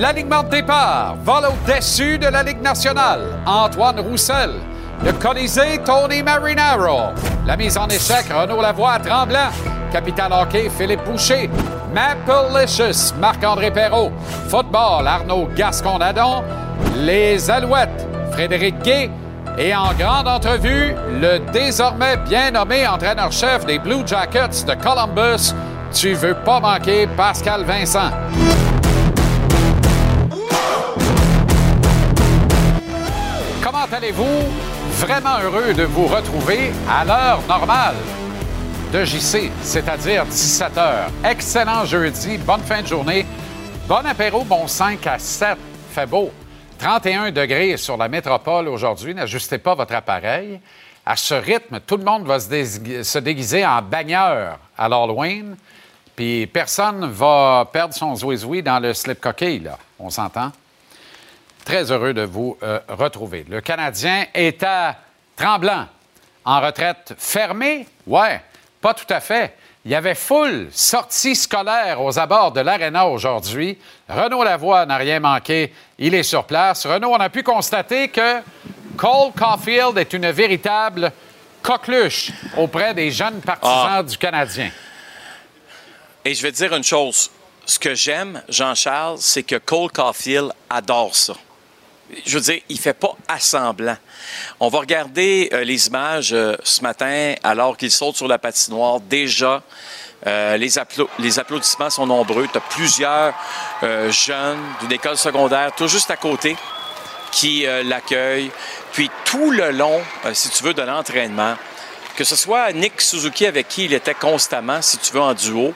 L'alignement de départ vole au-dessus de la Ligue nationale. Antoine Roussel. Le Colisée, Tony Marinaro. La mise en échec, Renaud Lavoie Tremblant. Capitaine hockey, Philippe Boucher. Maple-Licious, Marc-André Perrault. Football, Arnaud Gascon-Nadon. Les Alouettes, Frédéric Gay. Et en grande entrevue, le désormais bien nommé entraîneur-chef des Blue Jackets de Columbus. Tu veux pas manquer Pascal Vincent. Allez-vous? Vraiment heureux de vous retrouver à l'heure normale de JC, c'est-à-dire 17 h. Excellent jeudi, bonne fin de journée. Bon apéro, bon 5 à 7, fait beau. 31 degrés sur la métropole aujourd'hui, n'ajustez pas votre appareil. À ce rythme, tout le monde va se, déguiser en bagneur à l'Halloween, puis personne va perdre son zouizoui dans le slip coquille, là. On s'entend? Très heureux de vous euh, retrouver. Le Canadien est à Tremblant, en retraite fermée? Ouais, pas tout à fait. Il y avait foule sortie scolaire aux abords de l'Arena aujourd'hui. Renaud Lavoie n'a rien manqué. Il est sur place. Renaud, on a pu constater que Cole Caulfield est une véritable coqueluche auprès des jeunes partisans du Canadien. Et je vais te dire une chose. Ce que j'aime, Jean-Charles, c'est que Cole Caulfield adore ça. Je veux dire, il fait pas assemblant. On va regarder euh, les images euh, ce matin alors qu'il saute sur la patinoire. Déjà, euh, les, les applaudissements sont nombreux. Tu as plusieurs jeunes d'une école secondaire tout juste à côté qui l'accueillent. Puis tout le long, si tu veux, de l'entraînement, que ce soit Nick Suzuki avec qui il était constamment, si tu veux, en duo,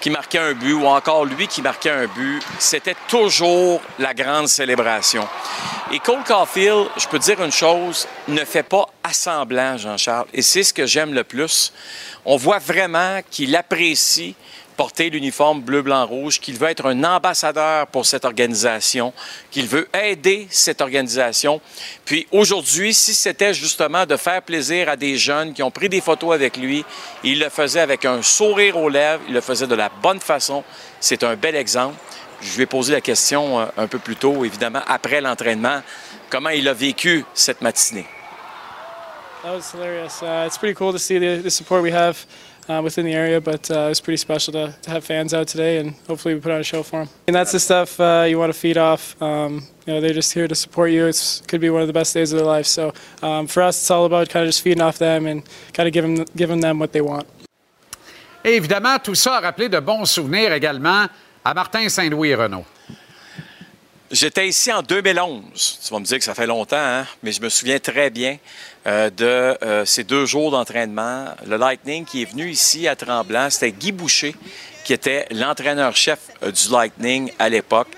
qui marquait un but, ou encore lui qui marquait un but, c'était toujours la grande célébration. Et Cole Caulfield, je peux dire une chose, ne fait pas assemblant, Jean-Charles. Et c'est ce que j'aime le plus. On voit vraiment qu'il apprécie porter l'uniforme bleu, blanc, rouge, qu'il veut être un ambassadeur pour cette organisation, qu'il veut aider cette organisation. Puis aujourd'hui, si c'était justement de faire plaisir à des jeunes qui ont pris des photos avec lui, il le faisait avec un sourire aux lèvres, il le faisait de la bonne façon. C'est un bel exemple. Je lui ai posé la question euh, un peu plus tôt, évidemment, après l'entraînement, comment il a vécu cette matinée. That was hilarious. Uh, it's pretty cool to see the, the support we have uh, within the area, but uh, it was pretty special to, to have fans out today, and hopefully we put on a show for them. And that's the stuff uh, you want to feed off. Um, you know, they're just here to support you. It could be one of the best days of their life. So um, for us, it's all about kind of just feeding off them and kind of giving giving them what they want. Évidemment, tout ça a rappelé de bons souvenirs également à Martin Saint-Louis et Renaud. J'étais ici en 2011. Tu vas me dire que ça fait longtemps, hein? mais je me souviens très bien euh, de euh, ces deux jours d'entraînement. Le Lightning qui est venu ici à Tremblant, c'était Guy Boucher qui était l'entraîneur-chef euh, du Lightning à l'époque.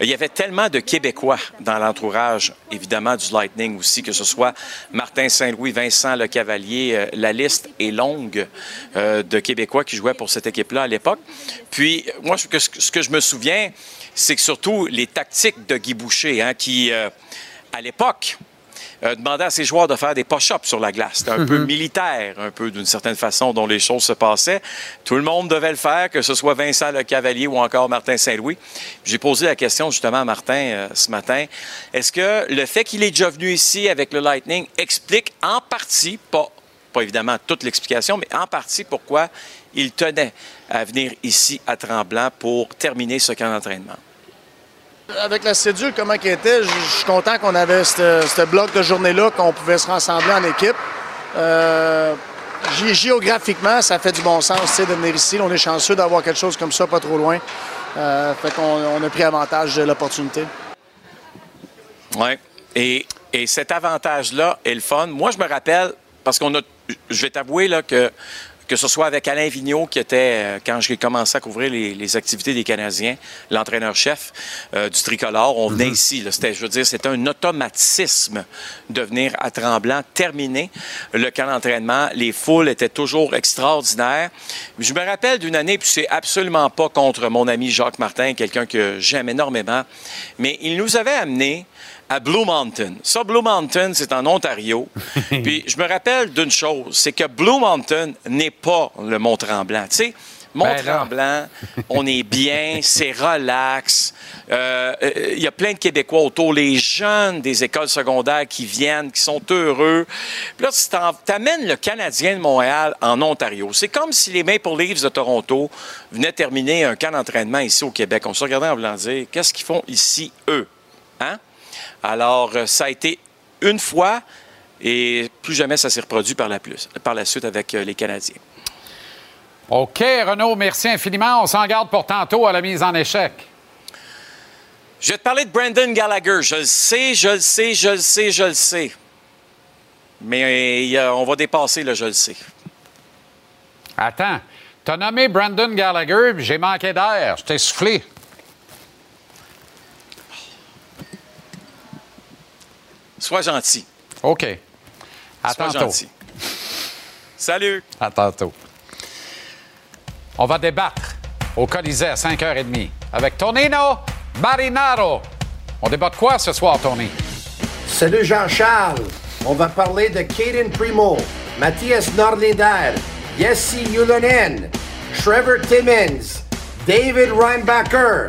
Il y avait tellement de Québécois dans l'entourage, évidemment, du Lightning aussi, que ce soit Martin Saint-Louis, Vincent Le Cavalier. la liste est longue de Québécois qui jouaient pour cette équipe-là à l'époque. Puis, moi, ce que je me souviens, c'est que surtout les tactiques de Guy Boucher, hein, qui, euh, à l'époque, euh, demandait à ses joueurs de faire des push-ups sur la glace. C'était un peu militaire, un peu d'une certaine façon, dont les choses se passaient. Tout le monde devait le faire, que ce soit Vincent Le Cavalier ou encore Martin Saint-Louis. J'ai posé la question justement à Martin euh, ce matin. Est-ce que le fait qu'il est déjà venu ici avec le Lightning explique en partie, pas pas évidemment toute l'explication, mais en partie pourquoi il tenait à venir ici à Tremblant pour terminer ce camp d'entraînement? Avec la cédule, comment il était, je suis content qu'on avait ce bloc de journée-là, qu'on pouvait se rassembler en équipe. Euh, géographiquement, ça fait du bon sens de venir ici. On est chanceux d'avoir quelque chose comme ça pas trop loin. Euh, fait qu'on on a pris avantage de l'opportunité. Oui. Et, et cet avantage-là est le fun. Moi, je me rappelle, parce qu'on a. Je vais t'avouer que que ce soit avec Alain Vigneault, qui était, euh, quand j'ai commencé à couvrir les, activités des Canadiens, l'entraîneur-chef euh, du tricolore, on venait mhm. ici. C'était, je veux dire, c'était un automatisme de venir à Tremblant, terminer le camp d'entraînement. Les foules étaient toujours extraordinaires. Je me rappelle d'une année, puis c'est absolument pas contre mon ami Jacques Martin, quelqu'un que j'aime énormément, mais il nous avait amené à Blue Mountain. Ça, Blue Mountain, c'est en Ontario. Puis je me rappelle d'une chose, c'est que Blue Mountain n'est pas le Mont-Tremblant. Tu sais, Mont-Tremblant, ben on est bien, c'est relax. Euh, euh, il y a plein de Québécois autour, les jeunes des écoles secondaires qui viennent, qui sont heureux. Puis là, tu amènes le Canadien de Montréal en Ontario. C'est comme si les Maple Leafs de Toronto venaient terminer un camp d'entraînement ici au Québec. On se regardait en voulant dire, qu'est-ce qu'ils font ici, eux? Hein? Alors, euh, ça a été une fois et plus jamais ça s'est reproduit par la, plus, par la suite avec euh, les Canadiens. OK, Renaud, merci infiniment. On s'en garde pour tantôt à la mise en échec. Je vais te parler de Brandon Gallagher. Je le sais, je le sais, je le sais, je le sais. Mais on va dépasser le je le sais. Attends. Tu as nommé Brandon Gallagher, j'ai manqué d'air. Je t'ai soufflé. Sois gentil. OK. À Sois Gentil. Salut. À tantôt. On va débattre au Colisée à 5h30 avec Tonino Marinaro. On débat de quoi ce soir, Tony? Salut Jean-Charles. On va parler de Kaden Primo, Mathias Nordlinder, Jesse Yulonen, Trevor Timmins, David Reinbacher,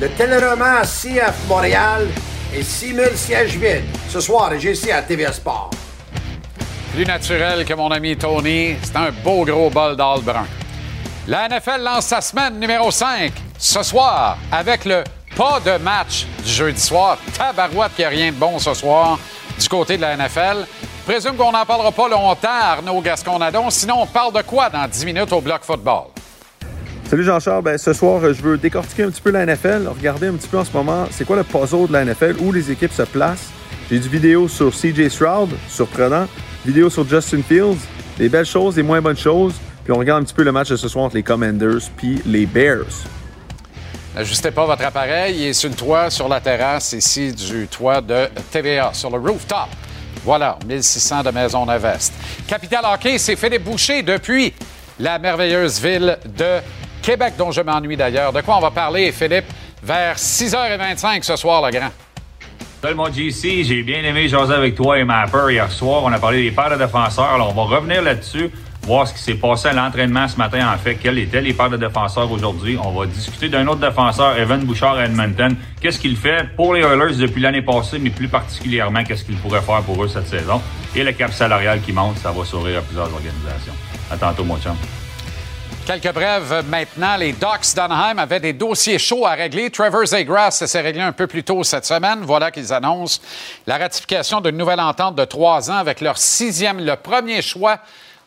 le téléroman CF Montréal et 6000 sièges vides ce soir à GC à TVA Sport. Plus naturel que mon ami Tony, c'est un beau gros bol d'al brun. La NFL lance sa semaine numéro 5 ce soir avec le pas de match du jeudi soir. Tabarouette qu'il n'y a rien de bon ce soir du côté de la NFL. Présume qu'on n'en parlera pas longtemps, Arnaud Gasconadon. Sinon, on parle de quoi dans 10 minutes au bloc football? Salut Jean-Charles. Ben, ce soir, je veux décortiquer un petit peu la NFL, regarder un petit peu en ce moment c'est quoi le puzzle de la NFL, où les équipes se placent. J'ai du vidéo sur CJ Stroud, surprenant, vidéo sur Justin Fields, des belles choses, des moins bonnes choses, puis on regarde un petit peu le match de ce soir entre les Commanders puis les Bears. N'ajustez pas votre appareil, il est sur le toit, sur la terrasse ici du toit de TVA, sur le rooftop. Voilà, 1600 de Maisonneuve-Est. Capital Hockey, c'est Philippe Boucher depuis la merveilleuse ville de Québec, dont je m'ennuie d'ailleurs. De quoi on va parler, Philippe, vers 6h25 ce soir, le grand? Salut mon GC, j'ai bien aimé jaser avec toi et Mapper hier soir. On a parlé des paires de défenseurs. Alors, on va revenir là-dessus, voir ce qui s'est passé à l'entraînement ce matin, en fait, quels étaient les paires de défenseurs aujourd'hui? On va discuter d'un autre défenseur, Evan Bouchard à Edmonton. Qu'est-ce qu'il fait pour les Oilers depuis l'année passée, mais plus particulièrement, qu'est-ce qu'il pourrait faire pour eux cette saison? Et le cap salarial qui monte, ça va sourire à plusieurs organisations. À tantôt, mon chum. Quelques brèves maintenant. Les Ducks d'Anaheim avaient des dossiers chauds à régler. Trevor Zegras s'est réglé un peu plus tôt cette semaine. Voilà qu'ils annoncent la ratification d'une nouvelle entente de trois ans avec leur sixième, le premier choix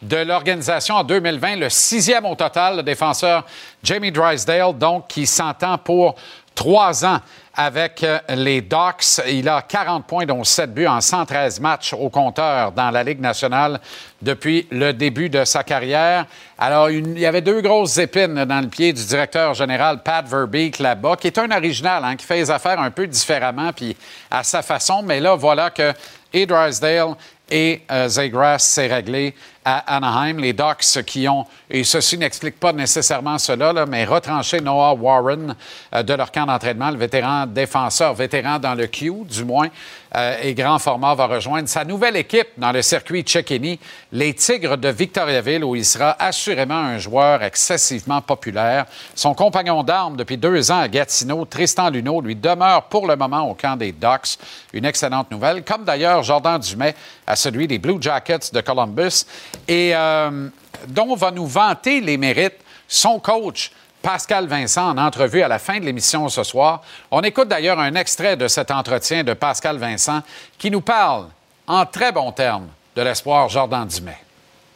de l'organisation en 2020, le sixième au total, le défenseur Jamie Drysdale, donc, qui s'entend pour trois ans avec euh, les Ducks. Il a 40 points, dont 7 buts en 113 matchs au compteur dans la Ligue nationale depuis le début de sa carrière. Alors, il y avait deux grosses épines dans le pied du directeur général Pat Verbeek là-bas, qui est un original, hein, qui fait les affaires un peu différemment, puis à sa façon. Mais là, voilà que et Drysdale et euh, Zegras s'est réglé à Anaheim. Les Ducks qui ont, et ceci n'explique pas nécessairement cela, mais retranché Noah Warren euh, de leur camp d'entraînement, le vétéran défenseur, vétéran dans le Q, du moins, euh, et grand format va rejoindre sa nouvelle équipe dans le circuit Cecchini, les Tigres de Victoriaville, où il sera assurément un joueur excessivement populaire. Son compagnon d'armes depuis deux ans à Gatineau, Tristan Luneau, lui demeure pour le moment au camp des Ducks. Une excellente nouvelle, comme d'ailleurs Jordan Dumais à celui des Blue Jackets de Columbus, et euh, dont va nous vanter les mérites son coach. Pascal Vincent en entrevue à la fin de l'émission ce soir. On écoute d'ailleurs un extrait de cet entretien de Pascal Vincent qui nous parle en très bons termes de l'espoir Jordan Dumais.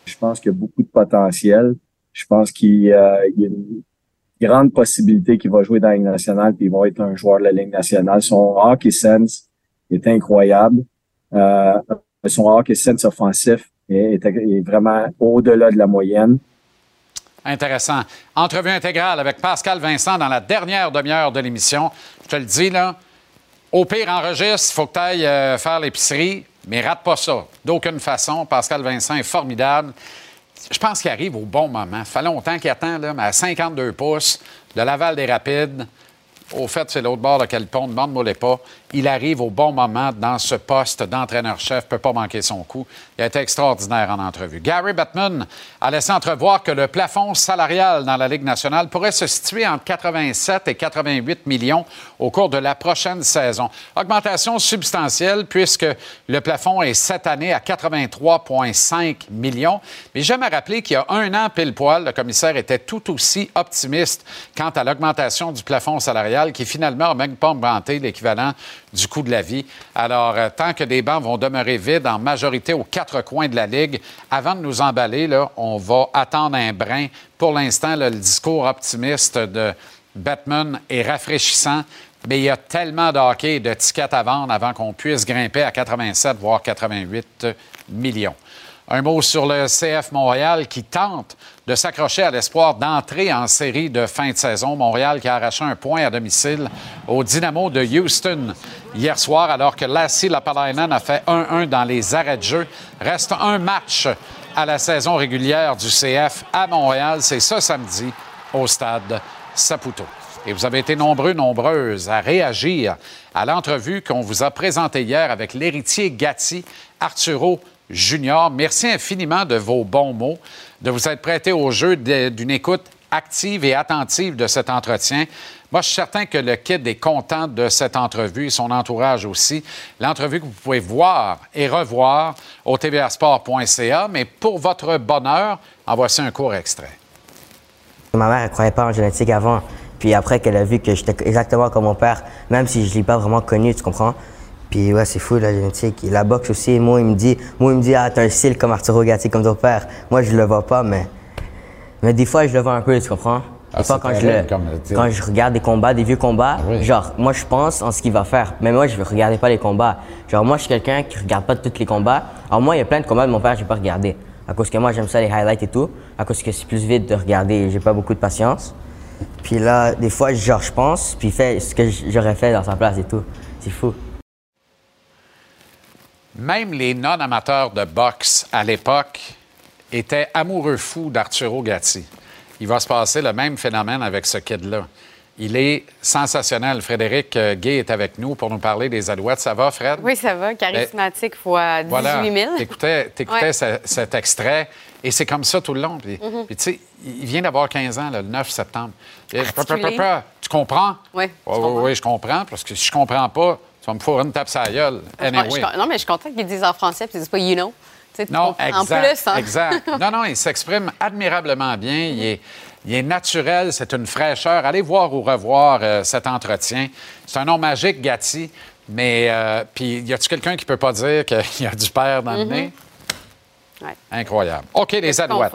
Je pense qu'il y a beaucoup de potentiel. Je pense qu'il y a une grande possibilité qu'il va jouer dans la Ligue nationale puis il va être un joueur de la Ligue nationale. Son hockey sense est incroyable. Euh, son hockey sense offensif est vraiment au-delà de la moyenne. Intéressant. Entrevue intégrale avec Pascal Vincent dans la dernière demi-heure de l'émission. Je te le dis, là, au pire, enregistre, il faut que tu ailles euh, faire l'épicerie, mais rate pas ça. D'aucune façon. Pascal Vincent est formidable. Je pense qu'il arrive au bon moment. Ça fait longtemps qu'il attend, là, mais à 52 pouces, de Laval des Rapides, au fait, c'est l'autre bord de quel pont, demande-moi pas. Il arrive au bon moment dans ce poste d'entraîneur-chef, peut pas manquer son coup. Il a été extraordinaire en entrevue. Gary Bettman a laissé entrevoir que le plafond salarial dans la Ligue nationale pourrait se situer entre 87 et 88 millions au cours de la prochaine saison. Augmentation substantielle puisque le plafond est cette année à 83,5 millions. Mais j'aime à rappeler qu'il y a un an pile poil, le commissaire était tout aussi optimiste quant à l'augmentation du plafond salarial qui finalement n'a même pas augmenté l'équivalent du coût de la vie. Alors, euh, tant que des bancs vont demeurer vides en majorité aux quatre coins de la Ligue, avant de nous emballer, là, on va attendre un brin. Pour l'instant, le discours optimiste de Batman est rafraîchissant, mais il y a tellement de et de tickets à vendre avant qu'on puisse grimper à 87, voire 88 millions. Un mot sur le CF Montréal qui tente de s'accrocher à l'espoir d'entrer en série de fin de saison. Montréal qui a arraché un point à domicile au Dynamo de Houston hier soir, alors que Lassie Lapalainen a fait 1-1 dans les arrêts de jeu. Reste un match à la saison régulière du CF à Montréal. C'est ce samedi au stade Saputo. Et vous avez été nombreux, nombreuses à réagir à l'entrevue qu'on vous a présentée hier avec l'héritier Gatti, Arturo Junior. Merci infiniment de vos bons mots, de vous être prêté au jeu d'une écoute active et attentive de cet entretien. Moi, je suis certain que le kid est content de cette entrevue et son entourage aussi. L'entrevue que vous pouvez voir et revoir au tvrsport.ca. Mais pour votre bonheur, en voici un court extrait. Ma mère, elle croyait pas en génétique avant. Puis après qu'elle a vu que j'étais exactement comme mon père, même si je ne l'ai pas vraiment connu, tu comprends? Puis ouais, c'est fou la génétique. Et la boxe aussi, moi, il me dit, moi, il me dit, ah, t'as un style comme Arturo Gatti, comme ton père. Moi, je le vois pas, mais, mais des fois, je le vois un peu, tu comprends? Ah, des fois, quand je, le, quand je regarde des combats, des vieux combats, Ah oui. genre, moi, je pense en ce qu'il va faire. Mais moi, je ne regardais pas les combats. Genre, moi, je suis quelqu'un qui regarde pas tous les combats. Alors, moi, il y a plein de combats de mon père que j'ai pas regardé. À cause que moi, j'aime ça, les highlights et tout. À cause que c'est plus vite de regarder. J'ai pas beaucoup de patience. Puis là, des fois, genre, je pense, puis il fait ce que j'aurais fait dans sa place et tout. C'est fou. Même les non-amateurs de boxe à l'époque étaient amoureux fous d'Arturo Gatti. Il va se passer le même phénomène avec ce kid-là. Il est sensationnel. Frédéric euh, Gay est avec nous pour nous parler des Alouettes. Ça va, Fred? Oui, ça va. Charismatique fois 18 Voilà. 000. T'écoutais, t'écoutais Ouais. ce- cet extrait et c'est comme ça tout le long. Puis, Mhm. puis tu sais, il vient d'avoir 15 ans, là, le 9 septembre. Et-. Tu comprends? Oui, Oui, oui, oui, je comprends. Parce que si je comprends pas, tu vas me fourrer une tape sur la gueule. Anyway. je- non, mais je suis contente qu'ils disent en français puis ils disent pas you know. Tu sais, tu Non, exact. En plus, hein? exact. Non, non, il s'exprime admirablement bien. Il est, il est naturel, c'est une fraîcheur. Allez voir ou revoir euh, cet entretien. C'est un nom magique, Gatti. Mais, euh, puis, y a-tu quelqu'un qui peut pas dire qu'il y a du père dans le Mhm. nez? Ouais. Incroyable. OK, les Alouettes.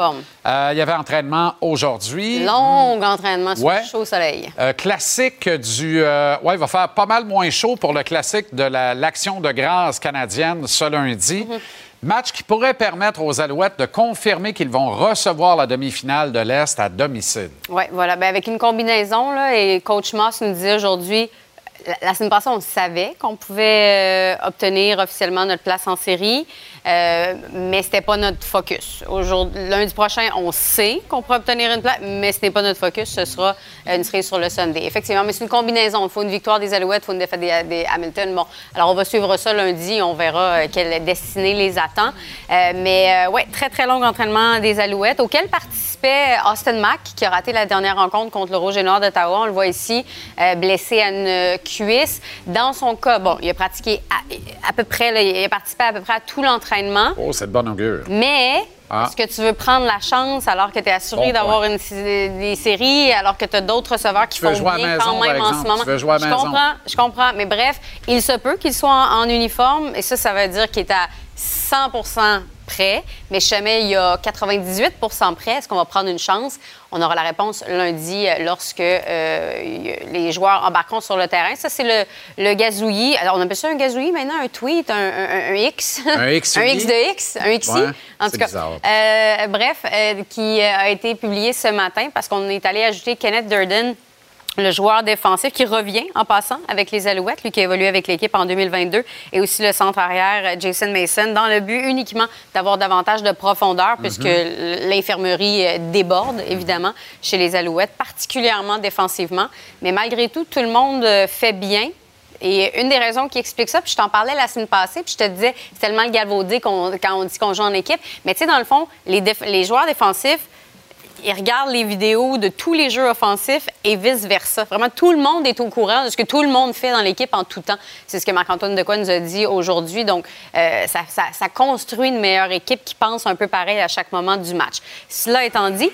Euh, Il y avait entraînement aujourd'hui. Long entraînement sur Ouais. le chaud soleil. Euh, classique du. euh, ouais, il va faire pas mal moins chaud pour le classique de la- l'Action de grâce canadienne ce lundi. Mhm. Match qui pourrait permettre aux Alouettes de confirmer qu'ils vont recevoir la demi-finale de l'Est à domicile. Oui, voilà. Ben, avec une combinaison, là, et Coach Moss nous disait aujourd'hui, la, la semaine passée, on savait qu'on pouvait euh, obtenir officiellement notre place en série. Euh, mais c'était pas notre focus. Lundi prochain, on sait qu'on pourra obtenir une place, mais ce n'est pas notre focus. Ce sera une série sur le Sunday. Effectivement, mais c'est une combinaison. Il faut une victoire des Alouettes, il faut une défaite des, des Hamilton. Bon, alors on va suivre ça lundi. On verra euh, quelle destinée les attend. Euh, mais euh, ouais, très, très long entraînement des Alouettes, auquel participait Austin Mack, qui a raté la dernière rencontre contre le Rouge et Noir d'Ottawa. On le voit ici, euh, blessé à une cuisse. Dans son cas, bon, il a pratiqué à, peu près, il a participé à peu près à tout l'entraînement. Oh, c'est de bonne augure. Mais Ah. est-ce que tu veux prendre la chance alors que tu es assuré Bon d'avoir une, des séries, alors que tu as d'autres receveurs qui Tu font jouer à bien maison, quand même en ce moment? Tu veux jouer à je maison. comprends, je comprends. Mais bref, il se peut qu'il soit en, en uniforme et ça, ça veut dire qu'il est à 100 prêt. Mais jamais il y a 98% prêt, est-ce qu'on va prendre une chance? On aura la réponse lundi euh, lorsque euh, les joueurs embarqueront sur le terrain. Ça, c'est le, le gazouillis. Alors, on appelle ça un gazouillis maintenant, un tweet, un, un- un X? Un X de X, un XI. Ouais, en tout cas, euh, bref, euh, qui a été publié ce matin parce qu'on est allé ajouter Kenneth Durden, le joueur défensif qui revient en passant avec les Alouettes, lui qui a évolué avec l'équipe en 2022, et aussi le centre arrière euh, Jason Mason, dans le but uniquement d'avoir davantage de profondeur, puisque l- l'infirmerie euh, déborde, évidemment, chez les Alouettes, particulièrement défensivement. Mais malgré tout, tout le monde euh, fait bien. Et une des raisons qui explique ça, puis je t'en parlais la semaine passée, puis je te disais, c'est tellement le galvaudé qu'on- quand on dit qu'on joue en équipe. Mais tu sais, dans le fond, les joueurs défensifs, ils regardent les vidéos de tous les jeux offensifs et vice-versa. Vraiment, tout le monde est au courant de ce que tout le monde fait dans l'équipe en tout temps. C'est ce que Marc-Antoine Decoy nous a dit aujourd'hui. Donc, euh, ça, ça- ça construit une meilleure équipe qui pense un peu pareil à chaque moment du match. Cela étant dit,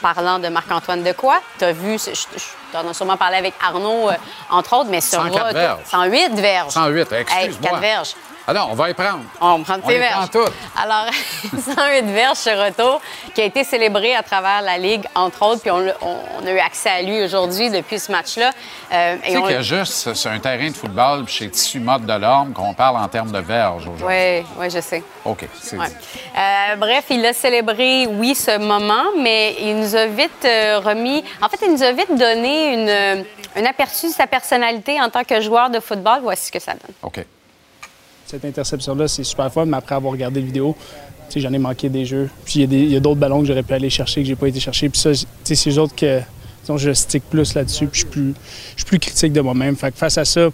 parlant de Marc-Antoine Decoy, tu as vu, je, je, t'en as sûrement parlé avec Arnaud, euh, entre autres, mais sur 104 Roto- verges. 108 verges. 108, Hey, excuse-moi. 4 verges. Ah non, on va y prendre. On prend On tes les prend verges. toutes. Alors, 108 verges chez Retour, qui a été célébré à travers la Ligue, entre autres, puis on, a eu accès à lui aujourd'hui depuis ce match-là. Euh, Tu sais on- qu'il y a juste sur un terrain de football chez Tissu Mode de l'Orme qu'on parle en termes de verges aujourd'hui. Oui, oui, je sais. OK, c'est Ouais. Euh, bref, il a célébré, oui, ce moment, mais il nous a vite euh, remis. En fait, il nous a vite donné une, un aperçu de sa personnalité en tant que joueur de football. Voici ce que ça donne. OK. Cette interception-là, c'est super fun, mais après avoir regardé la vidéo, tu sais, j'en ai manqué des jeux. Puis il y a d'autres ballons que j'aurais pu aller chercher, que j'ai pas été chercher. Puis ça, tu sais, c'est juste que disons, je stick plus là-dessus, puis je suis plus, je suis plus critique de moi-même. Fait que face à ça, tu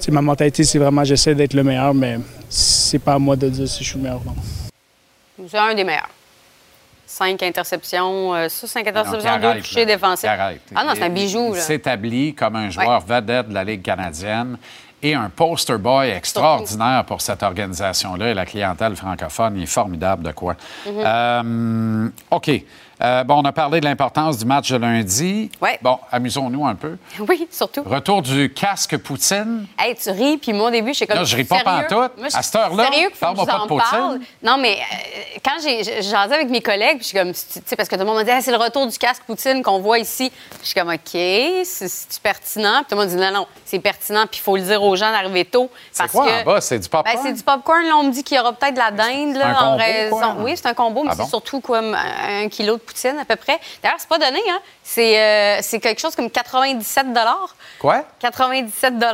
sais, ma mentalité, c'est vraiment j'essaie d'être le meilleur, mais c'est pas à moi de dire si je suis le meilleur ou non. C'est un des meilleurs. Cinq interceptions, euh, ça, cinq interceptions, deux touchés défensifs. Ah non, c'est un bijou, Il là. s'établit comme un joueur vedette de la Ligue canadienne et un poster boy extraordinaire pour cette organisation-là et la clientèle francophone. Il est formidable de quoi. Mm-hmm. Euh, OK. Euh, bon, on a parlé de l'importance du match de lundi. Ouais. Bon, amusons-nous un peu. Oui, surtout. Retour du casque Poutine. Hey, tu ris, puis moi, au début, j'étais comme. Non, je ris pas pantoute. Moi, À cette heure-là, parle-moi pas de poutine. parle? Non, mais euh, quand j'ai jasé avec mes collègues, puis je suis comme, tu sais, parce que tout le monde m'a dit, c'est le retour du casque Poutine qu'on voit ici. Je suis comme, OK, c'est pertinent? Puis tout le monde dit, non, non, c'est pertinent, puis il faut le dire aux gens d'arriver tôt. C'est quoi que- en bas? C'est du popcorn? Ben, c'est du popcorn. Là, on me dit qu'il y aura peut-être de la dinde, là, un en combo, raison. quoi? Oui, c'est un combo, mais Ah c'est surtout comme un, un kilo de poutine à peu près. D'ailleurs, c'est pas donné, hein? C'est euh, c'est quelque chose comme 97 Quoi? 97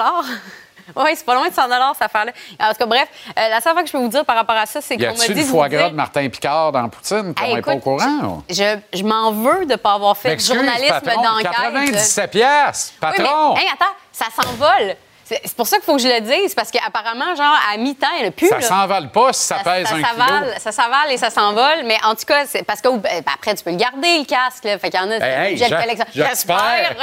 Oui, c'est pas loin de 100 cette affaire-là. En tout cas, bref, euh, la seule fois que je peux vous dire par rapport à ça, c'est Y qu'on m'a a-tu dit le de foie gras de Martin Picard dans Poutine? Hey, on n'est pas au courant? ou? Je, je m'en veux de ne pas avoir fait de journalisme d'enquête. 97 piastres, Oui, patron! mais, hey, attends, ça s'envole. C'est pour ça qu'il faut que je le dise, parce qu'apparemment, genre, à mi-temps, il a plus. ça là. s'envole pas si ça, pèse ça un kilo. ça s'avale et ça s'envole, mais en tout cas, c'est parce que ben, après, tu peux le garder, le casque. Là, fait qu'il y en a. Hey, le j'espère.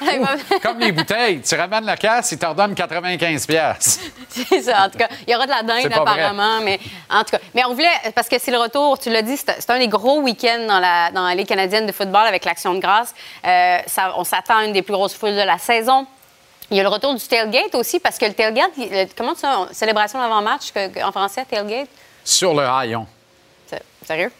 Comme les bouteilles, tu ramènes la casse, ils te redonnent 95 piastres. C'est ça, en tout cas. Il y aura de la dinde vrai. apparemment, mais en tout cas. Mais on voulait, parce que c'est le retour, tu l'as dit, c'est c'est un des gros week-ends dans la, dans la Ligue canadienne de football avec l'Action de grâce. Euh, ça- on s'attend à une des plus grosses foules de la saison. Il y a le retour du tailgate aussi, parce que le tailgate, comment tu célébration d'avant-match, en français, tailgate? Sur le haillon. C'est- Sérieux?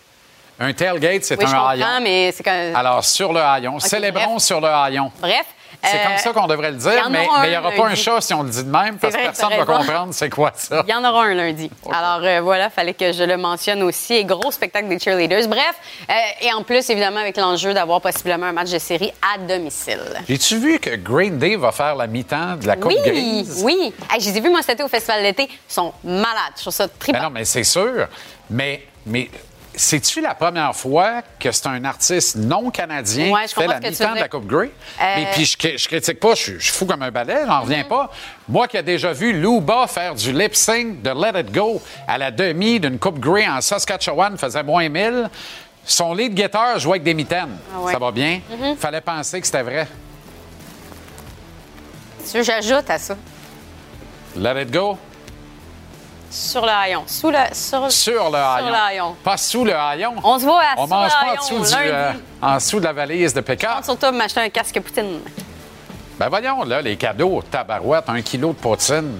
Un tailgate, c'est Oui, un haillon. mais c'est quand Alors, sur le haillon. Célébrons bref. sur le haillon. Bref, C'est Euh, comme ça qu'on devrait le dire, mais il n'y aura pas un chat si on le dit de même, parce que personne ne va comprendre c'est quoi ça. Il y en aura un lundi. Alors euh, voilà, fallait que je le mentionne aussi. Et gros spectacle des cheerleaders. Bref, euh, et en plus, évidemment, avec l'enjeu d'avoir possiblement un match de série à domicile. J'ai-tu vu que Green Day va faire la mi-temps de la Coupe Oui, Grise? oui. Hey, je les ai vus, moi, cet été au Festival d'été. Ils sont malades. Je trouve ça Ben trippant. non, mais c'est sûr. Mais, mais c'est-tu la première fois que c'est un artiste non canadien Ouais, qui fait la mi-temps de la. Coupe Grey? Euh, Mais puis je, je critique pas, je, suis- je suis fou comme un balai, j'en reviens pas. Moi qui ai déjà vu Luba faire du lip sync de Let It Go à la demi d'une Coupe Grey en Saskatchewan faisait moins 1000. Son lead guitar jouait avec des mitaines. Ah ouais. Ça va bien? Mhm. Fallait penser que c'était vrai. J'ajoute à ça. Let It Go? Sur le haillon. Sous le, sur, sur le haillon. le haillon. Pas sous le haillon. On se voit à On sur mange le pas en haillon, dessous, du, euh, en dessous de la valise de Pécard. Sur toi, m'acheter un casque Poutine. Ben voyons, là, les cadeaux, tabarouette, un kilo de poutine.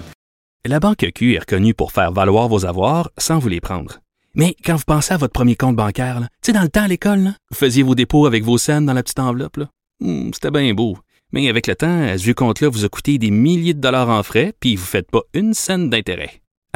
La Banque Q est reconnue pour faire valoir vos avoirs sans vous les prendre. Mais quand vous pensez à votre premier compte bancaire, là, tu sais, dans le temps à l'école, là, vous faisiez vos dépôts avec vos scènes dans la petite enveloppe. là. Hmm, C'était bien beau. Mais avec le temps, à ce vieux compte-là vous a coûté des milliers de dollars en frais, puis vous ne faites pas une scène d'intérêt.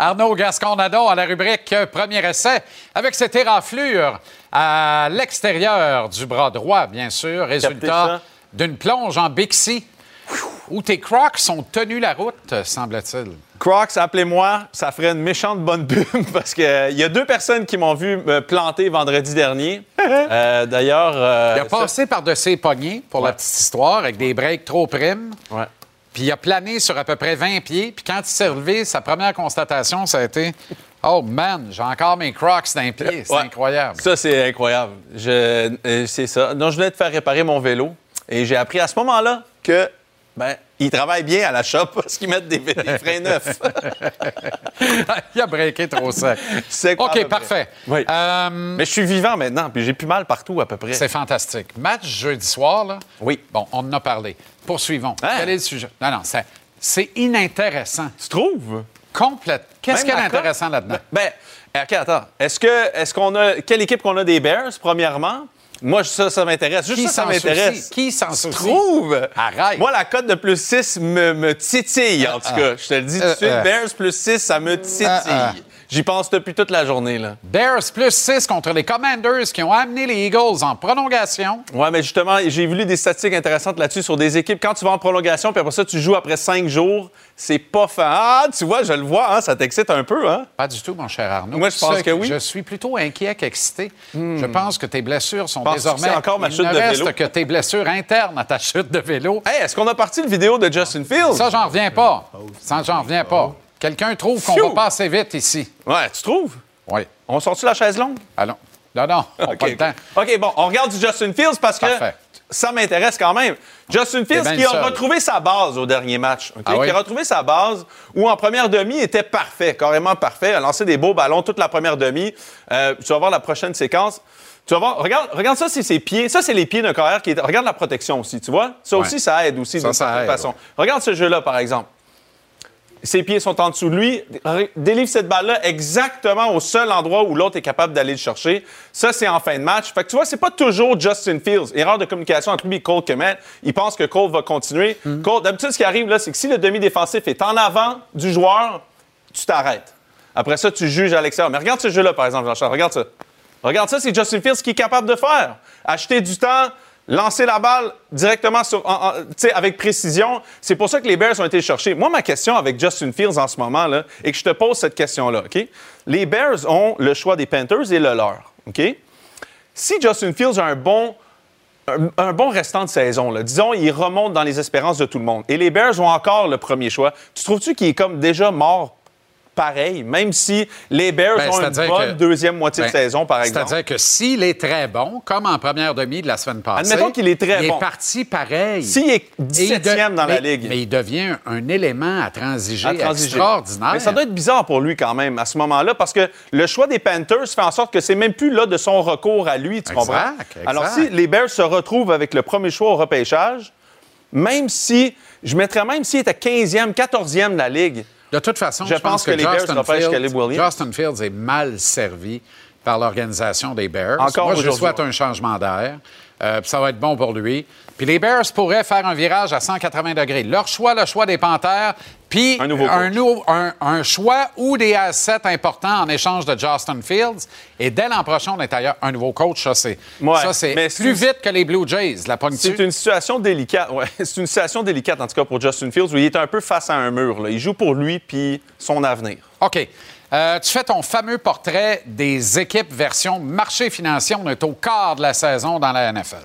Arnaud Gasconadon à la rubrique euh, Premier essai avec cette éraflure à l'extérieur du bras droit, bien sûr, résultat d'une plonge en Bixi où tes crocs sont tenus la route, semble-t-il. Crocs, appelez-moi, ça ferait une méchante bonne pub parce qu'il y a deux personnes qui m'ont vu me planter vendredi dernier. Euh, D'ailleurs. euh, Il a ça- passé par-dessus ses poignets, pour la petite histoire, avec des breaks trop primes. Ouais. Puis il a plané sur à peu près 20 pieds. Puis quand il s'est relevé, sa première constatation, ça a été Oh man, j'ai encore mes crocs d'un pied. C'est Ouais. incroyable. Ça, c'est incroyable. Je- euh, c'est ça. Non, je venais de faire réparer mon vélo et j'ai appris à ce moment-là que, ben, ils travaillent bien à la shop parce qu'ils mettent des, des freins neufs. il a breaké trop sec. OK, parfait. Oui. Euh, Mais je suis vivant maintenant, puis j'ai plus mal partout à peu près. C'est fantastique. Match jeudi soir, là? Oui. Bon, on en a parlé. Poursuivons. Hein? Quel est le sujet? Non, non, c'est, c'est inintéressant. Tu trouves? Complète. Qu'est-ce qu'il y a d'intéressant là-dedans? Ben, OK, attends. Est-ce que, est-ce qu'on a, quelle équipe qu'on a des Bears, premièrement? Moi, ça, ça m'intéresse. Juste Qui ça, ça s'en m'intéresse. soucie? Qui s'en soucie? trouves? Arrête. Moi, la cote de plus 6 me, me titille, en tout cas. Je te le dis tout de Euh, suite. euh. Bears plus 6, ça me titille. J'y pense depuis toute la journée, là. Bears plus 6 contre les Commanders qui ont amené les Eagles en prolongation. Ouais, mais justement, j'ai vu des statistiques intéressantes là-dessus sur des équipes. Quand tu vas en prolongation, puis après ça, tu joues après 5 jours, c'est pas fin. Ah, tu vois, je le vois, hein, ça t'excite un peu, hein? Pas du tout, mon cher Arnaud. Moi, je pense que oui. Hmm. Je suis plutôt inquiet qu'excité. Je pense que tes blessures sont que désormais. c'est encore ma Il chute ne de reste vélo? que tes blessures internes à ta chute de vélo. Hey, est-ce qu'on a parti le vidéo de Justin Fields? Ça, j'en reviens pas. Ça, j'en reviens pas. Quelqu'un trouve qu'on va pas assez vite ici. Ouais, tu trouves? Oui. On sort-tu la chaise longue? Allons. Non, non, on n'a OK, pas le temps. OK, bon, on regarde du Justin Fields parce que Parfait. ça m'intéresse quand même. Justin Fields qui a seul. retrouvé sa base au dernier match. OK? Ah oui? Qui a retrouvé sa base où en première demi il était parfait, carrément parfait. A lancé des beaux ballons toute la première demi. Euh, tu vas voir la prochaine séquence. Tu vas voir, regarde, regarde ça, c'est ses pieds. Ça, c'est les pieds d'un carrière qui est. Regarde la protection aussi, tu vois? Ça Ouais. aussi, ça aide aussi d'une certaine aide, façon. ouais. Regarde ce jeu-là, par exemple. Ses pieds sont en dessous de lui. Délivre cette balle-là exactement au seul endroit où l'autre est capable d'aller le chercher. Ça, c'est en fin de match. Fait que tu vois, c'est pas toujours Justin Fields. Erreur de communication entre lui et Cole Kemet. Il pense que Cole va continuer. Cole, d'habitude, ce qui arrive là, c'est que si le demi-défensif est en avant du joueur, tu t'arrêtes. Après ça, tu juges à l'extérieur. Mais regarde ce jeu-là, par exemple, Jean-Charles. Regarde ça. Regarde ça, c'est Justin Fields qui est capable de faire. Acheter du temps, lancer la balle directement sur, en- avec précision. C'est pour ça que les Bears ont été le chercher. Moi, ma question avec Justin Fields en ce moment, et que je te pose cette question-là, OK? Les Bears ont le choix des Panthers et le leur, OK? Si Justin Fields a un bon, restant de saison, disons, il remonte dans les espérances de tout le monde, et les Bears ont encore le premier choix, tu trouves-tu qu'il est comme déjà mort pareil, même si les Bears Ben, ont une bonne que- deuxième moitié de Ben, saison, par exemple. C'est-à-dire que s'il est très bon, comme en première demi de la semaine passée. Admettons qu'il est très il bon. est parti pareil. S'il est Et il 17e dans la ligue. Mais il devient un élément à transiger, à transiger. extraordinaire. Mais ça doit être bizarre pour lui quand même à ce moment-là parce que le choix des Panthers fait en sorte que c'est même plus là de son recours à lui, tu Exact, comprends? exact. Alors si les Bears se retrouvent avec le premier choix au repêchage, même si, je mettrais même s'il était 15e, 14e de la ligue, De toute façon, Je je, pense pense que les Justin Fields. Justin est mal servi par l'organisation des Bears. Encore Moi, je lui souhaite un changement d'air. Euh, puis ça va être bon pour lui. Puis les Bears pourraient faire un virage à 180 degrés. Leur choix, le choix des Panthères, puis Un nouveau coach. nou- un- un choix ou des assets importants en échange de Justin Fields. Et dès l'an prochain, on est ailleurs. Un nouveau coach, ça, c'est Ouais, ça, c'est mais plus vite que les Blue Jays. La C'est une situation délicate. Ouais, c'est une situation délicate en tout cas pour Justin Fields où il est un peu face à un mur. là. Il joue pour lui puis son avenir. OK. Euh, tu fais ton fameux portrait des équipes version marché financier. On est au quart de la saison dans la NFL.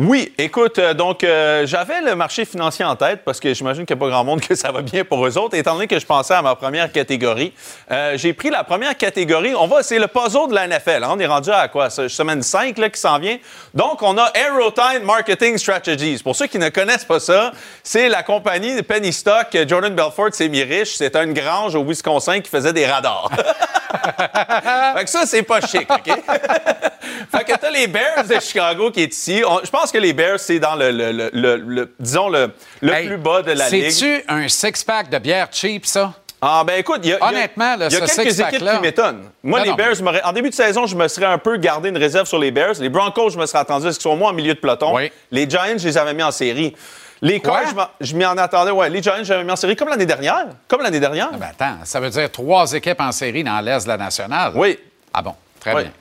Oui, écoute, euh, donc euh, j'avais le marché financier en tête parce que j'imagine qu'il n'y a pas grand monde que ça va bien pour eux autres. Étant donné que je pensais à ma première catégorie, euh, j'ai pris la première catégorie. On va, c'est le puzzle de la NFL. hein. On est rendu à quoi? Semaine 5 là, qui s'en vient. Donc, on a Aerotime Marketing Strategies. Pour ceux qui ne connaissent pas ça, c'est la compagnie de Penny Stock. Jordan Belfort s'est mis riche. C'est une grange au Wisconsin qui faisait des radars. fait ça, c'est pas chic, OK? fait que t'as les Bears de Chicago qui est ici. Que les Bears, c'est dans le, le- le- le- le- disons, le, le Hey, plus bas de la ligue. C'est-tu un six-pack de bière cheap, ça? Ah, ben écoute, il y a, Honnêtement, là, y a quelques équipes qui m'étonnent. Moi, Non, les non. Bears, en début de saison, je me serais un peu gardé une réserve sur les Bears. Les Broncos, je me serais attendu à ce qu'ils soient moins en milieu de peloton. Oui. Les Giants, je les avais mis en série. Les Quoi? Je m'y en attendais. Ouais, les Giants, j'avais mis en série comme l'année dernière. Comme l'année dernière. Ah, ben attends, ça veut dire trois équipes en série dans l'Est de la nationale? Oui. Ah bon, très Oui. bien.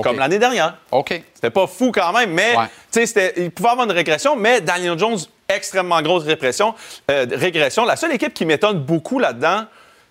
Comme l'année dernière. OK. C'était pas fou quand même, mais Ouais. c'était- il pouvait avoir une régression, mais Daniel Jones, extrêmement grosse répression, euh, régression. La seule équipe qui m'étonne beaucoup là-dedans,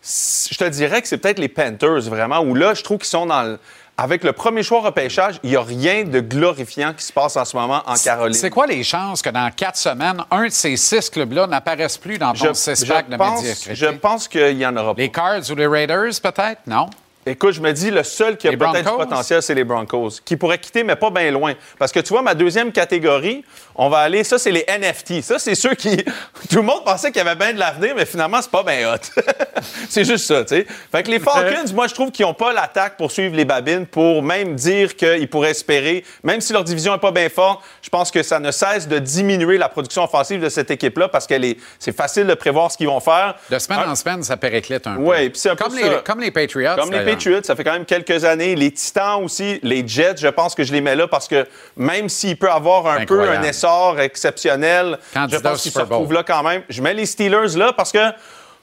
je te dirais que c'est peut-être les Panthers, vraiment, où là, je trouve qu'ils sont dans le- Avec le premier choix repêchage, il n'y a rien de glorifiant qui se passe en ce moment en Caroline. C'est quoi les chances que dans quatre semaines, un de ces six clubs-là n'apparaisse plus dans ton je, de pense, médiocrité? je pense qu'il y en aura pas. Les Cards ou les Raiders, peut-être? Non? Écoute, je me dis, le seul qui a peut-être du potentiel, c'est les Broncos, qui pourraient quitter, mais pas bien loin. Parce que tu vois, ma deuxième catégorie, on va aller, ça, c'est les NFT. Ça, c'est ceux qui. Tout le monde pensait qu'il y avait bien de l'avenir, mais finalement, c'est pas bien hot. c'est juste ça, tu sais. Fait que les Falcons, moi, je trouve qu'ils n'ont pas l'attaque pour suivre les babines, pour même dire qu'ils pourraient espérer, même si leur division n'est pas bien forte, je pense que ça ne cesse de diminuer la production offensive de cette équipe-là parce que c'est facile de prévoir ce qu'ils vont faire. De semaine Un- en semaine, ça périclite un peu. Ouais, puis c'est un peu comme, ça. les, comme les Patriots. Comme les ça fait quand même quelques années. Les Titans aussi, les Jets, je pense que je les mets là parce que même s'il peut avoir un peu un essor exceptionnel, Candidat je pense au qu'ils se retrouvent là quand même. Je mets les Steelers là parce que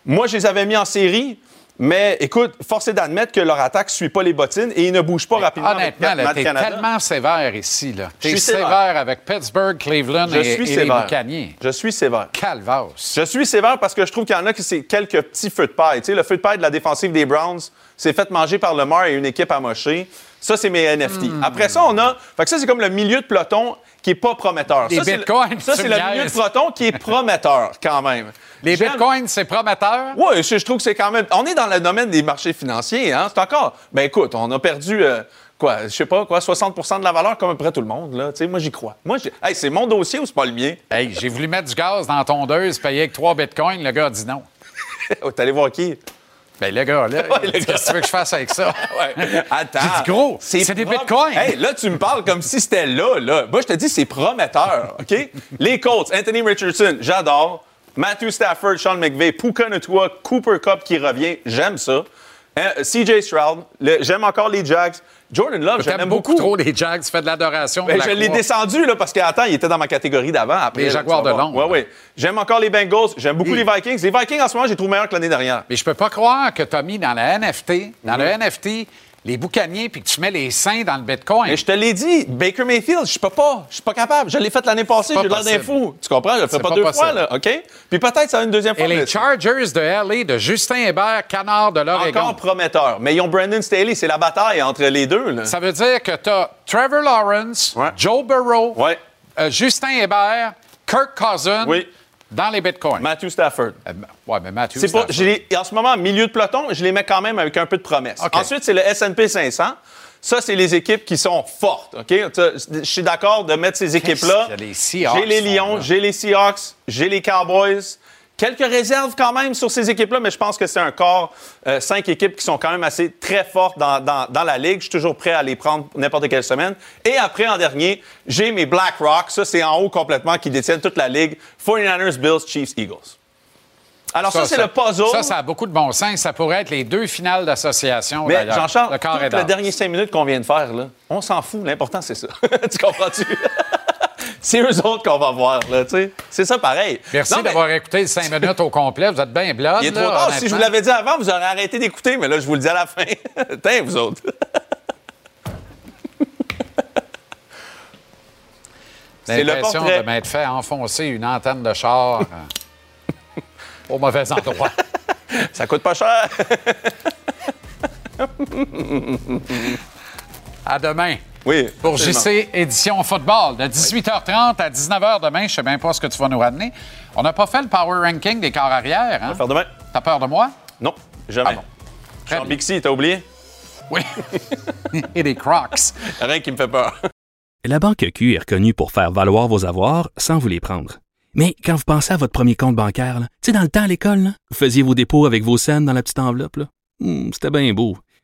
moi, je les avais mis en série. Mais écoute, force est d'admettre que leur attaque ne suit pas les bottines et ils ne bougent pas rapidement Honnêtement, Canada. tellement sévère ici. Là. Je T'es suis sévère. sévère avec Pittsburgh, Cleveland Je et, suis et les. Buccaneers. Je suis sévère. Calvas. Je suis sévère parce que je trouve qu'il y en a qui c'est quelques petits feux de paille. Tu sais, le feu de paille de la défensive des Browns s'est fait manger par Lamar et une équipe amochée. Ça, c'est mes NFT. Hmm. Après ça, on a. Fait que ça, c'est comme le milieu de peloton qui est pas prometteur. Les ça, c'est le- bitcoins, Ça, c'est le milieu de peloton qui est prometteur, quand même. Les bitcoins, c'est prometteur? Oui, je, je trouve que c'est quand même. On est dans le domaine des marchés financiers, hein? C'est encore. Ben écoute, on a perdu. euh, Quoi, je sais pas, quoi, 60% de la valeur comme à peu près tout le monde, là. Tu sais, moi, j'y crois. Moi, hey, c'est mon dossier ou c'est pas le mien? Hey, j'ai voulu mettre du gaz dans la tondeuse, payer avec trois bitcoins. Le gars a dit non. T'es allé voir qui? Ben, le gars, là, Ouais, qu'est-ce que tu veux que je fasse avec ça? Ouais. Attends. Dit, gros, c'est des bitcoins. Hey, là, tu me parles comme si c'était là, là. Moi, je te dis, c'est prometteur, OK? Les Colts, Anthony Richardson, j'adore. Matthew Stafford, Sean McVay, Puka Nacua, Cooper Cup qui revient, j'aime ça. Hein, CJ Stroud, j'aime encore les Jags. Jordan Love, J'aime j'aime beaucoup trop les Jags, tu fais de l'adoration. Ben, la je l'ai descendu là, parce qu'attends, il était dans ma catégorie d'avant. Les Jaguars de. Londres. Ouais, ouais. J'aime encore les Bengals. J'aime beaucoup les Vikings. Les Vikings, en ce moment, j'ai trouvé meilleur que l'année dernière. Mais je peux pas croire que mis dans la NFT, dans Mhm. le NFT, les boucaniers, puis que tu mets les seins dans le Bitcoin. Mais je te l'ai dit, Baker Mayfield, je peux pas. Je suis pas capable. Je l'ai fait l'année passée, pas j'ai l'air d'un fou. Tu comprends? Je le fais pas, pas deux possible. fois, là, OK? Puis peut-être ça va une deuxième fois. Et les Chargers de LA de Justin Hébert, canard de l'Oregon. Encore prometteur. Mais ils ont Brandon Staley. C'est la bataille entre les deux. Là. Ça veut dire que tu as Trevor Lawrence, Ouais. Joe Burrow, Ouais. euh, Justin Hébert, Kirk Cousins, Oui. Dans les bitcoins. Matthew Stafford. ouais, mais Matthew pas, Stafford. je les- en ce moment, milieu de peloton, je les mets quand même avec un peu de promesse. Ensuite, c'est le S&P 500. Ça, c'est les équipes qui sont fortes. OK? Je suis d'accord de mettre ces équipes-là. A les Seahawks J'ai les Lions, j'ai les Seahawks, j'ai les Cowboys. Quelques réserves quand même sur ces équipes-là, mais je pense que c'est un corps, euh, cinq équipes qui sont quand même assez très fortes dans, dans- dans la ligue. Je suis toujours prêt à les prendre n'importe quelle semaine. Et après, en dernier, j'ai mes BlackRock. Ça, c'est en haut complètement, qui détiennent toute la ligue. 49ers, Bills, Chiefs, Eagles. Alors ça, c'est le puzzle. Ça, ça a beaucoup de bon sens. Ça pourrait être les deux finales d'association. Mais. Jean-Charles, le le dernier cinq minutes qu'on vient de faire, là, on s'en fout. L'important, c'est ça. tu comprends-tu? C'est eux autres qu'on va voir, là, tu sais. C'est ça pareil. Merci mais d'avoir écouté les cinq minutes au complet. Vous êtes bien blood. Il est trop là, tard. Si je vous l'avais dit avant, vous aurez arrêté d'écouter, mais là, je vous le dis à la fin. Tiens, vous autres. C'est l'impression de m'être fait enfoncer une antenne de char euh, au mauvais endroit. Ça coûte pas cher. À demain. Oui. Pour absolument. JC Édition Football, de 18h30 à 19h demain. Je ne sais même pas ce que tu vas nous ramener. On n'a pas fait le power ranking des corps arrière. Hein? On va faire demain. T'as peur de moi? Non, jamais. Ah bon. Jean. Bixi, t'as oublié? Oui. Et des crocs. Rien qui me fait peur. La Banque Q est reconnue pour faire valoir vos avoirs sans vous les prendre. Mais quand vous pensez à votre premier compte bancaire, tu sais, dans le temps à l'école, vous faisiez vos dépôts avec vos scènes dans la petite enveloppe. Hmm, C'était bien beau.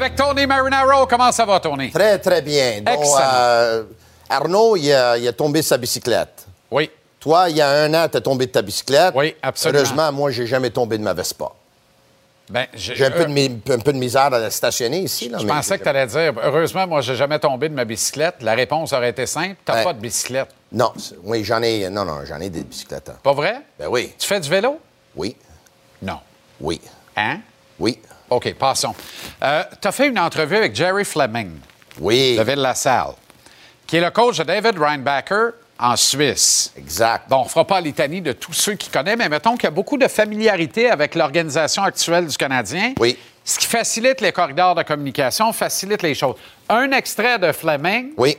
Avec Tony Marinaro, comment ça va, Tony? Très, très bien. Donc, Excellent. euh, Arnaud, il a, il a tombé sa bicyclette. Oui. Toi, il y a un an, tu as tombé de ta bicyclette. Oui, absolument. Heureusement, moi, j'ai jamais tombé de ma Vespa. Ben, j'ai un, peu euh, de mi- un peu de misère à la stationner ici. Là, Je mais pensais que tu allais dire, heureusement, moi, j'ai jamais tombé de ma bicyclette. La réponse aurait été simple. T'as Ouais. pas de bicyclette. Non, oui, j'en ai. Non, non, j'en ai des bicyclettes. hein. Pas vrai? Ben oui, Tu fais du vélo? oui, Non. oui, Hein? oui, OK, passons. Euh, tu as fait une entrevue avec Jerry Fleming oui. de Ville-la-Salle, qui est le coach de David Reinbacher en Suisse. Exact. Bon, on ne fera pas litanie de tous ceux qui connaissent, mais mettons qu'il y a beaucoup de familiarité avec l'organisation actuelle du Canadien. Oui. Ce qui facilite les corridors de communication, facilite les choses. Un extrait de Fleming Oui.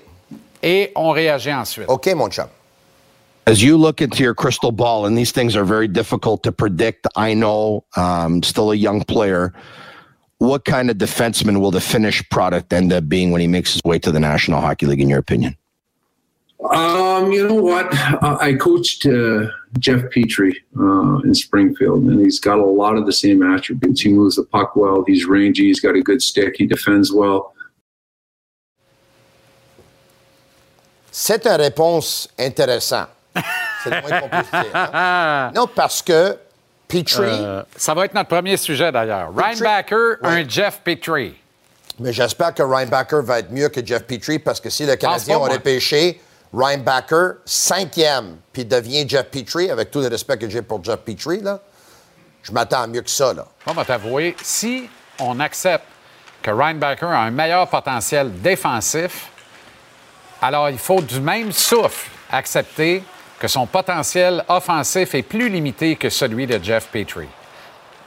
et on réagit ensuite. OK, mon chum. As you look into your crystal ball, and these things are very difficult to predict, I know, um, still a young player. What kind of defenseman will the finished product end up being when he makes his way to the National Hockey League, in your opinion? Um, you know what? Uh, I coached uh, Jeff Petrie uh, in Springfield, and he's got a lot of the same attributes. He moves the puck well. He's rangy. He's got a good stick. He defends well. C'est une réponse intéressante. C'est le moins qu'on puisse dire. hein. Non, parce que Petrie, Euh, ça va être notre premier sujet d'ailleurs. Reinbacher, un Jeff Petrie. mais j'espère que Reinbacher va être mieux que Jeff Petrie parce que si le Canadien aurait pêché cinquième puis devient Jeff Petrie, avec tout le respect que j'ai pour Jeff Petrie, là, je m'attends à mieux que ça. Là. On va t'avouer, si on accepte que Reinbacher a un meilleur potentiel défensif, alors il faut du même souffle accepter que son potentiel offensif est plus limité que celui de Jeff Petrie.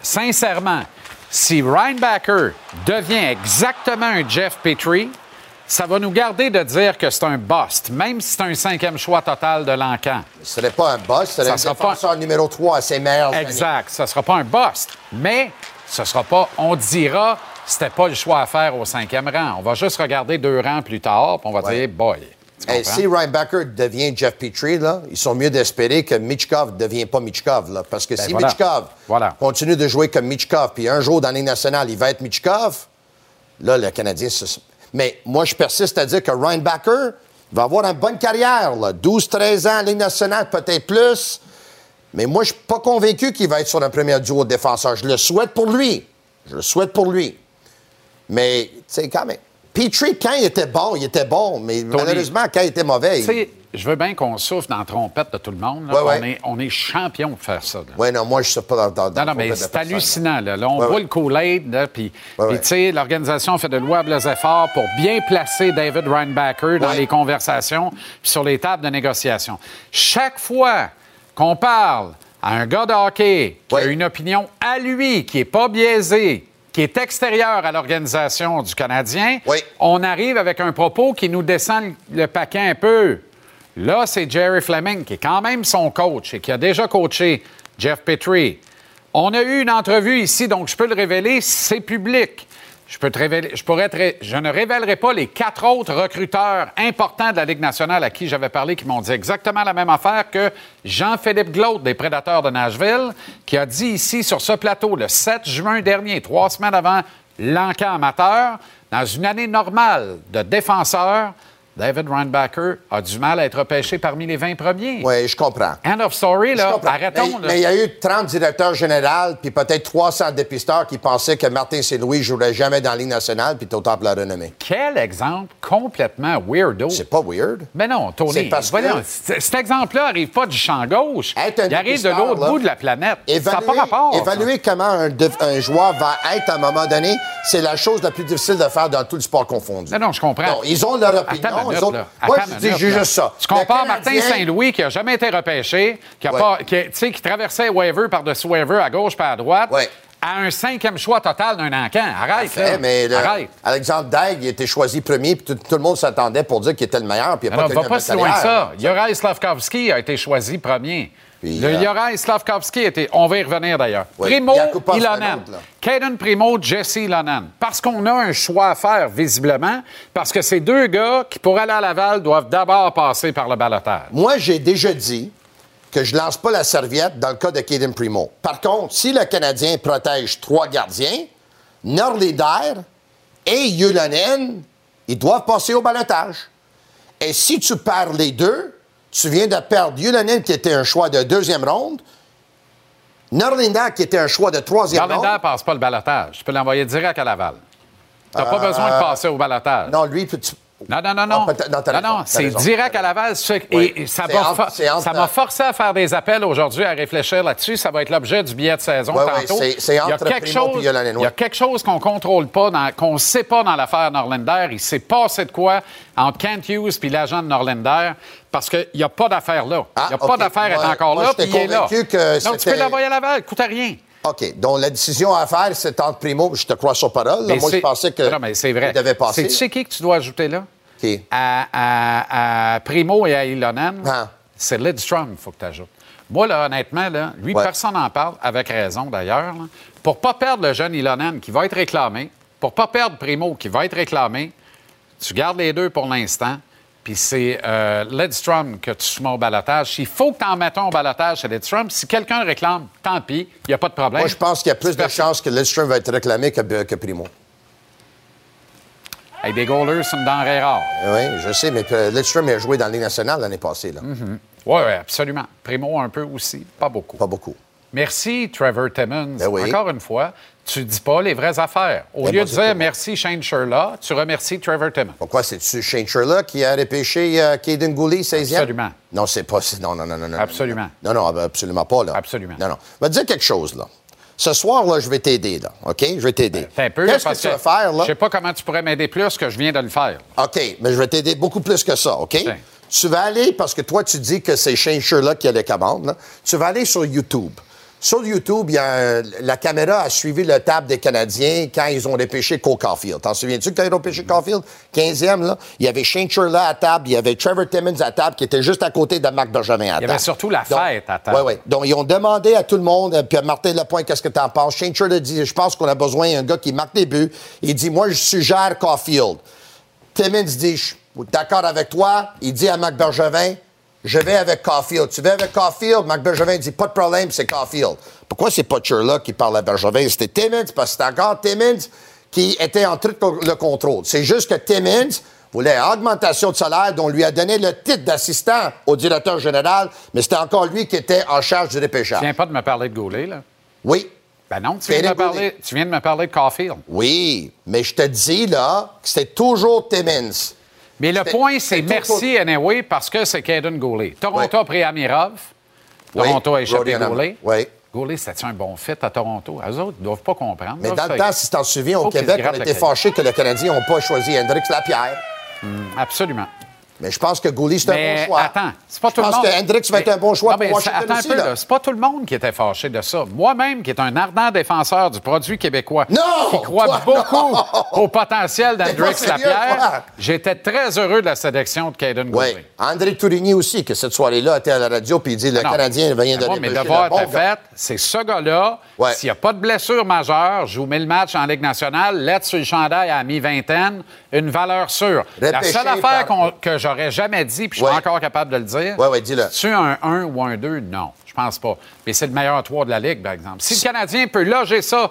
Sincèrement, si Reinbacher devient exactement un Jeff Petrie, ça va nous garder de dire que c'est un bust, même si c'est un cinquième choix total de l'encan. Ce n'est pas un boss, ce un sera pas- défenseur numéro 3 à ses. Exact. Ce ne sera pas un bust, mais ce sera pas, on dira, c'était pas le choix à faire au cinquième rang. On va juste regarder deux rangs plus tard, puis on va dire, boy. Hey, si Reinbacher devient Jeff Petrie, là, ils sont mieux d'espérer que Mitchkov ne devient pas Mitchkov. Là, parce que Ben si voilà. Mitchkov Voilà. continue de jouer comme Mitchkov, puis un jour dans la Ligue nationale, il va être Mitchkov, là, le Canadien... se- Mais moi, je persiste à dire que Reinbacher va avoir une bonne carrière. là. 12-13 ans en Ligue nationale, peut-être plus. Mais moi, je suis pas convaincu qu'il va être sur un premier duo de défenseur. Je le souhaite pour lui. Je le souhaite pour lui. Mais, tu sais, quand même... Petrie, quand il était bon, il était bon. Mais malheureusement, quand il était mauvais, Tu sais, je veux bien qu'on souffle dans la trompette de tout le monde. là. Ouais, ouais. On, est, on est champion de faire ça. Oui, non, moi, je ne sais pas dans, dans, dans Non, non, mais c'est hallucinant. Là, Là, on Ouais, voit le Kool-Aid, puis tu sais, l'organisation fait de louables efforts pour bien placer David Reinbacker dans les conversations puis sur les tables de négociation. Chaque fois qu'on parle à un gars de hockey qui a une opinion à lui, qui n'est pas biaisée, qui est extérieure à l'organisation du Canadien, Oui. on arrive avec un propos qui nous descend le le paquet un peu. Là, c'est Jerry Fleming, qui est quand même son coach et qui a déjà coaché Jeff Petrie. On a eu une entrevue ici, donc je peux le révéler, c'est public. Je, ne révélerai pas les quatre autres recruteurs importants de la Ligue nationale à qui j'avais parlé, qui m'ont dit exactement la même affaire que Jean-Philippe Glaude des Prédateurs de Nashville, qui a dit ici sur ce plateau le 7 juin dernier, trois semaines avant l'encan amateur, dans une année normale de défenseurs, David Reinbacker a du mal à être repêché parmi les 20 premiers. Oui, je comprends. End of story, là. Arrêtons. Mais, là. mais il y a eu 30 directeurs généraux, puis peut-être 300 dépisteurs qui pensaient que Martin Saint-Louis ne jouerait jamais dans la Ligue nationale, puis t'es au top de la renommée. Quel exemple complètement weirdo. C'est pas weird. Mais non, C'est Tony, parce que- voyons, cet exemple-là n'arrive pas du champ gauche. Il arrive de l'autre bout de la planète. ça n'a Évaluer, pas rapport. ça. évaluer comment un, joueur va être à un moment donné, c'est la chose la plus difficile de faire dans tout le sport confondu. Non, non, je comprends. Non, ils ont leur opinion. Attends minute, là. Moi, je dis là. juste ça. Tu compares Martin Saint-Louis, qui n'a jamais été repêché, qui, a Ouais. pas, qui, tu sais, qui traversait waiver par-dessus waiver à gauche par à droite, Ouais. à un cinquième choix total d'un encan. Arrête, là. Eh, mais le- Arrête. Alexandre Daigle, il a été choisi premier, puis tout, tout le monde s'attendait pour dire qu'il était le meilleur, puis il n'a pas pas si loin que ça. Juraj Slavkovski a été choisi premier. Puis, le euh, Juraj Slavkovski été... On va y revenir d'ailleurs. Oui. Primo Ilonen. Caden Primo, Jesse Ilonen. Parce qu'on a un choix à faire, visiblement, parce que ces deux gars qui, pour aller à Laval, doivent d'abord passer par le balotage. Moi, j'ai déjà dit que je lance pas la serviette dans le cas de Caden Primo. Par contre, si le Canadien protège trois gardiens, Norlider et Yulonen, ils doivent passer au balotage. Et si tu perds les deux, tu viens de perdre Yulonen, qui était un choix de deuxième ronde, Norlinder, qui était un choix de troisième ronde. ne passe pas le balotage. Tu peux l'envoyer direct à Laval. Tu n'as pas Euh, besoin de passer au balotage. Non, lui, tu- Non, non, non, non. Ah, non, non, c'est direct à Laval. Oui. Et, et ça entre- entre- m'a forcé à faire des appels aujourd'hui, à réfléchir là-dessus. Ça va être l'objet du billet de saison Oui, oui, tantôt. c'est- c'est il y a entre quelque chose, il y a quelque chose qu'on contrôle pas, qu'on ne sait pas dans l'affaire Norlander. Il s'est passé de quoi entre Kent Hughes puis l'agent de Norlander parce qu'il n'y a pas d'affaire là. Il Ah, n'y a pas d'affaire à être encore moi, là, puis il est là. que Donc, tu peux l'envoyer à Laval, coûte à rien. OK. Donc, la décision à faire, c'est entre Primo. Je te crois sur parole. là. Moi, je pensais que. Non, mais c'est vrai. il devait passer. Tu sais qui que tu dois ajouter là? Qui? À, à- à Primo et à Ilonen, Ah. c'est Lidstrom qu'il faut que tu ajoutes. Moi, là, honnêtement, là, lui, Ouais. personne n'en parle, avec raison d'ailleurs. Pour pas perdre le jeune Ilonen qui va être réclamé, pour pas perdre Primo qui va être réclamé, tu gardes les deux pour l'instant, puis c'est euh, Lidstrom que tu soumets au balotage. Il faut que tu en mettes un au balotage, c'est Lidstrom. Si quelqu'un réclame, tant pis, il n'y a pas de problème. Moi, je pense qu'il y a plus de chances que Lidstrom va être réclamé que, que Primo. Hey, des goalers, c'est une denrée rare. Oui, je sais, mais Lidstrom a joué dans la Ligue nationale l'année passée. Oui, oui, absolument. Primo un peu aussi, pas beaucoup. Pas beaucoup. Merci, Trevor Timmons. Ben oui. Encore une fois, tu dis pas les vraies affaires. Au Ben lieu de dire tout. merci Shane Sherlock, tu remercies Trevor Timmons. Pourquoi? C'est-tu Shane Sherlock qui a repêché euh, Caden Gooley, 16e? Absolument. Non, c'est pas... Non, non, non, non. Absolument. Non, non, non, absolument pas, là. Absolument. Non, non. Je vais te dire quelque chose, là. Ce soir, là, je vais t'aider, là. OK? Je vais t'aider. Fais un peu, Qu'est-ce que tu vas faire, là? Je sais pas comment tu pourrais m'aider plus que je viens de le faire. OK, mais je vais t'aider beaucoup plus que ça, OK? Tiens. Tu vas aller, parce que toi, tu dis que c'est Shane Sherlock qui a les commandes, là. tu vas aller sur YouTube. Sur YouTube, il y a un- la caméra a suivi le table des Canadiens quand ils ont repêché Cole Caulfield. T'en souviens-tu quand ils ont repêché Caulfield? 15e, là. Il y avait Shane Sherlock à table, il y avait Trevor Timmons à table qui était juste à côté de Marc Bergevin à table. Il y avait surtout la Donc- fête à table. Oui, oui. Donc, ils ont demandé à tout le monde, euh, puis à Martin Lapointe, qu'est-ce que tu en penses? Shane Sherlock dit, je pense qu'on a besoin d'un gars qui marque des buts. Il dit, moi, je suggère Caulfield. Timmins dit, je suis d'accord avec toi. Il dit à Marc Bergevin, je vais avec Caulfield. Tu vas avec Caulfield? Marc Bergevin dit, pas de problème, c'est Caulfield. Pourquoi c'est pas Sherlock qui parle à Bergevin? C'était Timmins, parce que c'était encore Timmins qui était en train de le contrôle. C'est juste que Timmins voulait augmentation de salaire, dont on lui a donné le titre d'assistant au directeur général, mais c'était encore lui qui était en charge du Tu repêchage. viens pas de me parler de Goulet, là? Oui. Ben non, tu viens, de me parler, tu viens de me parler de Caulfield. Oui, mais je te dis, là, que c'était toujours Timmins. Mais le point, c'est merci anyway parce que c'est Caden Goulet. Toronto a pris Amirov. Oui, Toronto a échappé Goulet. Oui. Goulet, c'était un bon fit à Toronto? Eux autres ne doivent pas comprendre. Mais Là, dans le temps, si tu t'en souviens, au Québec, on était fâchés que les Canadiens n'ont pas choisi Hendrix Lapierre. Hmm, absolument. Mais je pense que Goulet, c'est un Mais bon choix. attends, c'est pas Je tout le pense monde. que Hendrix va être un bon choix Non, pour mais Washington attends aussi, un peu, là. là. C'est pas tout le monde qui était fâché de ça. Moi-même, qui est un ardent défenseur du produit québécois, qui croit Toi, beaucoup non! au potentiel d'Hendrix Lapierre, toi? j'étais très heureux de la sélection de Caden Goulet. Oui. André Tourigny aussi, que cette soirée-là était à la radio, puis il dit le non. Canadien vient de bon étaient gars. faits. C'est ce gars-là. S'il n'y a pas de blessure majeure, joue 1000 matchs en Ligue nationale, lettre sur le chandail à mi-vingtaine, une valeur sûre. La seule affaire par- qu'on- que j'aurais jamais dit, puis je suis Ouais. encore capable de le dire. Oui, oui, dis-le. Tu un 1 ou un 2? Non, je pense pas. Mais c'est le meilleur 3 de la Ligue, par exemple. Si le Canadien peut loger ça,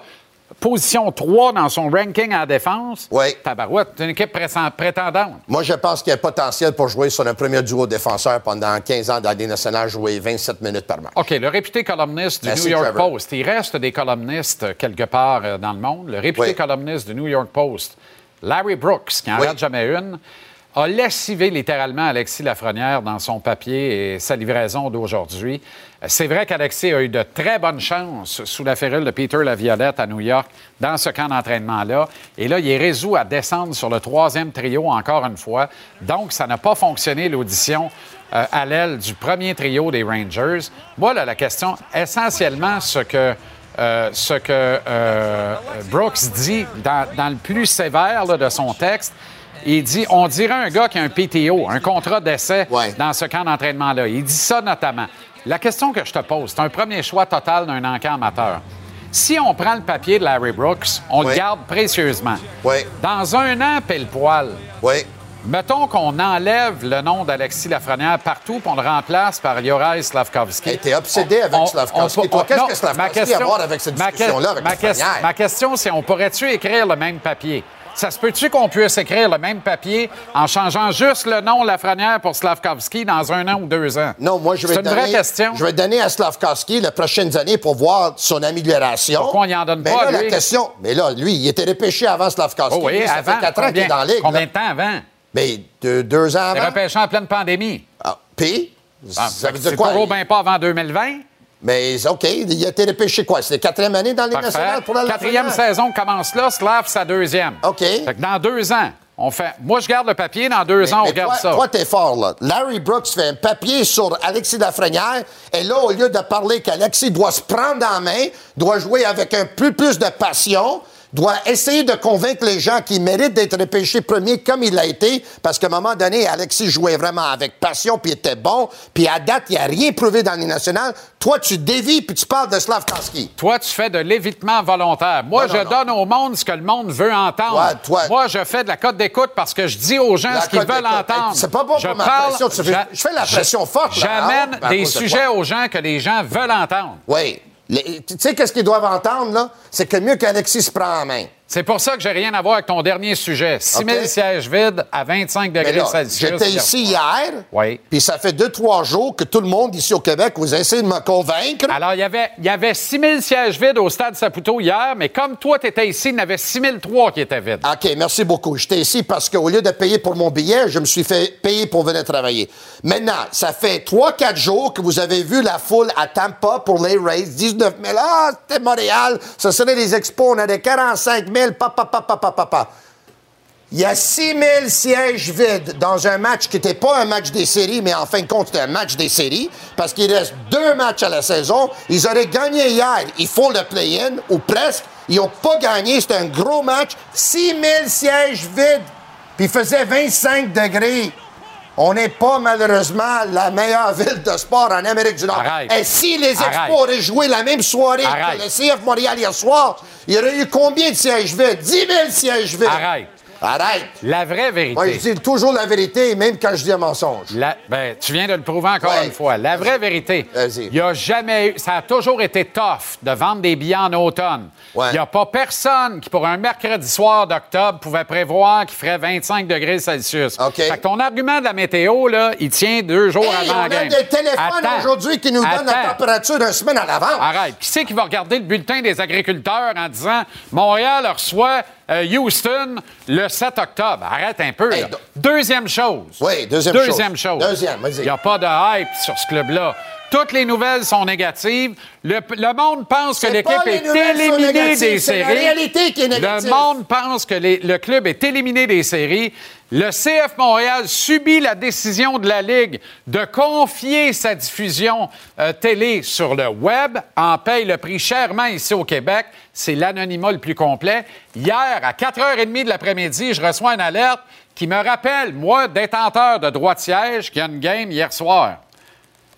position 3 dans son ranking à la défense, tabarouette, c'est une équipe prétendante. Moi, je pense qu'il y a potentiel pour jouer sur un premier duo défenseur pendant 15 ans dans la Ligue nationale, jouer 27 minutes par match. OK, le réputé columniste du Merci, New York Trevor. Post. Il reste des columnistes euh, quelque part euh, dans le monde. Le réputé Oui. columniste du New York Post, Larry Brooks, qui en rate jamais une, a lessivé littéralement Alexis Lafrenière dans son papier et sa livraison d'aujourd'hui. C'est vrai qu'Alexis a eu de très bonnes chances sous la férule de Peter Laviolette à New York dans ce camp d'entraînement-là. Et là, il est résolu à descendre sur le troisième trio encore une fois. Donc, ça n'a pas fonctionné l'audition euh, à l'aile du premier trio des Rangers. Moi, là, la question, essentiellement, ce que, euh, ce que euh, Brooks dit dans, le plus sévère de son texte, il dit on dirait un gars qui a un PTO, un contrat d'essai dans ce camp d'entraînement-là. Il dit ça notamment. La question que je te pose, c'est un premier choix total d'un encamp amateur. Si on prend le papier de Larry Brooks, on le garde précieusement. Dans un an, pile poil. Mettons qu'on enlève le nom d'Alexis Lafrenière partout puis on le remplace par Yoraï Slavkovski. T'es obsédé avec On- Slavkovski. qu'est-ce que Slavkovski ma a à question- voir avec cette discussion-là avec ma, Lafrenière? ma question, c'est on pourrait-tu écrire le même papier? Ça se peut-tu qu'on puisse écrire le même papier en changeant juste le nom Lafrenière pour Slavkovski dans un an ou deux ans? Non, moi, je vais C'est une donner, vraie question. Je vais donner à Slavkovski les prochaines années pour voir son amélioration. Pourquoi on y en donne mais pas, là, la question, mais là, lui, il était repêché avant Slavkovski. Oh oui, Lui, ça avant. fait quatre ans qu'il est dans la ligue. Combien de temps avant? Mais deux, deux ans avant. repêché en pleine pandémie. Ah, Puis, Ah, ça veut dire quoi? bien pas avant 2020. Mais OK, il a été repêché quoi? C'est la quatrième année dans la Ligue Parfait. nationale pour la Quatrième saison commence là, Slav sa deuxième. OK. Fait que dans deux ans, on fait. Moi, je garde le papier, dans deux ans, on regarde ça. Toi, t'es fort, là. Larry Brooks fait un papier sur Alexis Lafrenière, et là, au lieu de parler qu'Alexis doit se prendre en main, doit jouer avec un peu plus de passion, doit essayer de convaincre les gens qu'il mérite d'être repêché premier comme il l'a été, parce qu'à un moment donné, Alexis jouait vraiment avec passion, puis il était bon, puis à date, il n'a rien prouvé dans les nationales. Toi, tu dévis, puis tu parles de Slavkovski. Toi, tu fais de l'évitement volontaire. Moi, Non, non, je non. donne au monde ce que le monde veut entendre. Ouais, toi- Moi, je fais de la cote d'écoute parce que je dis aux gens La ce qu'ils veulent entendre. C'est pas bon je pour ma parle- pression, fais- je fais la pression forte, J'amène à des de sujets aux gens que les gens veulent entendre. Oui. Tu sais, qu'est-ce qu'ils doivent entendre, là? C'est que mieux qu'Alexis se prend en main. C'est pour ça que j'ai rien à voir avec ton dernier sujet. 6 000 OK. sièges vides à 25 Mais degrés là, Celsius. J'étais ici hier, Oui. puis ça fait deux, trois jours que tout le monde ici au Québec, vous essayez de me convaincre. Alors, il y avait, il y avait 6 000 sièges vides au stade Saputo hier, mais comme toi, tu étais ici, il y en avait 6 003 qui étaient vides. OK, merci beaucoup. J'étais ici parce qu'au lieu de payer pour mon billet, je me suis fait payer pour venir travailler. Maintenant, ça fait trois, quatre jours que vous avez vu la foule à Tampa pour les Rays. 19 000. Ah, c'était Montréal. Ce serait les expos. On avait 45 000. Il y a 6 000 sièges vides dans un match qui n'était pas un match des séries, mais en fin de compte, c'était un match des séries, parce qu'il reste deux matchs à la saison. Ils auraient gagné hier. Ils font le play-in, ou presque. Ils n'ont pas gagné. C'était un gros match. 6 000 sièges vides. Puis il faisait 25 degrés. On n'est pas, malheureusement, la meilleure ville de sport en Amérique du Nord. Arrête. Et si les Expos Arrête. auraient joué la même soirée Arrête. que le CF Montréal hier soir, il y aurait eu combien de sièges vides? 10 000 sièges vides. Arrête. Arrête. La vraie vérité. Moi, je dis toujours la vérité, même quand je dis un mensonge. La- ben, tu viens de le prouver encore Ouais. une fois. La vraie vérité, il n'y a jamais eu. Ça a toujours été tough de vendre des billets en automne. Il n'y a pas personne qui, pour un mercredi soir d'octobre, pouvait prévoir qu'il ferait 25 degrés Celsius. Fait que ton argument de la météo, là, il tient deux jours Hey, avant on la a game. des téléphones aujourd'hui qui nous donnent la température d'une semaine à l'avance. Arrête. Qui c'est qui va regarder le bulletin des agriculteurs en disant Montréal reçoit euh, Houston le 7 octobre. Arrête un peu. deuxième chose. Oui, deuxième Deuxième chose. chose. Deuxième. Il n'y a pas de hype sur ce club-là. Toutes les nouvelles sont négatives. Le, le monde pense que l'équipe est éliminée des c'est la séries. réalité qui est négative. Le monde pense que les- le club est éliminé des séries. Le CF Montréal subit la décision de la Ligue de confier sa diffusion euh, télé sur le web, en paye le prix chèrement ici au Québec. C'est l'anonymat le plus complet. Hier, à 4h30 de l'après-midi, je reçois une alerte qui me rappelle, moi, détenteur de droit de siège, qu'il y a une game hier soir.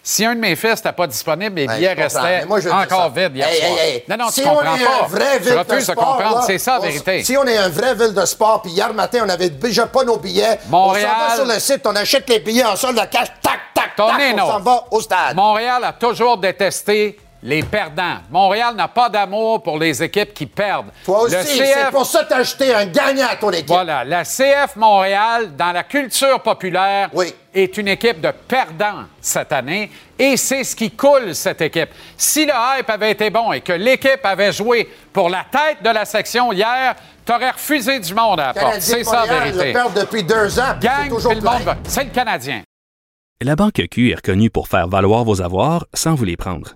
Si un de mes fils n'était pas disponible, les Ben, billets je comprends, restaient moi, je encore vides hier Hey, soir. hey, hey. Non, non, si tu comprends on est pas. un vrai Je ville refuse de sport, comprendre. C'est ça la vérité. Si on est un vrai ville de sport, puis hier matin, on avait déjà pas nos billets, Montréal- on s'en va sur le site, on achète les billets en solde de cash, tac, tac, tac, on s'en va au stade. Montréal a toujours détesté les perdants. Montréal n'a pas d'amour pour les équipes qui perdent. Toi aussi, Le c'est pour ça que t'as acheté un gagnant à ton équipe. Voilà, la CF Montréal, dans la culture populaire, est une équipe de perdants cette année et c'est ce qui coule cette équipe. Si le hype avait été bon et que l'équipe avait joué pour la tête de la section hier, t'aurais refusé du monde à la porte. C'est de ça la vérité. le perdent depuis deux ans, Gang, toujours le monde C'est le Canadien. La Banque Q est reconnue pour faire valoir vos avoirs sans vous les prendre.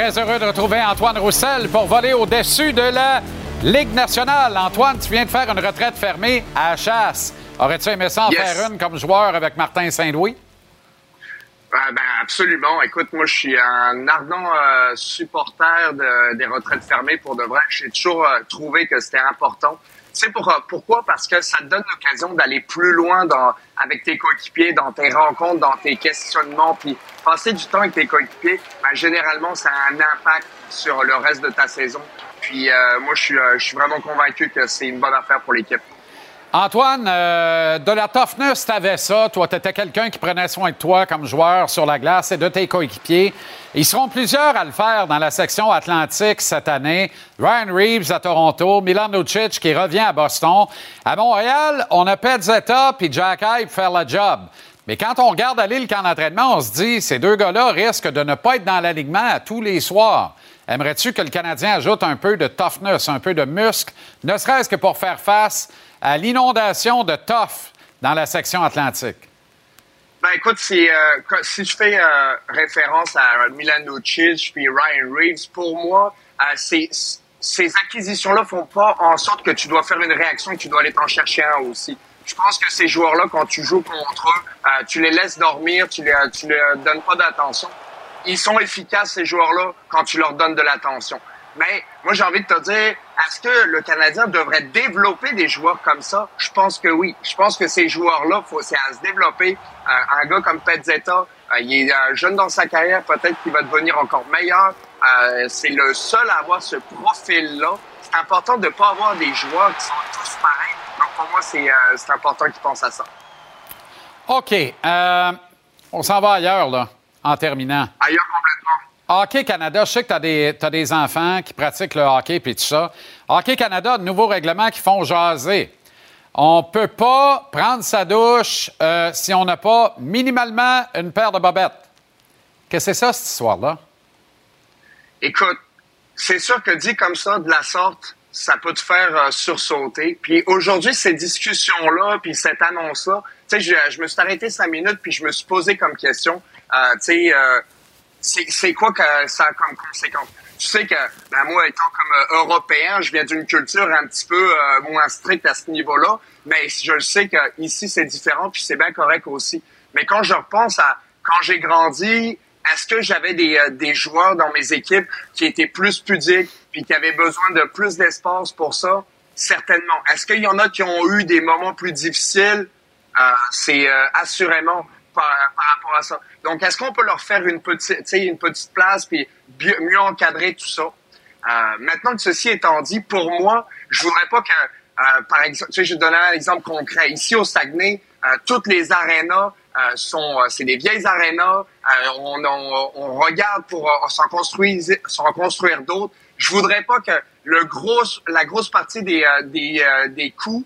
Très heureux de retrouver Antoine Roussel pour voler au-dessus de la Ligue nationale. Antoine, tu viens de faire une retraite fermée à la chasse. Aurais-tu aimé ça en Yes. faire une comme joueur avec Martin Saint-Louis? Ah, ben, absolument. Écoute, moi, je suis un ardent euh, supporter de- des retraites fermées pour de vrai. J'ai toujours euh, trouvé que c'était important. Sais pour, pourquoi? Parce que ça te donne l'occasion d'aller plus loin dans, avec tes coéquipiers, dans tes rencontres, dans tes questionnements, puis passer du temps avec tes coéquipiers, ben, généralement, ça a un impact sur le reste de ta saison. Puis euh, moi, je suis, euh, je suis vraiment convaincu que c'est une bonne affaire pour l'équipe. Antoine, euh, de la toughness, t'avais ça. Toi, t'étais quelqu'un qui prenait soin de toi comme joueur sur la glace et de tes coéquipiers. Ils seront plusieurs à le faire dans la section Atlantique cette année. Ryan Reeves à Toronto, Milan Lucic qui revient à Boston. À Montréal, on a Petzetta puis Jack Hype pour faire le job. Mais quand on regarde aller le camp d'entraînement, on se dit, ces deux gars-là risquent de ne pas être dans l'alignement à tous les soirs. Aimerais-tu que le Canadien ajoute un peu de toughness, un peu de muscle, ne serait-ce que pour faire face à l'inondation de tough dans la section Atlantique? Ben écoute, si, euh, si je fais euh, référence à Milan Lucic puis Ryan Reeves, pour moi, euh, ces, acquisitions-là font pas en sorte que tu dois faire une réaction et que tu dois aller t'en chercher un aussi. Je pense que ces joueurs-là, quand tu joues contre eux, euh, tu les laisses dormir, tu les, tu les donnes pas d'attention. Ils sont efficaces, ces joueurs-là, quand tu leur donnes de l'attention. Mais moi, j'ai envie de te dire, est-ce que le Canadien devrait développer des joueurs comme ça? Je pense que oui. Je pense que ces joueurs-là, faut, c'est à se développer. Euh, un gars comme Petzetta, euh, il est euh, jeune dans sa carrière, peut-être qu'il va devenir encore meilleur. Euh, c'est le seul à avoir ce profil-là. C'est important de ne pas avoir des joueurs qui sont tous pareils. Donc pour moi, c'est, important qu'ils pensent à ça. OK. on s'en va ailleurs, là, en terminant. Ailleurs. Hockey Canada, je sais que tu as des, enfants qui pratiquent le hockey et tout ça. Hockey Canada de nouveaux règlements qui font jaser. On peut pas prendre sa douche euh, si on n'a pas minimalement une paire de bobettes. Qu'est-ce que c'est ça, cette histoire-là? Écoute, c'est sûr que dit comme ça, de la sorte, ça peut te faire euh, sursauter. Puis aujourd'hui, ces discussions-là, puis cette annonce-là, tu sais, je, je me suis arrêté cinq minutes, puis je me suis posé comme question, euh, tu sais, c'est quoi que ça a comme conséquence? Tu sais que, ben moi, étant comme euh, Européen, je viens d'une culture un petit peu euh, moins stricte à ce niveau-là, mais je le sais que ici c'est différent, puis c'est bien correct aussi. Mais quand je repense à quand j'ai grandi, est-ce que j'avais des, euh, des joueurs dans mes équipes qui étaient plus pudiques, puis qui avaient besoin de plus d'espace pour ça? Certainement. Est-ce qu'il y en a qui ont eu des moments plus difficiles? Euh, c'est euh, assurément par, rapport à ça. Donc, est-ce qu'on peut leur faire une petite, place puis mieux encadrer tout ça? Euh, maintenant que ceci étant dit, pour moi, je voudrais pas que, euh, par exemple, je vais donner un exemple concret. Ici au Saguenay, euh, toutes les arénas sont, c'est des vieilles arénas. On, regarde pour s'en construire, s'en construire d'autres. Je voudrais pas que le gros, la grosse partie des, des, des coûts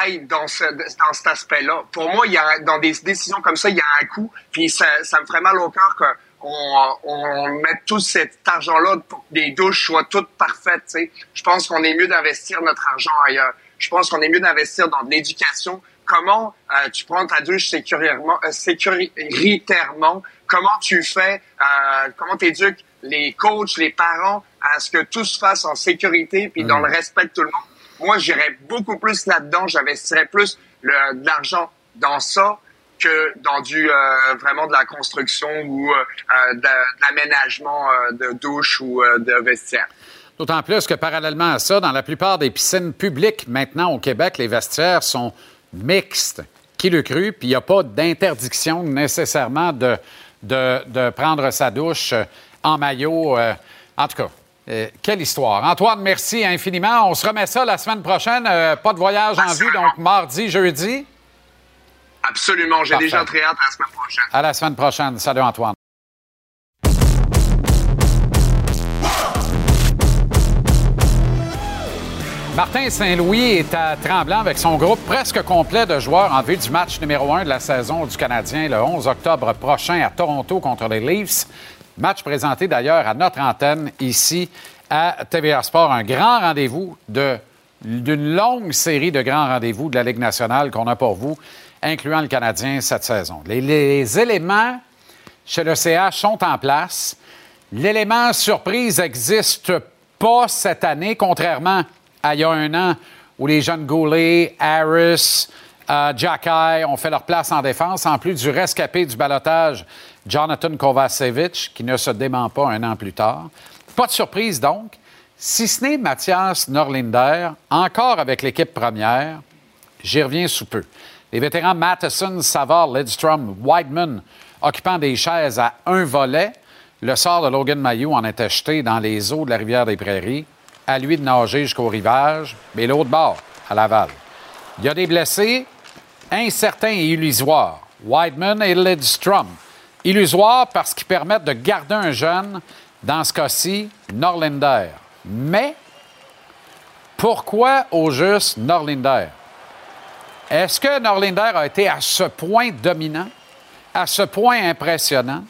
aille dans, ce, dans cet aspect-là. Pour moi, il y a, dans des décisions comme ça, il y a un coût, puis ça, ça me ferait mal au cœur qu'on on mette tout cet argent-là pour que les douches soient toutes parfaites. tu sais. Je pense qu'on est mieux d'investir notre argent ailleurs. Je pense qu'on est mieux d'investir dans de l'éducation. Comment euh, tu prends ta douche sécuritairement, euh, sécuritairement? Comment tu fais? Euh, comment tu éduques les coachs, les parents à ce que tout se fasse en sécurité puis dans le respect de tout le monde? Moi, j'irais beaucoup plus là-dedans. J'investirais plus de l'argent dans ça que dans du euh, vraiment de la construction ou euh, euh, de, l'aménagement de douche ou de vestiaire. D'autant plus que parallèlement à ça, dans la plupart des piscines publiques maintenant au Québec, les vestiaires sont mixtes. Qui le cru? Puis il n'y a pas d'interdiction nécessairement de, de, prendre sa douche en maillot. en tout cas, euh, quelle histoire. Antoine, merci infiniment. On se remet ça la semaine prochaine. Euh, pas de voyage en vue, donc mardi, jeudi. Absolument. J'ai déjà très hâte à la semaine prochaine. À la semaine prochaine. Salut Antoine. Martin Saint-Louis est à Tremblant avec son groupe presque complet de joueurs en vue du match numéro un de la saison du Canadien le 11 octobre prochain à Toronto contre les Leafs. Match présenté d'ailleurs à notre antenne ici à TVA Sport. Un grand rendez-vous de- d'une longue série de grands rendez-vous de la Ligue nationale qu'on a pour vous, incluant le Canadien cette saison. Les, éléments chez le CH sont en place. L'élément surprise n'existe pas cette année, contrairement à il y a un an où les jeunes Goulet, Harris, euh, ont fait leur place en défense, en plus du rescapé du balotage Jonathan Kovacevic, qui ne se dément pas un an plus tard. Pas de surprise donc, si ce n'est Mathias Norlinder, encore avec l'équipe première, J'y reviens sous peu. Les vétérans Matheson, Savard, Lidstrom, Whiteman occupant des chaises à un volet. Le sort de Logan Mayou en était jeté dans les eaux de la rivière des Prairies. À lui de nager jusqu'au rivage, mais l'autre bord, à Laval. Il y a des blessés incertains et illusoires. Whiteman et Lidstrom. Illusoires parce qu'ils permettent de garder un jeune, dans ce cas-ci, Norlinder. Mais pourquoi au juste Norlinder? Est-ce que Norlinder a été à ce point dominant, à ce point impressionnant?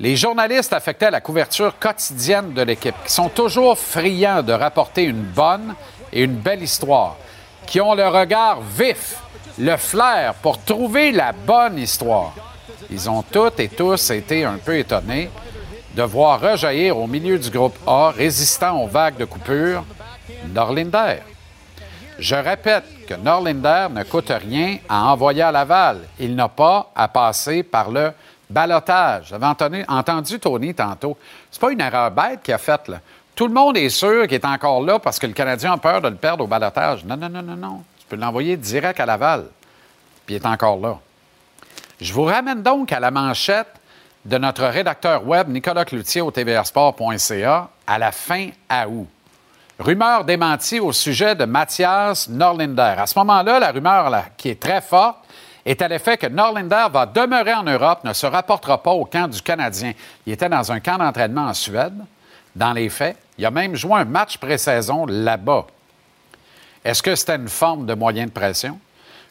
Les journalistes affectés à la couverture quotidienne de l'équipe, qui sont toujours friands de rapporter une bonne et une belle histoire, qui ont le regard vif, le flair pour trouver la bonne histoire. Ils ont toutes et tous été un peu étonnés de voir rejaillir au milieu du groupe A, résistant aux vagues de coupure, Norlinder. Je répète que Norlinder ne coûte rien à envoyer à Laval. Il n'a pas à passer par le balotage. J'avais entendu, Tony tantôt. C'est pas une erreur bête qu'il a faite. Tout le monde est sûr qu'il est encore là parce que le Canadien a peur de le perdre au balotage. Non, non, non, non, non. Tu peux l'envoyer direct à Laval. Puis il est encore là. Je vous ramène donc à la manchette de notre rédacteur web Nicolas Cloutier au tvrsport.ca à la fin août. Rumeur démentie au sujet de Mathias Norlinder. À ce moment-là, la rumeur qui est très forte est à l'effet que Norlinder va demeurer en Europe, ne se rapportera pas au camp du Canadien. Il était dans un camp d'entraînement en Suède. Dans les faits, il a même joué un match pré-saison là-bas. Est-ce que c'était une forme de moyen de pression?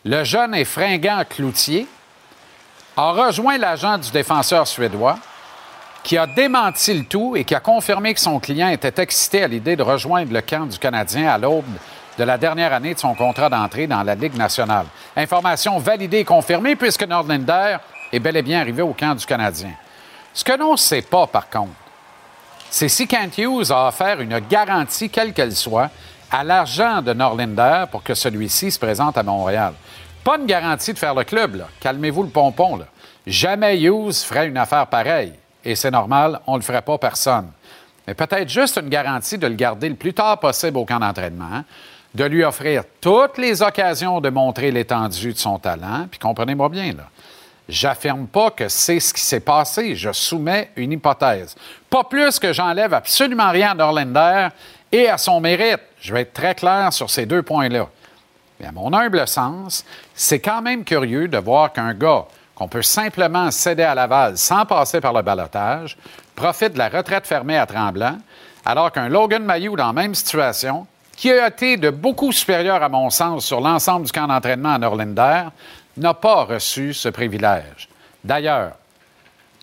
Le jeune et fringant Cloutier a rejoint l'agent du défenseur suédois qui a démenti le tout et qui a confirmé que son client était excité à l'idée de rejoindre le camp du Canadien à l'aube de la dernière année de son contrat d'entrée dans la Ligue nationale. Information validée et confirmée puisque Nordlinder est bel et bien arrivé au camp du Canadien. Ce que l'on ne sait pas, par contre, c'est si Kent Hughes a offert une garantie, quelle qu'elle soit, à l'agent de Norlinder pour que celui-ci se présente à Montréal. Pas une garantie de faire le club. Calmez-vous le pompon. Jamais Hughes ferait une affaire pareille. Et c'est normal, on ne le ferait pas personne. Mais peut-être juste une garantie de le garder le plus tard possible au camp d'entraînement, hein, de lui offrir toutes les occasions de montrer l'étendue de son talent, puis comprenez-moi bien. J'affirme pas que c'est ce qui s'est passé. Je soumets une hypothèse. Pas plus que j'enlève absolument rien à Norlander et à son mérite. Je vais être très clair sur ces deux points-là. Mais à mon humble sens, c'est quand même curieux de voir qu'un gars qu'on peut simplement céder à Laval sans passer par le balotage profite de la retraite fermée à Tremblant, alors qu'un Logan Mayou dans la même situation, qui a été de beaucoup supérieur à mon sens sur l'ensemble du camp d'entraînement à Norlinder, n'a pas reçu ce privilège. D'ailleurs,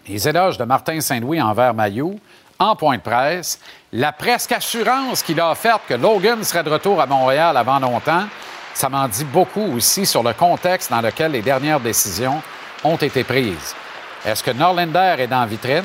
les éloges de Martin Saint-Louis envers Mayou, en point de presse, la presque assurance qu'il a offerte que Logan serait de retour à Montréal avant longtemps, ça m'en dit beaucoup aussi sur le contexte dans lequel les dernières décisions ont été prises. Est-ce que Norlinder est dans vitrine?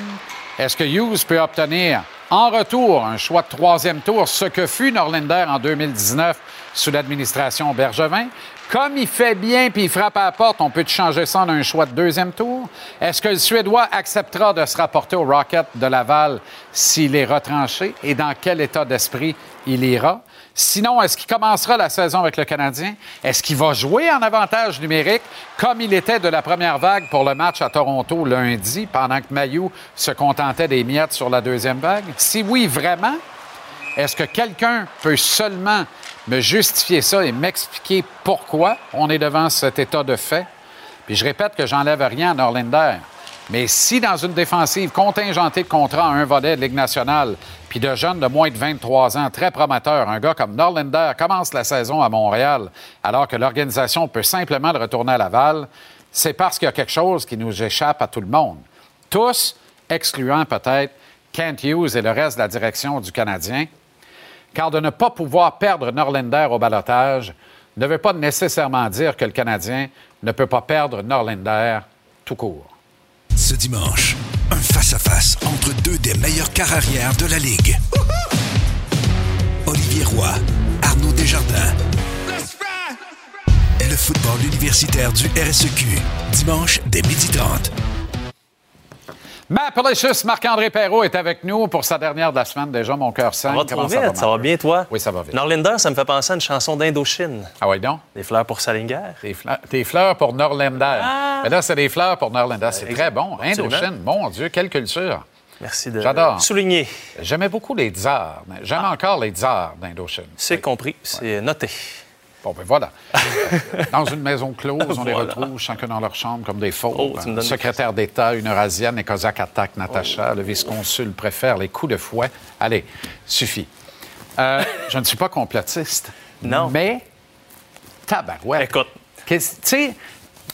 Est-ce que Hughes peut obtenir en retour un choix de troisième tour, ce que fut Norlinder en 2019 sous l'administration Bergevin? Comme il fait bien puis il frappe à la porte, on peut changer ça en un choix de deuxième tour? Est-ce que le Suédois acceptera de se rapporter au Rocket de Laval s'il est retranché? Et dans quel état d'esprit il ira? Sinon, est-ce qu'il commencera la saison avec le Canadien? Est-ce qu'il va jouer en avantage numérique comme il était de la première vague pour le match à Toronto lundi pendant que Mayou se contentait des miettes sur la deuxième vague? Si oui, vraiment, est-ce que quelqu'un peut seulement me justifier ça et m'expliquer pourquoi on est devant cet état de fait? Puis je répète que j'enlève rien à Norlinder. Mais si dans une défensive contingentée de contrat à un volet de Ligue nationale, puis de jeunes de moins de 23 ans, très prometteurs, un gars comme Norlinder commence la saison à Montréal, alors que l'organisation peut simplement le retourner à Laval, c'est parce qu'il y a quelque chose qui nous échappe à tout le monde. Tous, excluant peut-être Kent Hughes et le reste de la direction du Canadien, car de ne pas pouvoir perdre Norlinder au balotage ne veut pas nécessairement dire que le Canadien ne peut pas perdre Norlinder tout court. Ce dimanche, un face-à-face entre deux des meilleurs quarts arrière de la Ligue. Olivier Roy, Arnaud Desjardins. Le football universitaire du RSEQ. Dimanche dès 12h30. Mappalicious, Marc-André Perrault est avec nous pour sa dernière de la semaine. Déjà, mon cœur saigne. Ça va trop vite, ça va, Marc? bien, toi? Oui, ça va vite. Norlinder, ça me fait penser à une chanson d'Indochine. Ah oui, donc? Des fleurs pour Salinger. Des fleurs, des fleurs pour Norlander. Ah! Mais là, c'est des fleurs pour Norlander. C'est très bon. Absolument. Indochine, mon Dieu, quelle culture. Merci de J'adore. souligner. J'aimais beaucoup les tsars. J'aime encore les tsars d'Indochine. C'est compris, c'est noté. Bon, ben voilà. dans une maison close, on les retrouve chacun dans leur chambre comme des faux. Oh, secrétaire d'État, une Eurasienne, les Cosaques attaquent Natacha. Le vice-consul préfère les coups de fouet. Allez, suffit. Euh, je ne suis pas complotiste. Non. Mais, tabarouette. Écoute. Tu sais,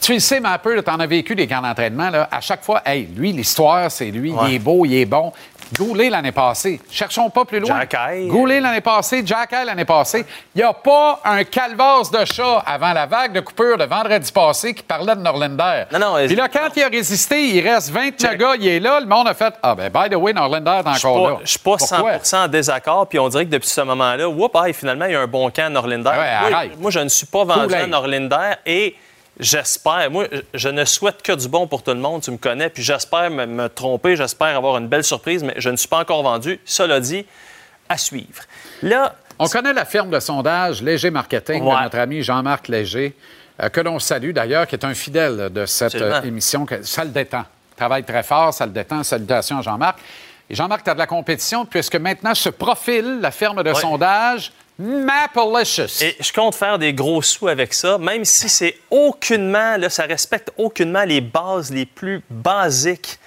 tu le sais, mais un peu, tu en as vécu des camps d'entraînement. là. À chaque fois, hey, lui, l'histoire, c'est lui. Ouais. Il est beau, il est bon. Goulet l'année passée. Cherchons pas plus loin. Jack. Goulet l'année passée, Jack l'année passée. Il n'y a pas un calvasse de chat avant la vague de coupure de vendredi passé qui parlait de Norlinder. Non, non, Puis là, quand il a résisté, il reste 29 gars, il est là. Le monde a fait Ah, ben, by the way, Norlinder est encore pas- là. je suis pas Pourquoi? 100 en désaccord, puis on dirait que depuis ce moment-là, whoop, hey, finalement, il y a un bon camp à Norlinder. Ah ouais, moi, je ne suis pas vendu Kool-Aid. à Norlinder et j'espère, moi, je ne souhaite que du bon pour tout le monde, tu me connais, puis j'espère me, me tromper, j'espère avoir une belle surprise, mais je ne suis pas encore vendu. Cela dit, à suivre. Là, On connaît la firme de sondage Léger Marketing Ouais. de notre ami Jean-Marc Léger, euh, que l'on salue d'ailleurs, qui est un fidèle de cette euh, émission. que- Ça le détend. Il travaille très fort, ça le détend. Salutations à Jean-Marc. Et Jean-Marc, tu as de la compétition puisque maintenant se profile la firme de Ouais. sondage Mapalicious. Et je compte faire des gros sous avec ça, même si c'est aucunement, là, ça respecte aucunement les bases les plus basiques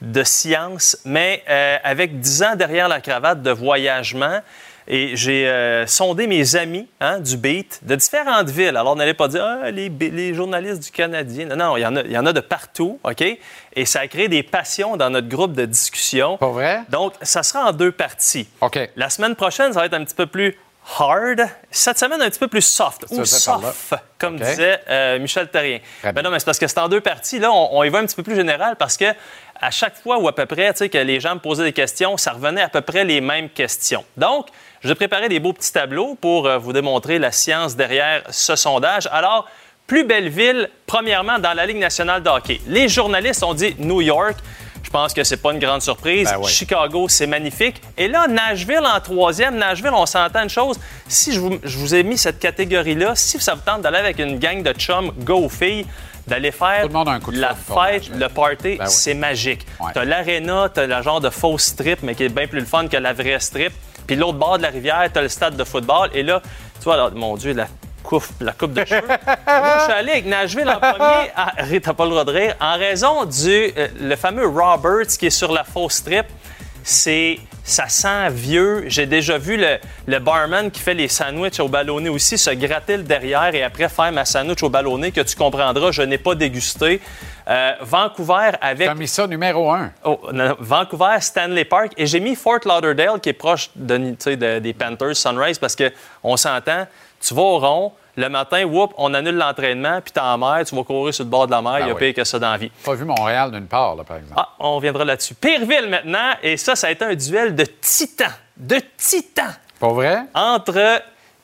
de science, mais euh, avec 10 ans derrière la cravate de voyagement. Et j'ai euh, sondé mes amis hein, du beat de différentes villes. Alors, n'allez pas dire ah, les, journalistes du Canadien. Non, non, il y, en a, il y en a de partout, OK? Et ça a créé des passions dans notre groupe de discussion. Pas vrai? Donc, ça sera en deux parties. OK. La semaine prochaine, ça va être un petit peu plus hard. Cette semaine, un petit peu plus soft. Ou soft, comme disait euh, Michel Terrien. Ben non, mais c'est parce que c'est en deux parties. Là, on, on y va un petit peu plus général parce que à chaque fois ou à peu près, tu sais, que les gens me posaient des questions, ça revenait à peu près les mêmes questions. Donc, je vais préparer des beaux petits tableaux pour euh, vous démontrer la science derrière ce sondage. Alors, plus belle ville, premièrement, dans la Ligue nationale de hockey. Les journalistes ont dit New York. Je pense que c'est pas une grande surprise. Ben. Chicago, c'est magnifique. Et là, Nashville en troisième. Nashville, on s'entend une chose. Si je vous, je vous ai mis cette catégorie-là, si ça vous tente d'aller avec une gang de chums, go filles, D'aller faire la fête, le party, Ben oui. c'est magique. Ouais. T'as l'aréna, t'as le genre de fausse strip, mais qui est bien plus le fun que la vraie strip. Puis l'autre bord de la rivière, t'as le stade de football. Et là, tu vois, mon Dieu, la coupe, la coupe de cheveux. Moi, je suis allé avec Nashville en premier. Ah, t'as pas le droit de rire. En raison du euh, le fameux Roberts qui est sur la fausse strip, c'est ça sent vieux. J'ai déjà vu le, le barman qui fait les sandwichs au ballonné aussi se gratter le derrière et après faire ma sandwich au ballonné que tu comprendras, je n'ai pas dégusté. Euh, Vancouver avec. Tu as mis ça numéro un. Oh, non, Vancouver, Stanley Park. Et j'ai mis Fort Lauderdale, qui est proche de- des Panthers, Sunrise, parce qu'on s'entend, tu vas au rond, le matin, whoop, on annule l'entraînement, puis t'es en mer, tu vas courir sur le bord de la mer, il y a oui. pire que ça dans la vie. Pas vu Montréal d'une part, là, par exemple. Ah, on reviendra là-dessus. Pireville maintenant, et ça, ça a été un duel de titans, de titans, Pas vrai? entre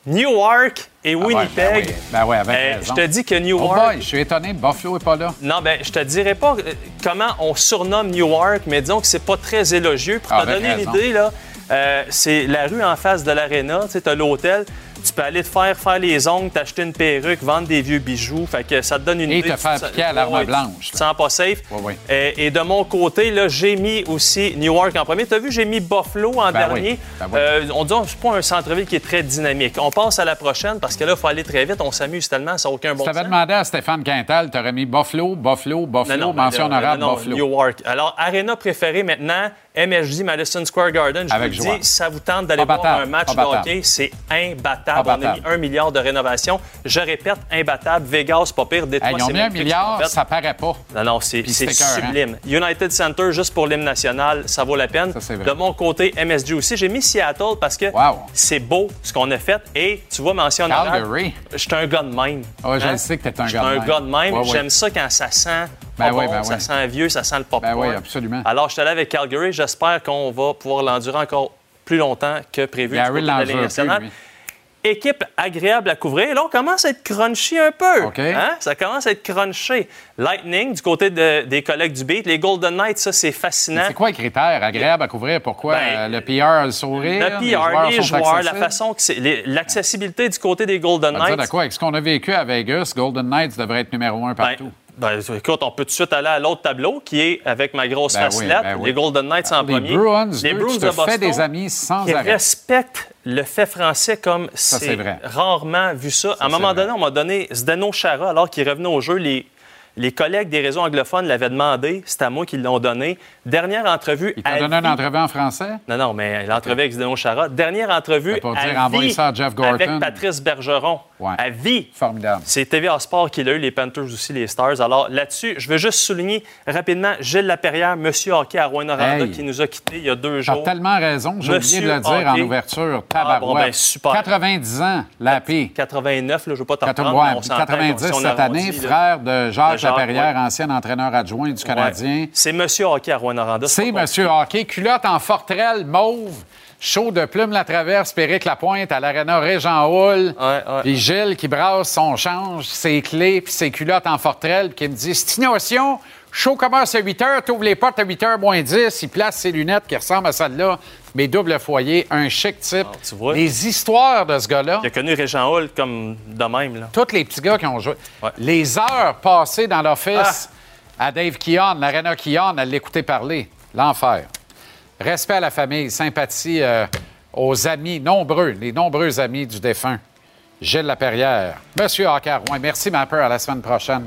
Newark et Ah ouais, Winnipeg. Ben oui, ben oui, avec Euh, raison. je te dis que Oh Newark... boy, je suis étonné, Buffalo est pas là. Non, ben, je te dirais pas euh, comment on surnomme Newark, mais disons que c'est pas très élogieux. Pour Ah, te donner l'idée, là, euh, c'est la rue en face de l'aréna, tu sais, l'hôtel. Tu peux aller te faire faire les ongles, t'acheter une perruque, vendre des vieux bijoux. Fait que ça te donne une Et idée. te faire piquer à l'arme Ouais, blanche, Tu te sens pas safe. Euh, et de mon côté, là, j'ai mis aussi Newark en premier. Tu as vu, j'ai mis Buffalo en Ben dernier. oui, ben oui. Euh, on dit que c'est pas un centre-ville qui est très dynamique. On passe à la prochaine parce que là, il faut aller très vite. On s'amuse tellement, ça n'a aucun bon Si sens. t'avais demandé à Stéphane Quintal, t'aurais mis Buffalo, Buffalo, Buffalo, mention mais là, honorable, non, non, Buffalo. Newark. Alors, Arena préférée maintenant, MSG Madison Square Garden. Je Avec vous joie. dis, ça vous tente d'aller voir un match de hockey, c'est imbattable. On a mis un milliard de rénovations. Je répète, imbattable. Vegas, pas pire. Détroit, Hey, ils ont mis un milliard, en fait. ça paraît pas. Non, non, c'est écœurant. sublime. United Center, juste pour l'hymne national, ça vaut la peine. De mon côté, MSG aussi. J'ai mis Seattle parce que Wow. c'est beau ce qu'on a fait. Et tu vois, mention honorable, Calgary. je suis un gars de même. Ah, je Hein? sais que t'es un Je suis gars de un même. gars de même. J'aime ça quand ça sent Ben oui, bon, ben ça oui. sent vieux, ça sent le popcorn. Ben oui, absolument. Alors, je suis allé avec Calgary. J'espère qu'on va pouvoir l'endurer encore plus longtemps que prévu. Gary du côté de la Ligue nationale. Équipe agréable à couvrir. Là, on commence à être crunchy un peu. OK. Hein? Ça commence à être crunché. Lightning, du côté de- des collègues du beat. Les Golden Knights, ça, c'est fascinant. C'est quoi les critères agréables à couvrir? Pourquoi? Ben, Euh, le PR, le sourire? Le PR, les joueurs, la façon que c'est. L'accessibilité du côté des Golden Knights. de quoi? Avec ce qu'on a vécu à Vegas, Golden Knights devrait être numéro un partout. Ben, écoute, on peut tout de suite aller à l'autre tableau qui est avec ma grosse Ben oui, ben oui. Les Golden Knights en Les premier. Bruins, les Bruins de Boston. des amis sans qui arrêt. respectent le fait français comme c'est rarement vu ça. à un moment vrai. donné, on m'a donné Zdeno Chara, alors qu'il revenait au jeu. Les, les collègues des réseaux anglophones l'avaient demandé. C'est à moi qu'ils l'ont donné. Dernière entrevue. Il à donné une entrevue en français? Non, non, mais l'entrevue avec Zdeno Chara. Dernière entrevue pour à dire, envoyez vie ça à Jeff Gorton. avec Patrice Bergeron. Ouais. À vie. Formidable. C'est TVA Sport qui l'a eu, les Panthers aussi, les Stars. Alors là-dessus, je veux juste souligner rapidement Gilles Laperrière, Monsieur Hockey à Rouen-Noranda, Hey. qui nous a quittés il y a deux T'as jours. tellement raison. J'ai oublié de le dire en ouverture. Ah, bon, Tabarouette. ben, super. 90 ans, la paix. 89, là, je ne veux pas t'en 80, reprendre, mais ouais, on s'entend 90 qu'on- si on cette année, frère De Jacques, Laperrière, ouais. ancien entraîneur adjoint du Canadien. Ouais. C'est Monsieur Hockey à Rouen-Noranda. C'est Monsieur Hockey, culotte en forterelle mauve, chaud de plume la traverse, Péric Lapointe à l'Arena Régent Hall. Puis Gilles qui brasse son change, ses clés, puis ses culottes en forterelle, qui me dit Stimulation, chaud commence à 8 h, t'ouvres les portes à 8 h moins 10, il place ses lunettes qui ressemblent à celle-là, mais double foyer, un chic type. Les histoires de ce gars-là. Il a connu Régent Hall comme de même. Là. Tous les petits gars qui ont joué. Les heures passées dans l'office Ah. à Dave Keon, l'Arena Keon, à l'écouter parler. L'enfer. Respect à la famille, sympathie euh, aux amis nombreux, les nombreux amis du défunt. Gilles Laperrière. Monsieur Hocker, ouais, merci, ma peur. À la semaine prochaine.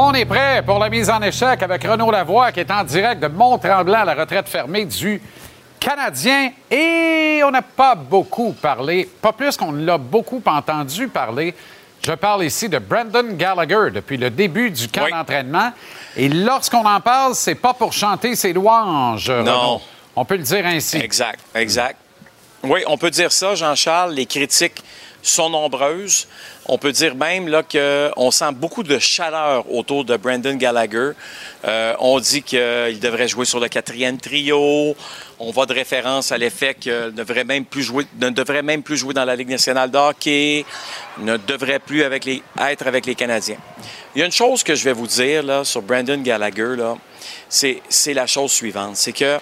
On est prêt pour la mise en échec avec Renaud Lavoie qui est en direct de Mont-Tremblant à la retraite fermée du Canadien. Et on n'a pas beaucoup parlé, pas plus qu'on l'a beaucoup entendu parler. Je parle ici de Brandon Gallagher depuis le début du camp d'entraînement. Et lorsqu'on en parle, c'est pas pour chanter ses louanges. Renaud. On peut le dire ainsi. Exact, exact. Oui, on peut dire ça, Jean-Charles. Les critiques sont nombreuses. On peut dire même là, qu'on sent beaucoup de chaleur autour de Brandon Gallagher. Euh, on dit qu'il devrait jouer sur le quatrième trio. On va de référence à l'effet qu'il ne devrait même plus jouer, ne devrait même plus jouer dans la Ligue nationale de hockey, ne devrait plus avec les, être avec les Canadiens. Il y a une chose que je vais vous dire là, sur Brandon Gallagher, c'est, c'est la chose suivante. C'est que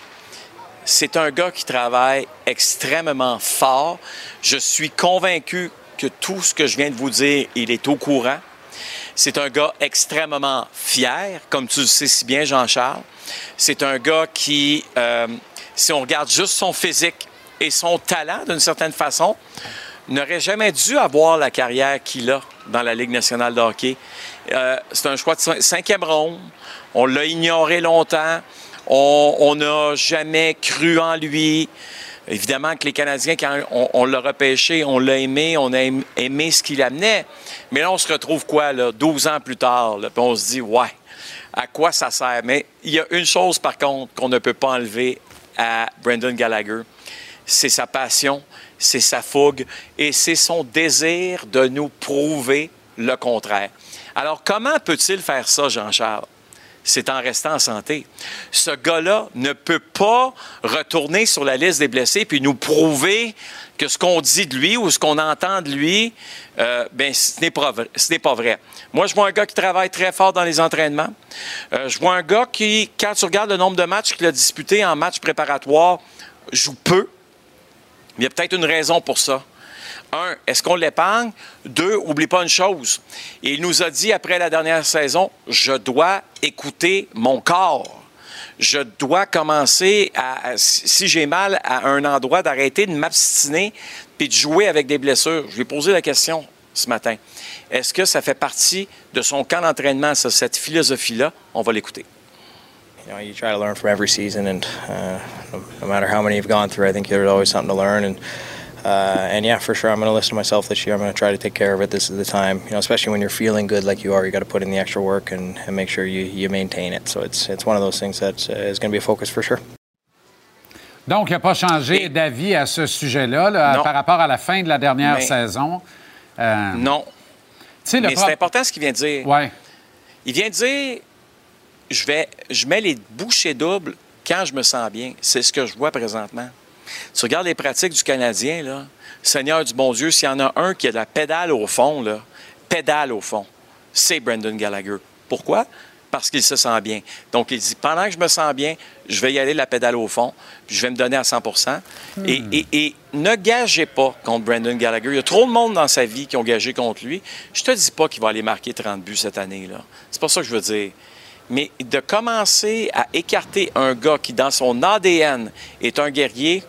c'est un gars qui travaille extrêmement fort. Je suis convaincu que tout ce que je viens de vous dire, il est au courant. C'est un gars extrêmement fier, comme tu le sais si bien, Jean-Charles. C'est un gars qui, euh, si on regarde juste son physique et son talent d'une certaine façon, n'aurait jamais dû avoir la carrière qu'il a dans la Ligue nationale de hockey. Euh, c'est un choix de cinquième ronde. On l'a ignoré longtemps. On n'a jamais cru en lui. Évidemment que les Canadiens, quand on, l'a repêché, on l'a aimé, on a aimé ce qu'il amenait. Mais là, on se retrouve quoi, là, 12 ans plus tard, on se dit, ouais, à quoi ça sert? Mais il y a une chose, par contre, qu'on ne peut pas enlever à Brendan Gallagher, c'est sa passion, c'est sa fougue et c'est son désir de nous prouver le contraire. Alors, comment peut-il faire ça, Jean-Charles? C'est en restant en santé. Ce gars-là ne peut pas retourner sur la liste des blessés puis nous prouver que ce qu'on dit de lui ou ce qu'on entend de lui, euh, ben, ce n'est pas, vrai. Moi, je vois un gars qui travaille très fort dans les entraînements. Euh, je vois un gars qui, quand tu regardes le nombre de matchs qu'il a disputés en matchs préparatoires, joue peu. Il y a peut-être une raison pour ça. Un, est-ce qu'on l'épargne? Deux, oublie pas une chose. Il nous a dit après la dernière saison, je dois écouter mon corps. Je dois commencer à, si j'ai mal à un endroit, d'arrêter de m'abstiner puis de jouer avec des blessures. Je lui ai posé la question ce matin. Est-ce que ça fait partie de son camp d'entraînement, cette philosophie-là? On va l'écouter. You know, you try to learn from every season, and uh, no matter how many you've gone through, I think there's always something to learn. Uh, and yeah, for sure, I'm going to listen to myself this year. I'm going to try to take care of it. This is the time, you know, especially when you're feeling good like you are. You got to put in the extra work and, and make sure you, you maintain it. So it's it's one of those things that uh, is going to be a focus for sure. Donc, il n'a pas changé d'avis à ce sujet-là là, par rapport à la fin de la dernière Mais, saison. Euh, non. Mais c'est important ce qu'il vient de dire. Ouais. Il vient de dire je, vais, je mets les bouchées doubles quand je me sens bien. C'est ce que je vois présentement. Tu regardes les pratiques du Canadien, là, Seigneur du bon Dieu, s'il y en a un qui a de la pédale au fond, là, pédale au fond, c'est Brendan Gallagher. Pourquoi? Parce qu'il se sent bien. Donc, il dit, pendant que je me sens bien, je vais y aller de la pédale au fond, puis je vais me donner à 100 et, Hmm. et, et, ne gagez pas contre Brendan Gallagher. Il y a trop de monde dans sa vie qui ont gagé contre lui. Je te dis pas qu'il va aller marquer 30 buts cette année. là. C'est pas ça que je veux dire. Mais de commencer à écarter un gars qui, dans son ADN, est un guerrier,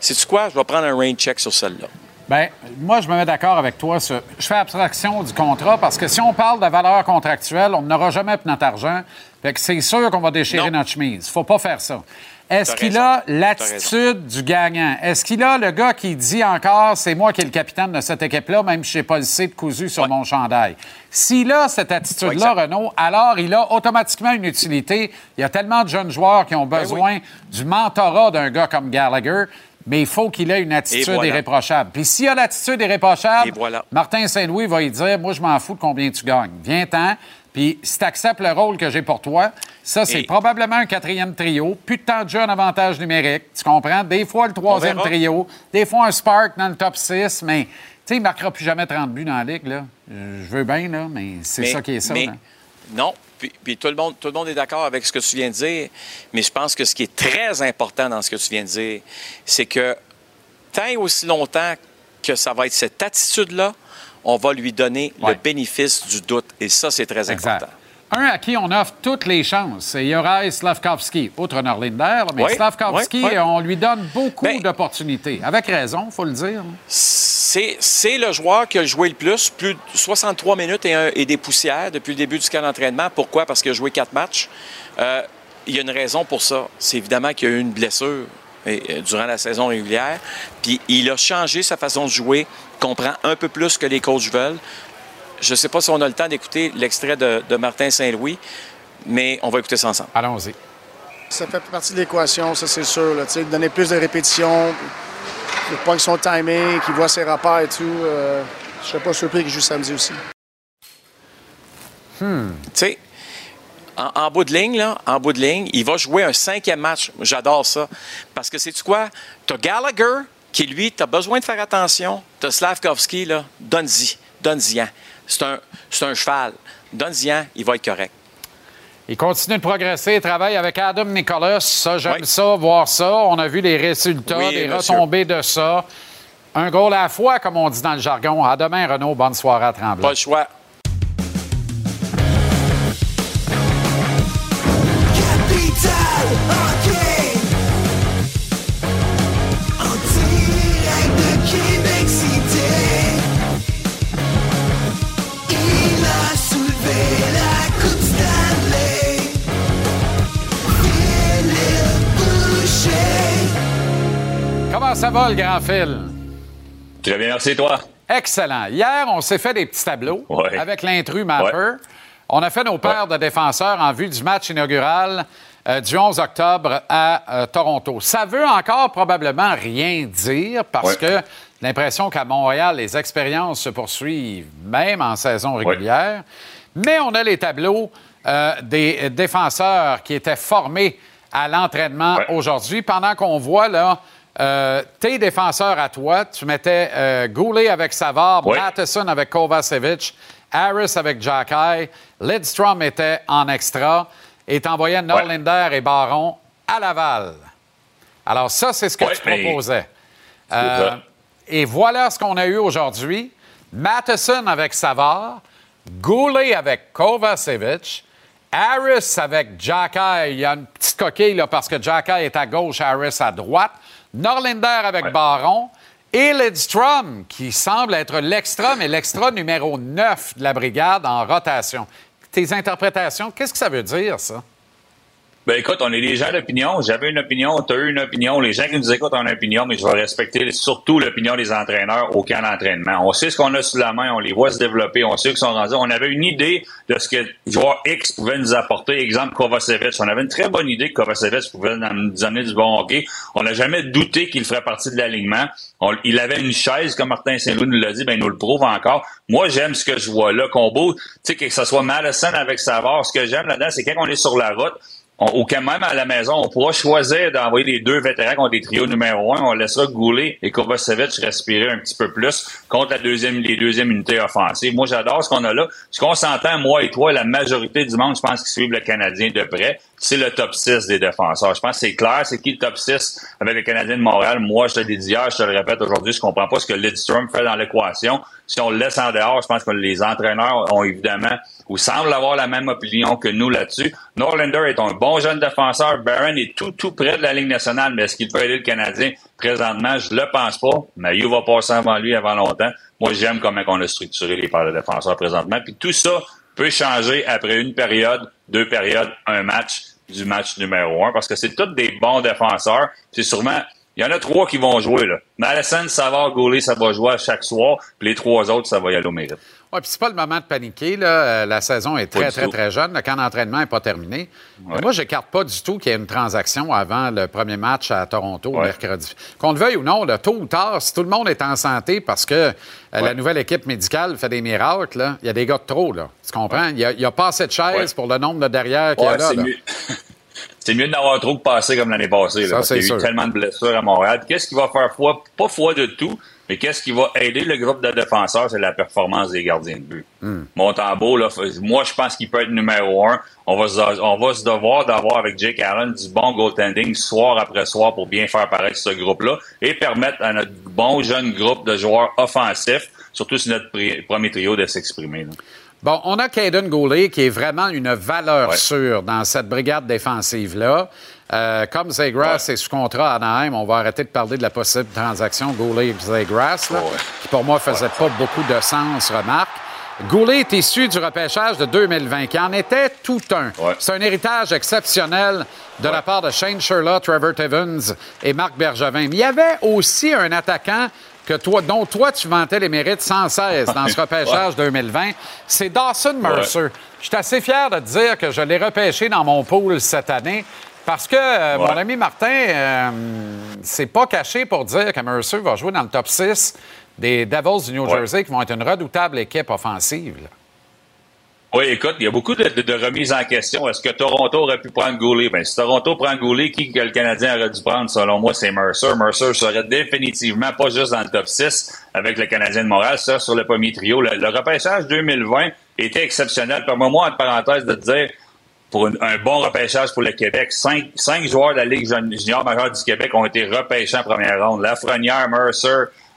sais-tu quoi? Je vais prendre un rain check sur celle-là. Bien, moi, je me mets d'accord avec toi. sur- Je fais abstraction du contrat parce que si on parle de valeur contractuelle, on n'aura jamais pour notre argent. Fait que c'est sûr qu'on va déchirer notre chemise. faut pas faire ça. Est-ce T'as qu'il raison. a l'attitude du gagnant? Est-ce qu'il a le gars qui dit encore c'est moi qui est le capitaine de cette équipe-là, même si je n'ai pas le C de cousu sur mon chandail? S'il a cette attitude-là, Renaud, alors il a automatiquement une utilité. Il y a tellement de jeunes joueurs qui ont Ben besoin du mentorat d'un gars comme Gallagher, mais il faut qu'il ait une attitude voilà. irréprochable. Puis s'il a l'attitude irréprochable, voilà. Martin Saint-Louis va lui dire Moi, je m'en fous de combien tu gagnes. Viens-t'en. Puis si tu acceptes le rôle que j'ai pour toi, ça, c'est Et- probablement un quatrième trio. Plus de temps de jeu en avantage numérique. Tu comprends? Des fois, le troisième trio. Des fois, un Spark dans le top 6. Mais, tu sais, il ne marquera plus jamais 30 buts dans la ligue, là. Je veux bien, là, mais c'est ça qui est ça. mais. Non. Puis, puis tout, le monde, tout le monde est d'accord avec ce que tu viens de dire. Mais je pense que ce qui est très important dans ce que tu viens de dire, c'est que tant et aussi longtemps que ça va être cette attitude-là, on va lui donner le bénéfice du doute. Et ça, c'est très important. Un à qui on offre toutes les chances, c'est Juraj Slavkovski. Outre Norlinder, mais Oui, Slavkovski, oui, oui. on lui donne beaucoup Ben- d'opportunités. Avec raison, il faut le dire. C'est le joueur qui a joué le plus, plus de 63 minutes et, un- et des poussières depuis le début du camp d'entraînement. Pourquoi? Parce qu'il a joué quatre matchs. Euh, il y a une raison pour ça. C'est évidemment qu'il y a eu une blessure euh, durant la saison régulière. Puis il a changé sa façon de jouer, comprend un peu plus que les coachs veulent. Je ne sais pas si on a le temps d'écouter l'extrait de, de Martin Saint-Louis, mais on va écouter ça ensemble. Allons-y. Ça fait partie de l'équation, ça c'est sûr. Là, donner plus de répétitions, qu'il pogne son timing, qu'il voit ses rapports et tout. euh, je ne serais pas surpris qu'il joue samedi aussi. Tu sais, en, en bout de ligne, là, en bout de ligne, il va jouer un cinquième match. J'adore ça. Parce que c'est-tu quoi? Tu as Gallagher, qui lui, tu as besoin de faire attention. Tu as Slavkovski, là, donne-y. Donne-y. en. C'est un, un cheval. Donne-y, en, il va être correct. Il continue de progresser, il travaille avec Adam Nicholas. Ça, j'aime ça, voir ça. On a vu les résultats, Oui, les monsieur. retombées de ça. Un goal à la fois, comme on dit dans le jargon. À demain, Renaud. Bonne soirée à Tremblay. Pas le choix. Ça va, le grand fil? Très bien, merci, toi. Excellent. Hier, on s'est fait des petits tableaux Ouais. avec l'intrus Mapper. On a fait nos paires de défenseurs en vue du match inaugural euh, du 11 octobre à euh, Toronto. Ça veut encore probablement rien dire parce que l'impression qu'à Montréal, les expériences se poursuivent même en saison régulière. Mais on a les tableaux euh, des défenseurs qui étaient formés à l'entraînement aujourd'hui. Pendant qu'on voit là euh, tes défenseurs à toi, tu mettais euh, Goulet avec Savard, Matheson avec Kovacevic, Harris avec Jacky, Lidstrom était en extra et t'envoyais Norlinder et Baron à Laval. Alors ça, c'est ce que tu proposais. Euh, et voilà ce qu'on a eu aujourd'hui. Matheson avec Savard, Goulet avec Kovacevic, Harris avec Jacky. Il y a une petite coquille là, parce que Jacky est à gauche, Harris à droite. Norlinder avec Baron. Et Lidstrom, qui semble être l'extra, mais l'extra numéro 9 de la brigade en rotation. Tes interprétations, qu'est-ce que ça veut dire, ça? Ben écoute, on est des gens d'opinion. J'avais une opinion, tu as eu une opinion. Les gens qui nous écoutent ont une opinion, mais je vais respecter surtout l'opinion des entraîneurs au camp d'entraînement. On sait ce qu'on a sous la main, on les voit se développer, on sait qu'ils sont rendus. On avait une idée de ce que joueur X pouvait nous apporter. Exemple, Kovacevic. On avait une très bonne idée que Kovacevic pouvait nous amener du bon hockey. On n'a jamais douté qu'il ferait partie de l'alignement. Il avait une chaise, comme Martin Saint-Louis nous l'a dit, ben il nous le prouve encore. Moi, j'aime ce que je vois là, combo. Tu sais, que ce soit Madison avec Savard, ce que j'aime là-dedans, c'est quand on est sur la route, on, ou quand même à la maison, on pourra choisir d'envoyer les deux vétérans contre des trios numéro un. On laissera Goulet et Kovacevic respirer un petit peu plus contre la deuxième, les deuxièmes unités offensives. Moi, j'adore ce qu'on a là. Ce qu'on s'entend, moi et toi, la majorité du monde, je pense qu'ils suivent le Canadien de près, c'est le top 6 des défenseurs. Je pense que c'est clair. C'est qui le top 6 avec le Canadien de Montréal? Moi, je te l'ai dit hier, je te le répète aujourd'hui, je comprends pas ce que Lidstrom fait dans l'équation. Si on le laisse en dehors, je pense que les entraîneurs ont évidemment ou semblent avoir la même opinion que nous là-dessus. Norlander est un bon jeune défenseur. Barron est tout, tout près de la Ligue nationale, mais est-ce qu'il peut aider le Canadien? Présentement? Je le pense pas. Mais il va passer avant lui avant longtemps. Moi, j'aime comment on a structuré les paires de défenseurs présentement. Puis tout ça peut changer après une période, deux périodes, un match du match numéro un, parce que c'est tous des bons défenseurs. C'est sûrement il y en a trois qui vont jouer. Là. Madison, Savard, Goulet, ça va jouer à chaque soir. Puis les trois autres, ça va y aller au mérite. Oui, puis c'est pas le moment de paniquer. Là. Euh, La saison est très, très, très jeune. Le camp d'entraînement n'est pas terminé. Moi, je n'écarte pas du tout qu'il y ait une transaction avant le premier match à Toronto, mercredi. Qu'on le veuille ou non, là, tôt ou tard, si tout le monde est en santé parce que euh, la nouvelle équipe médicale fait des miracles, il y a des gars de trop. Là. Tu comprends? Il n'y a, pas assez de chaises pour le nombre de derrière qu'il y a là. c'est mieux. C'est mieux d'en avoir trop que passer comme l'année passée. là, Ça, parce qu'il y a eu sûr. tellement de blessures à Montréal. Qu'est-ce qui va faire foi, pas foi de tout, mais qu'est-ce qui va aider le groupe de défenseurs, c'est la performance des gardiens de but. Hmm. Montembeau, là, moi, je pense qu'il peut être numéro un. On va se, on va se devoir d'avoir avec Jake Allen du bon goaltending soir après soir pour bien faire paraître ce groupe-là et permettre à notre bon jeune groupe de joueurs offensifs, surtout sur notre premier trio, de s'exprimer. Bon, on a Caden Goulet qui est vraiment une valeur sûre dans cette brigade défensive-là. Euh, comme Zegras est sous contrat à Anaheim, on va arrêter de parler de la possible transaction Goulet et Zegras, là, qui pour moi faisait pas beaucoup de sens, remarque. Goulet est issu du repêchage de 2020, qui en était tout un. C'est un héritage exceptionnel de la part de Shane Sherlock, Trevor Evans et Marc Bergevin. Mais il y avait aussi un attaquant que toi, dont toi, tu vantais les mérites sans cesse dans ce repêchage 2020, c'est Dawson Mercer. Je suis assez fier de te dire que je l'ai repêché dans mon pool cette année. Parce que euh, mon ami Martin, euh, c'est pas caché pour dire que Mercer va jouer dans le top 6 des Devils du New Jersey qui vont être une redoutable équipe offensive. là. Oui, écoute, il y a beaucoup de, de- de remises en question. Est-ce que Toronto aurait pu prendre Goulet? Ben, si Toronto prend Goulet, qui que le Canadien aurait dû prendre? Selon moi, c'est Mercer. Mercer serait définitivement pas juste dans le top 6 avec le Canadien de Montréal, ça sur le premier trio. Le, le repêchage 2020 était exceptionnel. Permets-moi, entre parenthèses, de te dire, pour une- un bon repêchage pour le Québec, cinq, cinq joueurs de la Ligue junior majeure du Québec ont été repêchés en première ronde. Lafrenière, Mercer,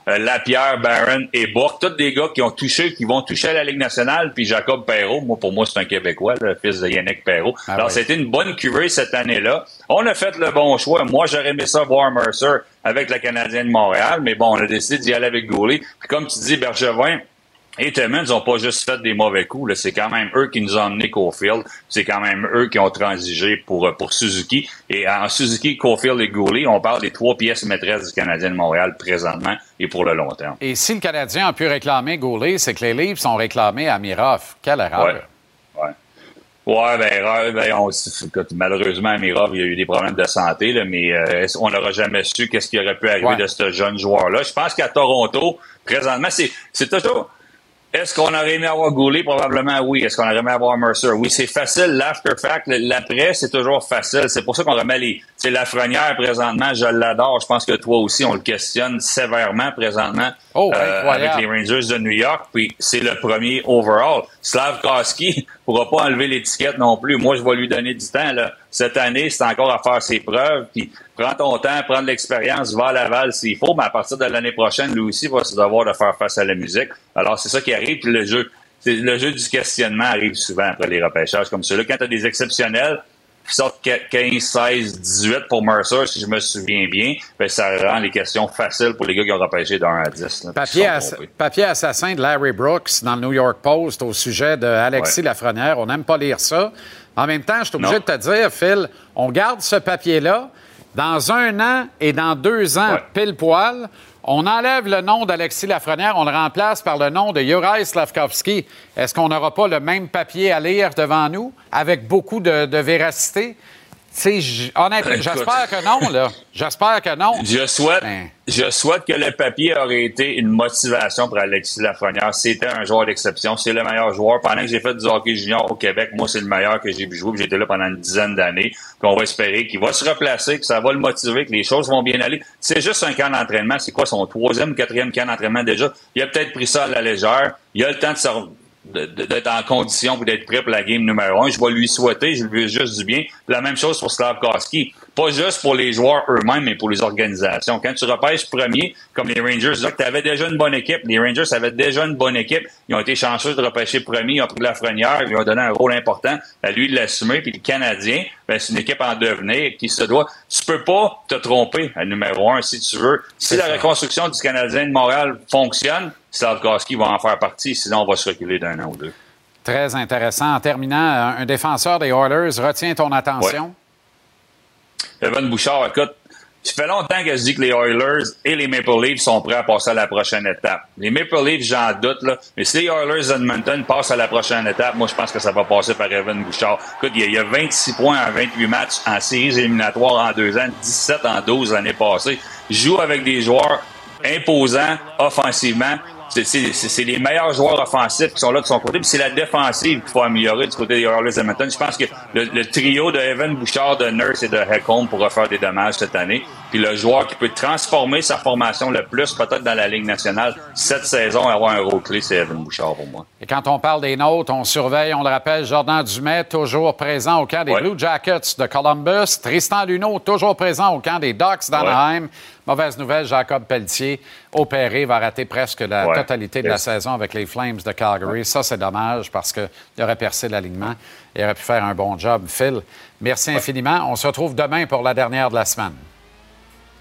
euh, Lapierre, Barron et Bourque, tous des gars qui ont touché, qui vont toucher à la Ligue nationale, puis Jacob Perrault, moi pour moi c'est un Québécois, le fils de Yannick Perrault. Ah Alors oui. c'était une bonne cuvée cette année-là. On a fait le bon choix. Moi j'aurais aimé ça voir Mercer avec le Canadien de Montréal, mais bon, on a décidé d'y aller avec Goulet. Puis comme tu dis, Bergevin, et Timmons n'ont pas juste fait des mauvais coups. C'est quand même eux qui nous ont emmenés Caulfield. C'est quand même eux qui ont transigé pour, euh, pour Suzuki. Et en Suzuki, Caulfield et Goulet, on parle des trois pièces maîtresses du Canadien de Montréal présentement et pour le long terme. Et si le Canadien a pu réclamer Goulet, c'est que les livres sont réclamés à Mirov. Quelle erreur. Ouais. Ouais. Ben, erreur, ben, on, écoute, malheureusement, à Mirov, il y a eu des problèmes de santé, là, mais euh, on n'aura jamais su qu'est-ce qui aurait pu arriver Ouais. de ce jeune joueur-là. Je pense qu'à Toronto, présentement, c'est, c'est toujours. Est-ce qu'on aurait aimé avoir Goulet? Probablement oui. Est-ce qu'on aurait aimé avoir Mercer? Oui, c'est facile. L'after fact, l'après, c'est toujours facile. C'est pour ça qu'on remet les. C'est Lafrenière présentement, je l'adore. Je pense que toi aussi, on le questionne sévèrement présentement Oh, euh, avec les Rangers de New York. Puis c'est le premier overall. Slavkowski pourra pas enlever l'étiquette non plus. Moi, je vais lui donner du temps. Là. Cette année, c'est encore à faire ses preuves. Puis prends ton temps, prends de l'expérience, va à Laval s'il faut. Mais à partir de l'année prochaine, lui aussi va se devoir de faire face à la musique. Alors, c'est ça qui arrive. Puis le jeu, le jeu du questionnement arrive souvent après les repêchages comme ceux-là. Quand tu as des exceptionnels qui sortent 15, 16, 18 pour Mercer, si je me souviens bien, ben, ça rend les questions faciles pour les gars qui ont repêché 1 à 10. là, puis qui Papier, ass- assassin de Larry Brooks dans le New York Post au sujet de Alexis Ouais. Lafrenière. On n'aime pas lire ça. En même temps, je suis obligé Non. de te dire, Phil, on garde ce papier-là. Dans un an et dans deux ans, pile poil, on enlève le nom d'Alexis Lafrenière, on le remplace par le nom de Juraj Slavkovski. Est-ce qu'on n'aura pas le même papier à lire devant nous, avec beaucoup de, de véracité? J- honnêtement, j'espère que non, là. J'espère que non. Je souhaite, Ben. je souhaite que le papier aurait été une motivation pour Alexis Lafrenière. C'était un joueur d'exception. C'est le meilleur joueur. Pendant que j'ai fait du hockey junior au Québec, moi, c'est le meilleur que j'ai vu jouer. J'étais là pendant une dizaine d'années. Puis on va espérer qu'il va se replacer, que ça va le motiver, que les choses vont bien aller. C'est juste un camp d'entraînement. C'est quoi son troisième, quatrième camp d'entraînement déjà? Il a peut-être pris ça à la légère. Il a le temps de se d'être en condition pour d'être prêt pour la game numéro un. Je vais lui souhaiter, je lui veux juste du bien. La même chose pour Slavkowski. Pas juste pour les joueurs eux-mêmes, mais pour les organisations. Quand tu repêches premier, comme les Rangers, tu avais déjà une bonne équipe. Les Rangers avaient déjà une bonne équipe. Ils ont été chanceux de repêcher premier. Ils ont pris la frenière. Ils lui ont donné un rôle important à lui de l'assumer. Puis le Canadien, ben, c'est une équipe en devenir qui se doit. Tu peux pas te tromper à numéro un si tu veux. Si la reconstruction du Canadien de Montréal fonctionne, Slavkowski va en faire partie. Sinon, on va se reculer d'un an ou deux. Très intéressant. En terminant, un, un défenseur des Oilers retient ton attention. Evan Bouchard, écoute, ça fait longtemps que je dis que les Oilers et les Maple Leafs sont prêts à passer à la prochaine étape. Les Maple Leafs, j'en doute, là. Mais si les Oilers d'Edmonton passent à la prochaine étape, moi, je pense que ça va passer par Evan Bouchard. Écoute, il y a, il y a 26 points en 28 matchs en séries éliminatoires en deux ans, 17 en 12 l'année passée. Il joue avec des joueurs imposants offensivement. C'est- les meilleurs joueurs offensifs qui sont là de son côté. Puis c'est la défensive qu'il faut améliorer du côté des Oilers d'Edmonton. Je pense que le, le trio de Evan Bouchard, de Nurse et de Heckholm pourra faire des dommages cette année. Puis le joueur qui peut transformer sa formation le plus peut-être dans la Ligue nationale cette saison avoir un rôle clé, c'est Evan Bouchard pour moi. Et quand on parle des nôtres, on surveille, on le rappelle, Jordan Dumais, toujours présent au camp des Ouais. Blue Jackets de Columbus. Tristan Luneau, toujours présent au camp des Ducks d'Anaheim. Mauvaise nouvelle, Jacob Pelletier, opéré, va rater presque la Ouais. totalité de la saison avec les Flames de Calgary. Ça, c'est dommage parce qu'il aurait percé l'alignement. Il aurait pu faire un bon job. Phil, merci infiniment. On se retrouve demain pour la dernière de la semaine.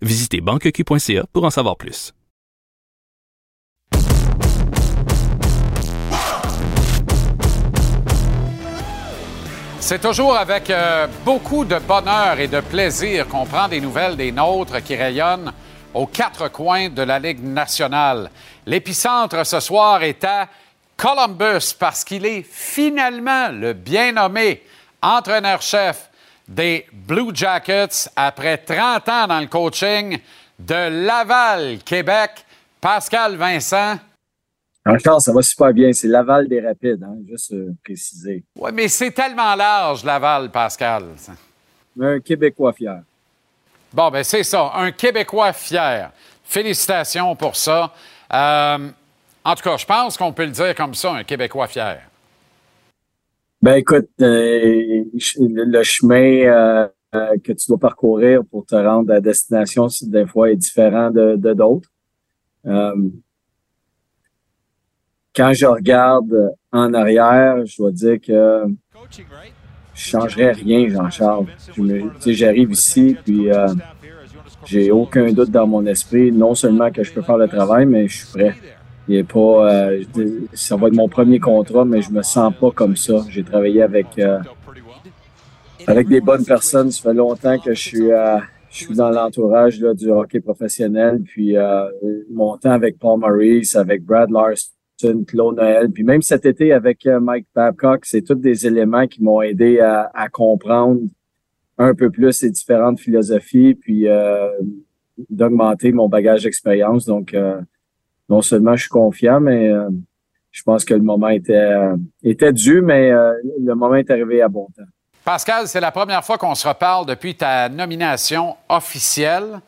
Visitez banqueq.ca pour en savoir plus. C'est toujours avec euh, beaucoup de bonheur et de plaisir qu'on prend des nouvelles des nôtres qui rayonnent aux quatre coins de la Ligue nationale. L'épicentre ce soir est à Columbus parce qu'il est finalement le bien nommé entraîneur-chef des Blue Jackets après 30 ans dans le coaching de Laval, Québec. Pascal Vincent. Encore, ça va super bien. C'est Laval des Rapides, hein, juste euh, préciser. Oui, mais c'est tellement large, Laval, Pascal. Un Québécois fier. Bon, ben c'est ça, un Québécois fier. Félicitations pour ça. Euh, en tout cas, je pense qu'on peut le dire comme ça, un Québécois fier. Ben écoute, euh, le chemin euh, euh, que tu dois parcourir pour te rendre à destination, des fois, est différent de d'autres. Quand je regarde en arrière, je dois dire que je changerais rien, Jean-Charles. J'arrive ici, puis euh, j'ai aucun doute dans mon esprit, non seulement que je peux faire le travail, mais je suis prêt. Il est pas, euh, ça va être mon premier contrat, mais je me sens pas comme ça. J'ai travaillé avec euh, avec des bonnes personnes. Ça fait longtemps que je suis, euh, je suis dans l'entourage du hockey professionnel. Puis euh, mon temps avec Paul Maurice, avec Brad Larson, Claude Noël, puis même cet été avec euh, Mike Babcock, c'est tous des éléments qui m'ont aidé à, à comprendre un peu plus les différentes philosophies, puis euh, d'augmenter mon bagage d'expérience. Donc, non seulement je suis confiant, mais euh, je pense que le moment était, euh, était dû, mais euh, le moment est arrivé à bon temps. Pascal, c'est la première fois qu'on se reparle depuis ta nomination officielle.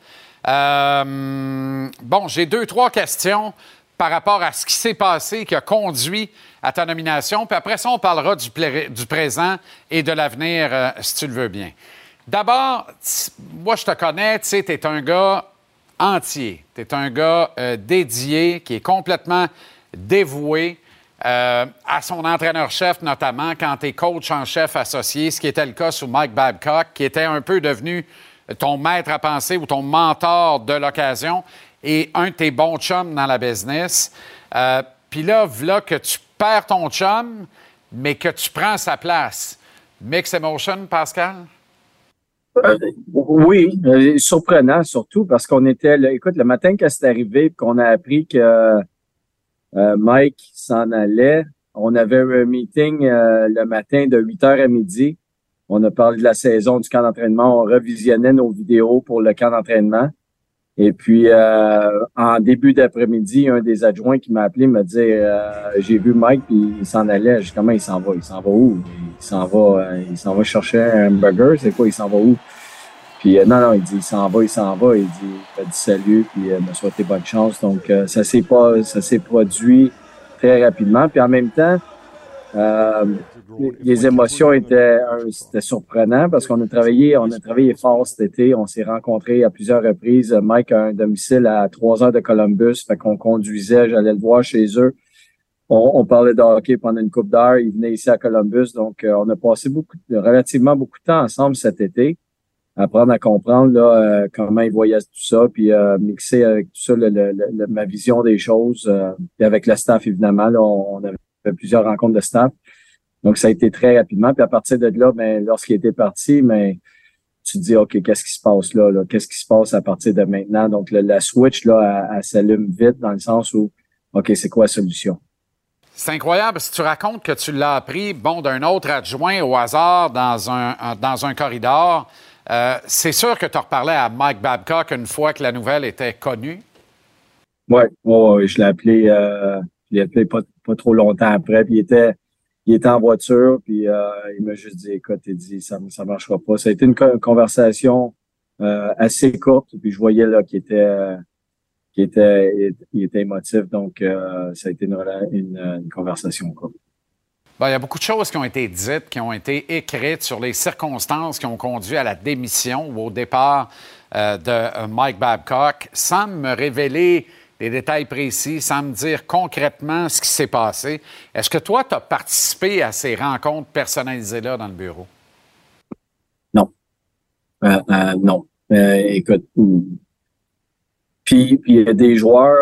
Euh, bon, j'ai deux, trois questions par rapport à ce qui s'est passé, qui a conduit à ta nomination. Puis après ça, on parlera du, du présent et de l'avenir, euh, si tu le veux bien. D'abord, moi, je te connais, tu sais, tu es un gars entier. Tu es un gars euh, dédié, qui est complètement dévoué euh, à son entraîneur-chef, notamment quand tu es coach en chef associé, ce qui était le cas sous Mike Babcock, qui était un peu devenu ton maître à penser ou ton mentor de l'occasion et un de tes bons chums dans la business. Euh, Puis là, voilà que tu perds ton chum, mais que tu prends sa place. Mix Emotion, Pascal? Euh, oui, euh, surprenant surtout parce qu'on était, là, écoute, le matin que c'est arrivé, qu'on a appris que euh, Mike s'en allait, on avait un meeting le matin de 8h à midi. On a parlé de la saison du camp d'entraînement. On revisionnait nos vidéos pour le camp d'entraînement. Et puis, euh, en début d'après-midi, un des adjoints qui m'a appelé m'a dit euh, J'ai vu Mike, puis il s'en allait. Je dis Comment il s'en va? Il s'en va où? Il s'en va, euh, il s'en va chercher un burger. C'est quoi? Il s'en va où? Puis, euh, non, non, il dit Il s'en va, il s'en va. Il dit Il dit salut, puis euh, m'a souhaité bonne chance. Donc, ça s'est pas, ça s'est produit très rapidement. Puis, en même temps, les émotions étaient, un, c'était surprenant parce qu'on a travaillé, on a travaillé fort cet été. On s'est rencontrés à plusieurs reprises. Mike a un domicile à trois heures de Columbus, fait qu'on conduisait, j'allais le voir chez eux. On, on parlait de hockey pendant une coupe d'heure. Il venait ici à Columbus, donc euh, on a passé beaucoup, relativement beaucoup de temps ensemble cet été, apprendre à comprendre là euh, comment il voyait tout ça, puis euh, mixer avec tout ça le- le- le- ma vision des choses, euh, puis avec le staff évidemment. Là, on, on avait fait plusieurs rencontres de staff. Donc, ça a été très rapidement. Puis à partir de là, ben, lorsqu'il était parti, mais tu te dis, OK, qu'est-ce qui se passe là? là? Qu'est-ce qui se passe à partir de maintenant? Donc, le- la switch, là, elle, elle s'allume vite dans le sens où, OK, c'est quoi la solution? C'est incroyable si tu racontes que tu l'as appris, bon, d'un autre adjoint au hasard dans un, un- dans un corridor. Euh, c'est sûr que tu as reparlé à Mike Babcock une fois que la nouvelle était connue? Ouais, ouais, je l'ai appelé, euh, je l'ai appelé pas, pas trop longtemps après, puis il était, il était en voiture, puis euh, il m'a juste dit, écoute, il dit, ça, ça marchera pas. Ça a été une co- conversation euh, assez courte, puis je voyais là qu'il était, qu'il était, il était émotif, donc euh, ça a été une, une, une conversation courte. Bon, il y a beaucoup de choses qui ont été dites, qui ont été écrites sur les circonstances qui ont conduit à la démission ou au départ euh, de euh, Mike Babcock, sans me révéler les détails précis, sans me dire concrètement ce qui s'est passé. Est-ce que toi, tu as participé à ces rencontres personnalisées-là dans le bureau? Non. Euh, euh, non. Euh, écoute, puis puis il y a des joueurs.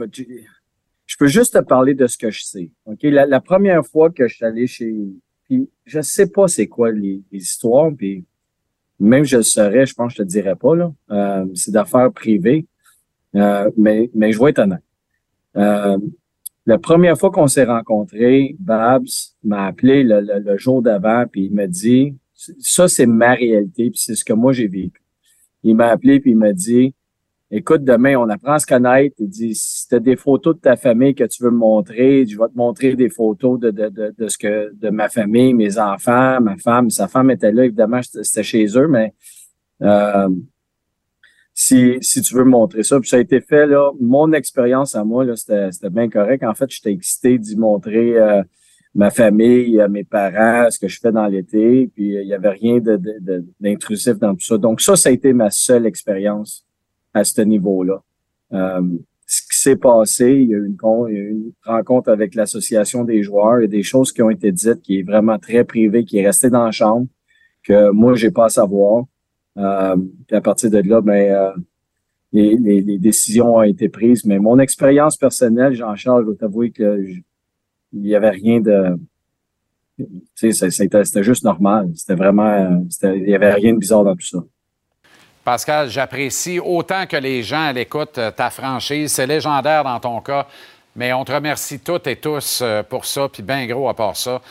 Je peux juste te parler de ce que je sais. La, première fois que je suis allé chez, puis je sais pas c'est quoi les, histoires, puis même je le saurais, je pense que je te dirais pas c'est d'affaires privées, Euh, mais mais je vais être honnête. Euh, la première fois qu'on s'est rencontrés, Babs m'a appelé le, le- le jour d'avant, puis il m'a dit, ça c'est ma réalité, puis c'est ce que moi j'ai vécu. Il m'a appelé puis il m'a dit, écoute, demain on apprend à se connaître. Il dit, si tu as des photos de ta famille que tu veux me montrer, je vais te montrer des photos de, de, de, de ce que de ma famille, mes enfants, ma femme. Sa femme était là, évidemment, c'était chez eux, mais euh, si, si tu veux montrer ça. Puis ça a été fait, là, mon expérience à moi, là, c'était c'était bien correct. En fait, j'étais excité d'y montrer euh, ma famille, euh, mes parents, ce que je fais dans l'été. Puis euh, il y avait rien de- de- d'intrusif dans tout ça. Donc ça, ça a été ma seule expérience à ce niveau-là. Euh, ce qui s'est passé, il y a eu une, il y a eu une rencontre avec l'association des joueurs et des choses qui ont été dites qui est vraiment très privée, qui est restée dans la chambre, que moi, j'ai pas à savoir. Euh, puis à partir de là, ben, euh, les, décisions ont été prises. Mais mon expérience personnelle, Jean-Charles, je dois t'avouer que il y avait rien de... C'était juste normal. C'était vraiment... Il y avait rien de bizarre dans tout ça. Pascal, j'apprécie autant que les gens à l'écoute euh, ta franchise. C'est légendaire dans ton cas, mais on te remercie toutes et tous pour ça, puis bien gros à part ça.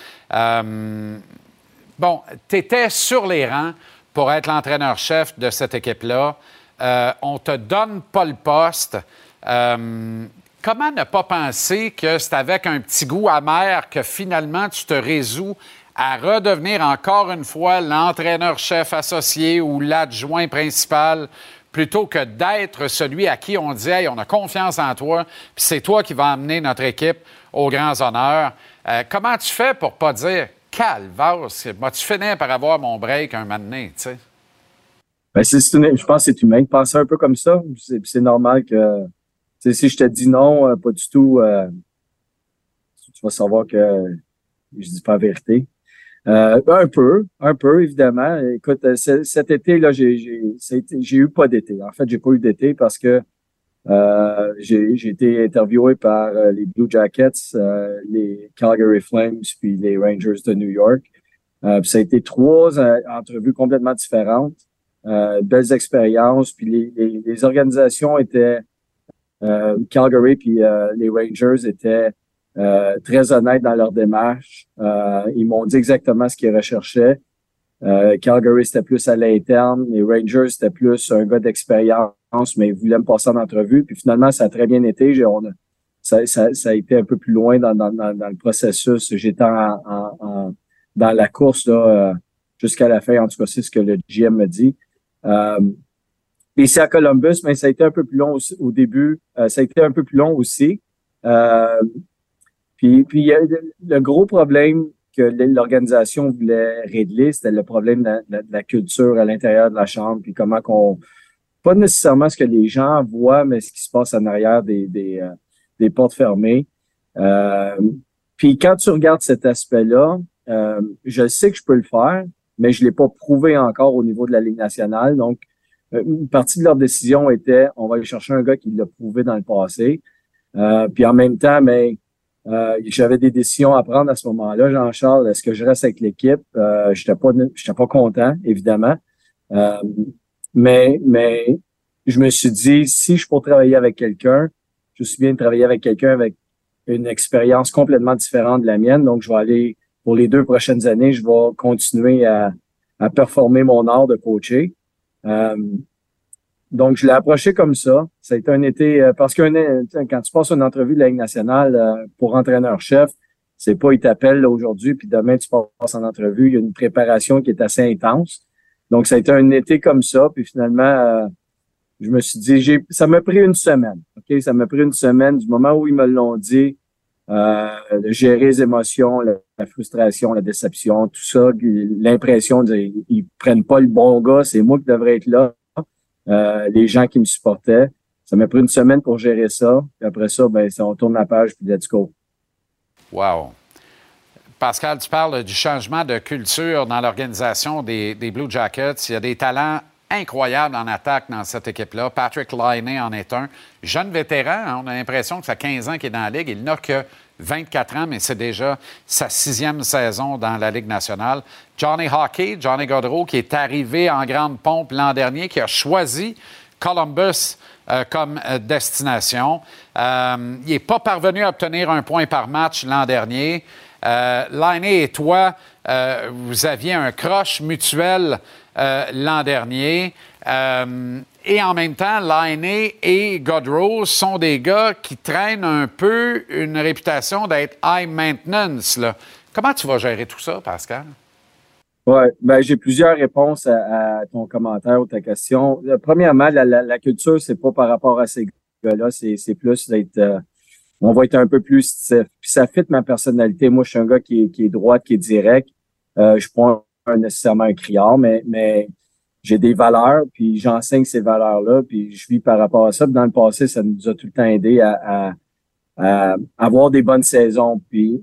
Bon, tu étais sur les rangs pour être l'entraîneur-chef de cette équipe-là. Euh, on te donne pas le poste. Euh, comment ne pas penser que c'est avec un petit goût amer que finalement tu te résous à redevenir encore une fois l'entraîneur-chef associé ou l'adjoint principal plutôt que d'être celui à qui on dit Hey, on a confiance en toi, puis c'est toi qui vas amener notre équipe aux grands honneurs. Euh, comment tu fais pour pas dire Calvas, vas-tu finir par avoir mon break un moment donné, tu sais? Ben, je pense que c'est humain de penser un peu comme ça. C'est, normal que tu si je te dis non, euh, pas du tout, euh, tu tu vas savoir que je dis pas la vérité. Euh, un peu, un peu, évidemment. Écoute, ce- cet été, là, j'ai eu pas d'été. En fait, j'ai pas eu d'été parce que euh, j'ai, été interviewé par euh, les Blue Jackets, euh, les Calgary Flames, puis les Rangers de New York. Euh, ça a été trois euh, entrevues complètement différentes euh, belles expériences. Puis les, les, les organisations étaient Calgary puis les Rangers étaient très honnêtes dans leur démarche. Ils m'ont dit exactement ce qu'ils recherchaient. Calgary, c'était plus à l'interne. Les Rangers, c'était plus un gars d'expérience, mais ils voulaient me passer en entrevue. Puis finalement, ça a très bien été. On a- ça, ça, ça a été un peu plus loin dans, dans, dans, le processus. J'étais en, en- en- dans la course là, euh, jusqu'à la fin. En tout cas, c'est ce que le GM me dit. Euh, c'est à Columbus, mais ça a été un peu plus long au début. Euh, ça a été un peu plus long aussi. Euh, puis, puis il y a le, gros problème que l'organisation voulait régler, c'était le problème de la culture à l'intérieur de la chambre, puis comment qu'on pas nécessairement ce que les gens voient, mais ce qui se passe en arrière des, des, euh, des portes fermées. Euh, puis quand tu regardes cet aspect-là, euh, je sais que je peux le faire, mais je l'ai pas prouvé encore au niveau de la Ligue nationale. Donc, euh, une partie de leur décision était, on va aller chercher un gars qui l'a prouvé dans le passé. Euh, puis en même temps, mais euh, j'avais des décisions à prendre à ce moment-là. Jean-Charles, est-ce que je reste avec l'équipe? Euh, J'étais pas, j'étais pas content, évidemment. Euh, mais, mais je me suis dit, si je peux travailler avec quelqu'un, je suis bien de travailler avec quelqu'un avec une expérience complètement différente de la mienne. Donc, je vais aller pour les deux prochaines années, je vais continuer à, à performer mon art de coacher. Euh, donc, je l'ai approché comme ça. Ça a été un été, euh, parce que quand tu passes une entrevue de la Ligue nationale euh, pour entraîneur-chef, c'est pas il t'appelle aujourd'hui, puis demain tu passes en entrevue. Il y a une préparation qui est assez intense. Donc, ça a été un été comme ça. Puis finalement, euh, je me suis dit, j'ai, ça m'a pris une semaine. OK? Ça m'a pris une semaine du moment où ils me l'ont dit, euh, de gérer les émotions, la, frustration, la déception, tout ça, l'impression de ils prennent pas le bon gars, c'est moi qui devrais être là. Euh, les gens qui me supportaient. ça m'a pris une semaine pour gérer ça. Puis après ça, ben, on tourne la page puis let's go. Wow. Pascal, tu parles du changement de culture dans l'organisation des, Blue Jackets. Il y a des talents incroyables en attaque dans cette équipe-là. Patrick Liney en est un. Jeune vétéran, hein, on a l'impression que ça fait 15 ans qu'il est dans la Ligue. Il n'a que 24 ans, mais c'est déjà sa sixième saison dans la Ligue nationale. Johnny Hockey, Johnny Godreau, qui est arrivé en grande pompe l'an dernier, qui a choisi Columbus euh, comme euh, destination. Euh, il n'est pas parvenu à obtenir un point par match l'an dernier. Euh, et toi, vous aviez un croche mutuel l'an dernier. et en même temps, Lainé et Godrow sont des gars qui traînent un peu une réputation d'être high maintenance. Comment tu vas gérer tout ça, Pascal? Oui, ben, j'ai plusieurs réponses à, ton commentaire ou ta question. Euh, premièrement, la, la, culture, c'est pas par rapport à ces gars-là, c'est, plus d'être euh, on va être un peu plus. Puis ça fit ma personnalité. Moi, je suis un gars qui est, qui est droit, qui est direct. Euh, je suis pas nécessairement un criard, mais, mais j'ai des valeurs, puis j'enseigne ces valeurs-là, puis je vis par rapport à ça. dans le passé, ça nous a tout le temps aidé à, à, à avoir des bonnes saisons. Puis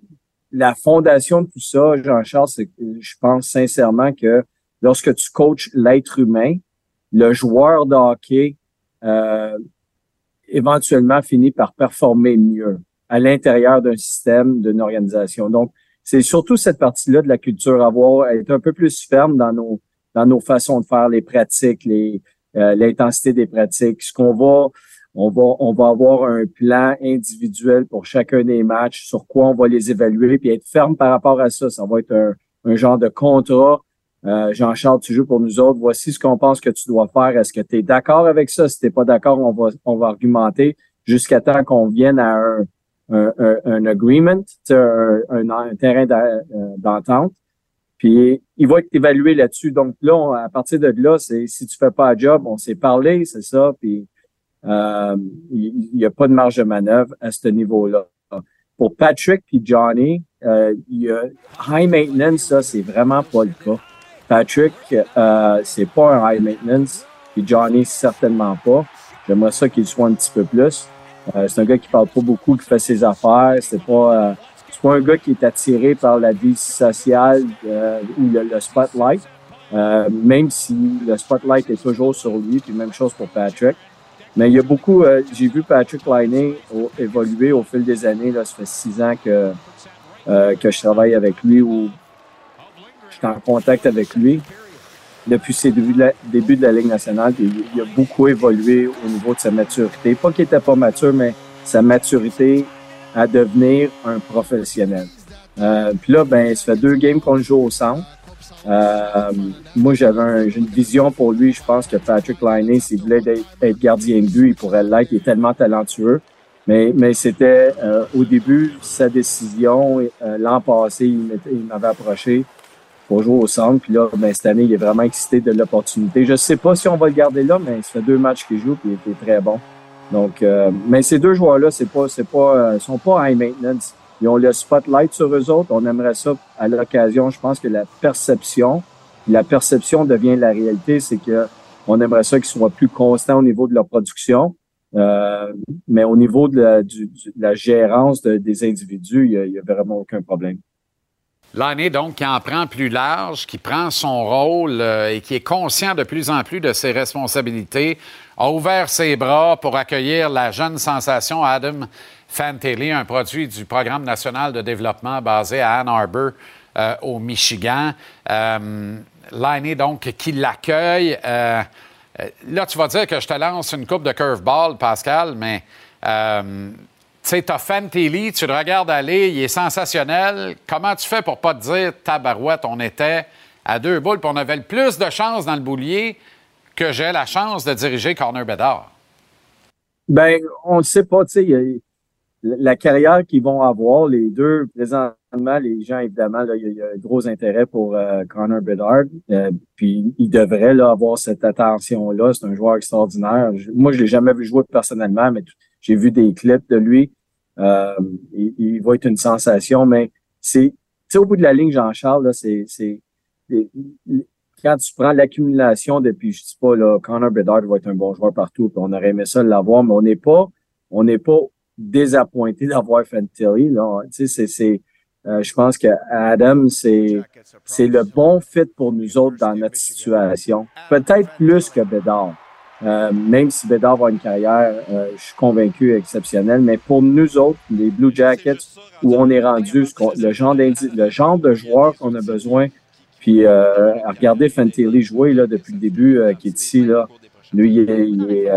la fondation de tout ça, Jean-Charles, c'est que je pense sincèrement que lorsque tu coaches l'être humain, le joueur de hockey euh, éventuellement finit par performer mieux à l'intérieur d'un système, d'une organisation. Donc, c'est surtout cette partie-là de la culture, avoir être un peu plus ferme dans nos dans nos façons de faire les pratiques, les euh, l'intensité des pratiques, ce qu'on va on va, on va avoir un plan individuel pour chacun des matchs, sur quoi on va les évaluer, puis être ferme par rapport à ça. Ça va être un, genre de contrat. Euh, Jean-Charles, tu joues pour nous autres. Voici ce qu'on pense que tu dois faire. Est-ce que tu es d'accord avec ça? Si tu pas d'accord, on va, on va argumenter jusqu'à temps qu'on vienne à un, un, un, agreement, un, un, terrain euh, d'entente. Puis il va être évalué là-dessus. Donc là, à partir de là, c'est si tu fais pas un job, on s'est parlé, c'est ça. Puis euh, il n'y a pas de marge de manœuvre à ce niveau-là. Pour Patrick puis Johnny, euh, il y a high maintenance, ça, c'est vraiment pas le cas. Patrick, euh, c'est pas un high maintenance, puis Johnny, certainement pas. J'aimerais ça qu'il soit un petit peu plus. Euh, c'est un gars qui parle pas beaucoup, qui fait ses affaires. C'est pas, euh, pas un gars qui est attiré par la vie sociale euh, ou le, spotlight. même si le spotlight est toujours sur lui, puis même chose pour Patrick. Mais il y a beaucoup, euh, j'ai vu Patrick Liney évoluer au fil des années. Là, ça fait six ans que, euh, que je travaille avec lui je suis en contact avec lui depuis ses débuts de la, de la Ligue nationale. il, a beaucoup évolué au niveau de sa maturité. Pas qu'il était pas mature, mais sa maturité à devenir un professionnel. Euh, puis là, ben, ça fait deux games qu'on joue au centre. Euh, moi, j'avais une vision pour lui. Je pense que Patrick Liney, s'il voulait être, gardien de but, il pourrait l'être. Il est tellement talentueux. Mais, mais c'était euh, au début sa décision. Euh, l'an passé, il m'avait approché pour jouer au centre. Puis là, ben, cette année, il est vraiment excité de l'opportunité. Je sais pas si on va le garder là, mais ça fait deux matchs qu'il joue, puis il était très bon. Donc, mais ces deux joueurs-là, c'est pas, c'est pas, sont pas high maintenance. Ils ont le spotlight sur eux autres. On aimerait ça à l'occasion. Je pense que la perception, la perception devient la réalité, c'est que on aimerait ça qu'ils soient plus constants au niveau de leur production. Euh, mais au niveau de la, du, la gérance des individus, il n'y a, vraiment aucun problème. L'année, donc, qui en prend plus large, qui prend son rôle euh, et qui est conscient de plus en plus de ses responsabilités, a ouvert ses bras pour accueillir la jeune sensation Adam Fantelli, un produit du Programme national de développement basé à Ann Arbor, euh, au Michigan. Euh, L'année, donc, qui l'accueille. Là, tu vas dire que je te lance une coupe de curveball, Pascal, mais sais, t'as Fantelli, tu le regardes aller, il est sensationnel. Comment tu fais pour pas te dire, tabarouette, on était à deux boules, puis on avait le plus de chance dans le boulier que j'ai la chance de diriger Corner Bedard? Ben, on ne sait pas, tu sais la carrière qu'ils vont avoir, les deux, présentement, les gens, évidemment, il y, a un gros intérêt pour euh, Connor Bedard. Euh, puis il devrait avoir cette attention-là. C'est un joueur extraordinaire. moi, je l'ai jamais vu jouer personnellement, mais j'ai vu des clips de lui. Euh, il, va être une sensation, mais c'est au bout de la ligne, Jean-Charles, c'est quand tu prends l'accumulation depuis, je dis pas, là, Connor Bedard va être un bon joueur partout, on aurait aimé ça l'avoir, mais on n'est pas, on n'est pas désappointé d'avoir Fantilli, là. Tu sais, c'est, c'est, euh, je pense que Adam, c'est, c'est le bon fit pour nous autres dans notre situation. Peut-être plus que Bedard. Euh, même si Bédard va avoir une carrière, euh, je suis convaincu, exceptionnelle. Mais pour nous autres, les Blue Jackets, où on est rendu, ce le genre, d'indi- le genre de joueur qu'on a besoin, puis euh, à regarder Fantilli jouer là, depuis le début, euh, qui est ici, là, lui, il est, il est,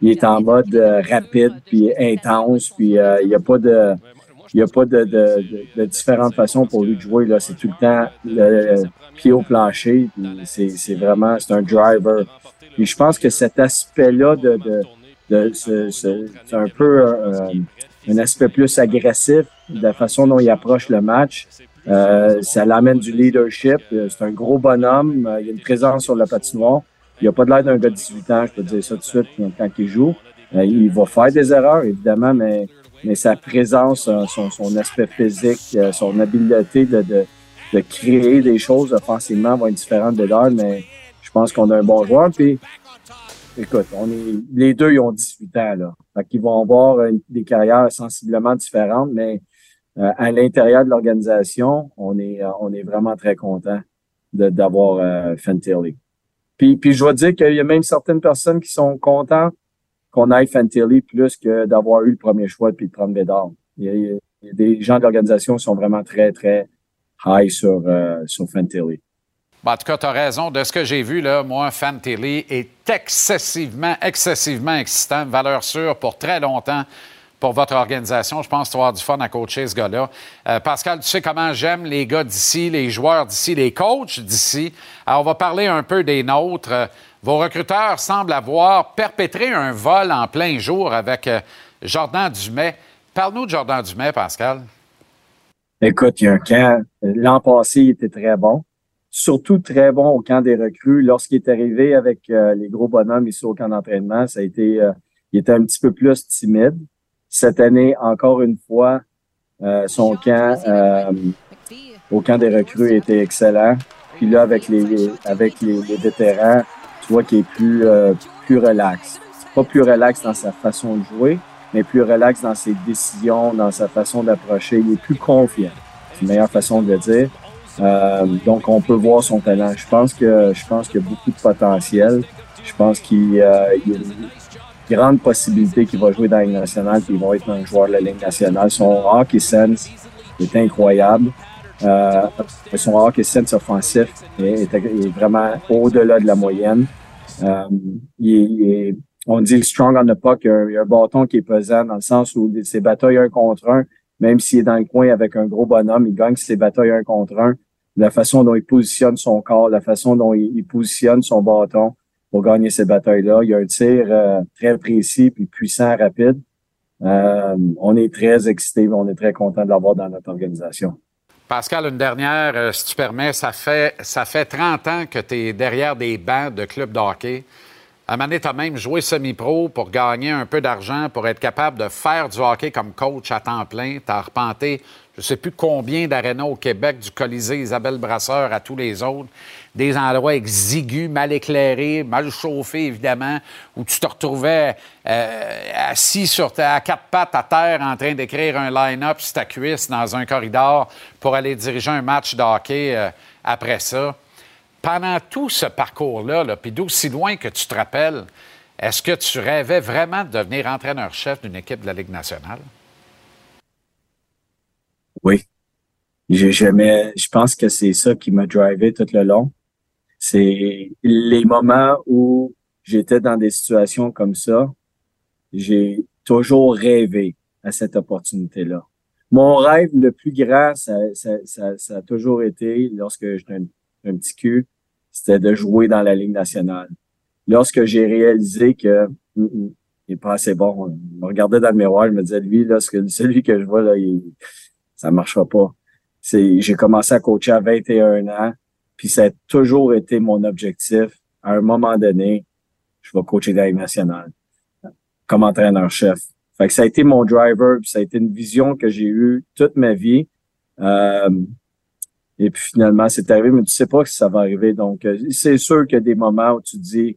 il est en mode rapide, puis intense, puis il n'y a pas de... Il n'y a pas de, de, de, différentes façons pour lui de jouer. Là. C'est tout le temps le, pied au plancher. C'est, vraiment c'est un driver. Puis je pense que cet aspect-là de, de, de ce- ce- c'est un peu euh, un aspect plus agressif de la façon dont il approche le match. Euh, ça l'amène du leadership. Euh, C'est un gros bonhomme. Euh, Il a une présence sur la patinoire. Il n'a pas de l'air d'un gars de 18 ans, je peux dire ça tout de suite quand- quand il joue. Euh, il va faire des erreurs, évidemment, mais, mais sa présence, euh, son, son aspect physique, euh, son habileté de, de, de créer des choses offensivement va être différente de l'heure, mais je pense qu'on a un bon joueur. Puis, écoute, on est, les deux, ils ont 18 ans, là. Fait qu'ils vont avoir des carrières sensiblement différentes, mais euh, à l'intérieur de l'organisation, on est, euh, on est vraiment très content d'avoir euh, Fantilli. Puis, puis je dois dire qu'il y a même certaines personnes qui sont contentes qu'on aille Fantilli plus que d'avoir eu le premier choix puis de prendre Bédard. Il y a, il y a des gens de l'organisation qui sont vraiment très, très high sur, euh, sur Fantilli. Bon, en tout cas, tu as raison. De ce que j'ai vu, là, moi, Fantilli est excessivement, excessivement excitant. Valeur sûre pour très longtemps pour votre organisation. Je pense que tu vas avoir du fun à coacher ce gars-là. Euh, Pascal, tu sais comment j'aime les gars d'ici, les joueurs d'ici, les coachs d'ici. Alors, on va parler un peu des nôtres. Euh, Vos recruteurs semblent avoir perpétré un vol en plein jour avec euh, Jordan Dumais. Parle-nous de Jordan Dumais, Pascal. Écoute, il y a un camp. L'an passé, il était très bon. Surtout très bon au camp des recrues. Lorsqu'il est arrivé avec euh, les gros bonhommes ici au camp d'entraînement, ça a été, euh, il était un petit peu plus timide. Cette année, encore une fois, euh, son camp euh, au camp des recrues était excellent. Puis là, avec les, avec les, les vétérans, vois qu'il est plus, euh, plus relax. Pas plus relax dans sa façon de jouer, mais plus relax dans ses décisions, dans sa façon d'approcher. Il est plus confiant. C'est une meilleure façon de le dire. Euh, donc, on peut voir son talent. Je pense que je pense qu'il y a beaucoup de potentiel. Je pense qu'il euh, y a une grande possibilité qu'il va jouer dans la Ligue nationale puis il va être un joueur de la Ligue nationale. Son hockey sense est incroyable. Euh, son hockey sense offensif est vraiment au-delà de la moyenne. Euh, on dit strong on the puck, il y, a un, il y un bâton qui est pesant dans le sens où ses batailles un contre un, même s'il est dans le coin avec un gros bonhomme, il gagne ses batailles un contre un. La façon dont il positionne son corps, la façon dont il, il positionne son bâton pour gagner ces batailles-là. Il y a un tir euh, très précis puis puissant, rapide. Euh, on est très excités, on est très content de l'avoir dans notre organisation. Pascal, une dernière, euh, si tu permets, ça fait, ça fait 30 ans que tu es derrière des bancs de clubs de hockey. À un moment donné, tu as même joué semi-pro pour gagner un peu d'argent, pour être capable de faire du hockey comme coach à temps plein. Tu as arpenté je ne sais plus combien d'arénas au Québec, du Colisée Isabelle Brasseur à tous les autres, des endroits exigus, mal éclairés, mal chauffés, évidemment, où tu te retrouvais euh, assis sur à quatre pattes à terre en train d'écrire un line-up sur ta cuisse dans un corridor pour aller diriger un match de euh, après ça. Pendant tout ce parcours-là, là, puis d'aussi loin que tu te rappelles, est-ce que tu rêvais vraiment de devenir entraîneur-chef d'une équipe de la Ligue nationale? Oui. Jamais, je pense que c'est ça qui m'a drivé tout le long. C'est les moments où j'étais dans des situations comme ça. J'ai toujours rêvé à cette opportunité-là. Mon rêve le plus grand, ça, ça, ça, ça a toujours été, lorsque j'étais un, petit cul, c'était de jouer dans la Ligue nationale. Lorsque j'ai réalisé que hum, il est pas assez bon, je me regardais dans le miroir, je me disais, lui, là, celui que je vois, là, il, ça marchera pas. J'ai commencé à coacher à 21 ans, puis ça a toujours été mon objectif. À un moment donné, je vais coacher la Ligue nationale comme entraîneur-chef. Fait que ça a été mon driver, puis ça a été une vision que j'ai eue toute ma vie. Euh, Et puis finalement, c'est arrivé, mais tu sais pas si ça va arriver. Donc, euh, c'est sûr qu'il y a des moments où tu te dis,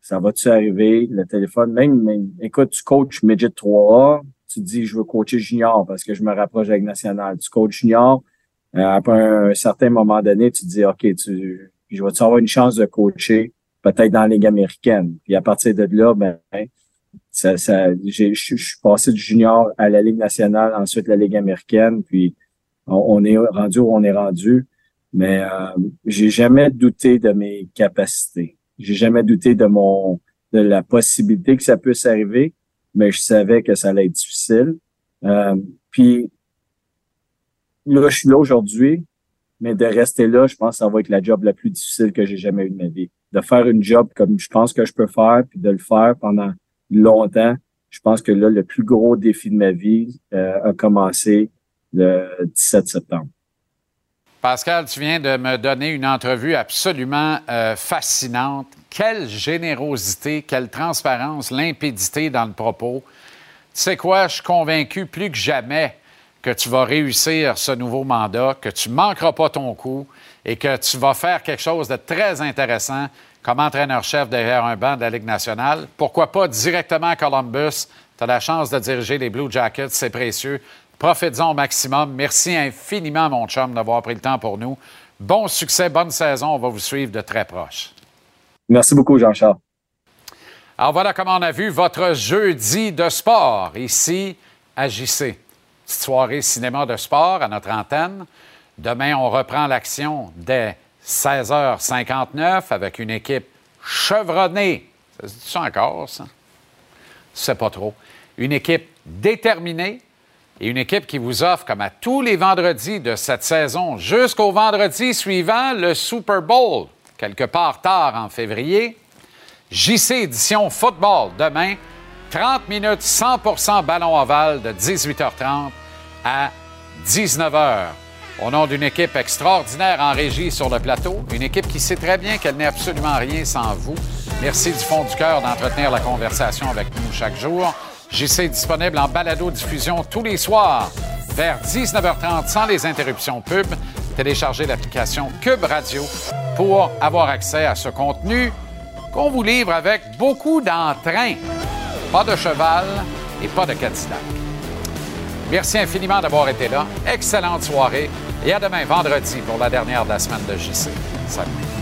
ça va-tu arriver? Le téléphone, même, même, écoute, tu coaches Midget 3A, tu te dis, je veux coacher junior parce que je me rapproche avec National. Tu coaches junior, après un, certain moment donné, tu dis, OK, tu, je vais-tu avoir une chance de coacher peut-être dans la Ligue américaine? Puis à partir de là, ben, ça, ça, je suis passé du junior à la Ligue nationale, ensuite la Ligue américaine, puis on, est rendu où on est rendu. Mais euh, j'ai jamais douté de mes capacités. J'ai jamais douté de mon de la possibilité que ça puisse arriver, mais je savais que ça allait être difficile. Euh, puis là, je suis là aujourd'hui, mais de rester là, je pense que ça va être la job la plus difficile que j'ai jamais eu de ma vie. De faire une job comme je pense que je peux faire, puis de le faire pendant longtemps. Je pense que là, le plus gros défi de ma vie euh, a commencé le 17 septembre. Pascal, tu viens de me donner une entrevue absolument euh, fascinante. Quelle générosité, quelle transparence, limpidité dans le propos. Tu sais quoi, je suis convaincu plus que jamais que tu vas réussir ce nouveau mandat, que tu ne manqueras pas ton coup et que tu vas faire quelque chose de très intéressant comme entraîneur-chef derrière un banc de la Ligue nationale. Pourquoi pas directement à Columbus? Tu as la chance de diriger les Blue Jackets, c'est précieux. Profites-en au maximum. Merci infiniment, mon chum, d'avoir pris le temps pour nous. Bon succès, bonne saison. On va vous suivre de très proche. Merci beaucoup, Jean-Charles. Alors voilà comment on a vu votre jeudi de sport ici à JC. Soirée cinéma de sport à notre antenne. Demain, on reprend l'action dès 16h59 avec une équipe chevronnée. Ça se dit ça encore, ça? C'est pas trop. Une équipe déterminée et une équipe qui vous offre, comme à tous les vendredis de cette saison, jusqu'au vendredi suivant, le Super Bowl, quelque part tard en février. JC édition football demain, 30 minutes 100% ballon ovale de 18h30 à 19h au nom d'une équipe extraordinaire en régie sur le plateau, une équipe qui sait très bien qu'elle n'est absolument rien sans vous. Merci du fond du cœur d'entretenir la conversation avec nous chaque jour. JC disponible en balado-diffusion tous les soirs vers 19h30 sans les interruptions pub. Téléchargez l'application Cube Radio pour avoir accès à ce contenu qu'on vous livre avec beaucoup d'entrain. Pas de cheval et pas de Cadillac. Merci infiniment d'avoir été là. Excellente soirée et à demain vendredi pour la dernière de la semaine de JC. Salut.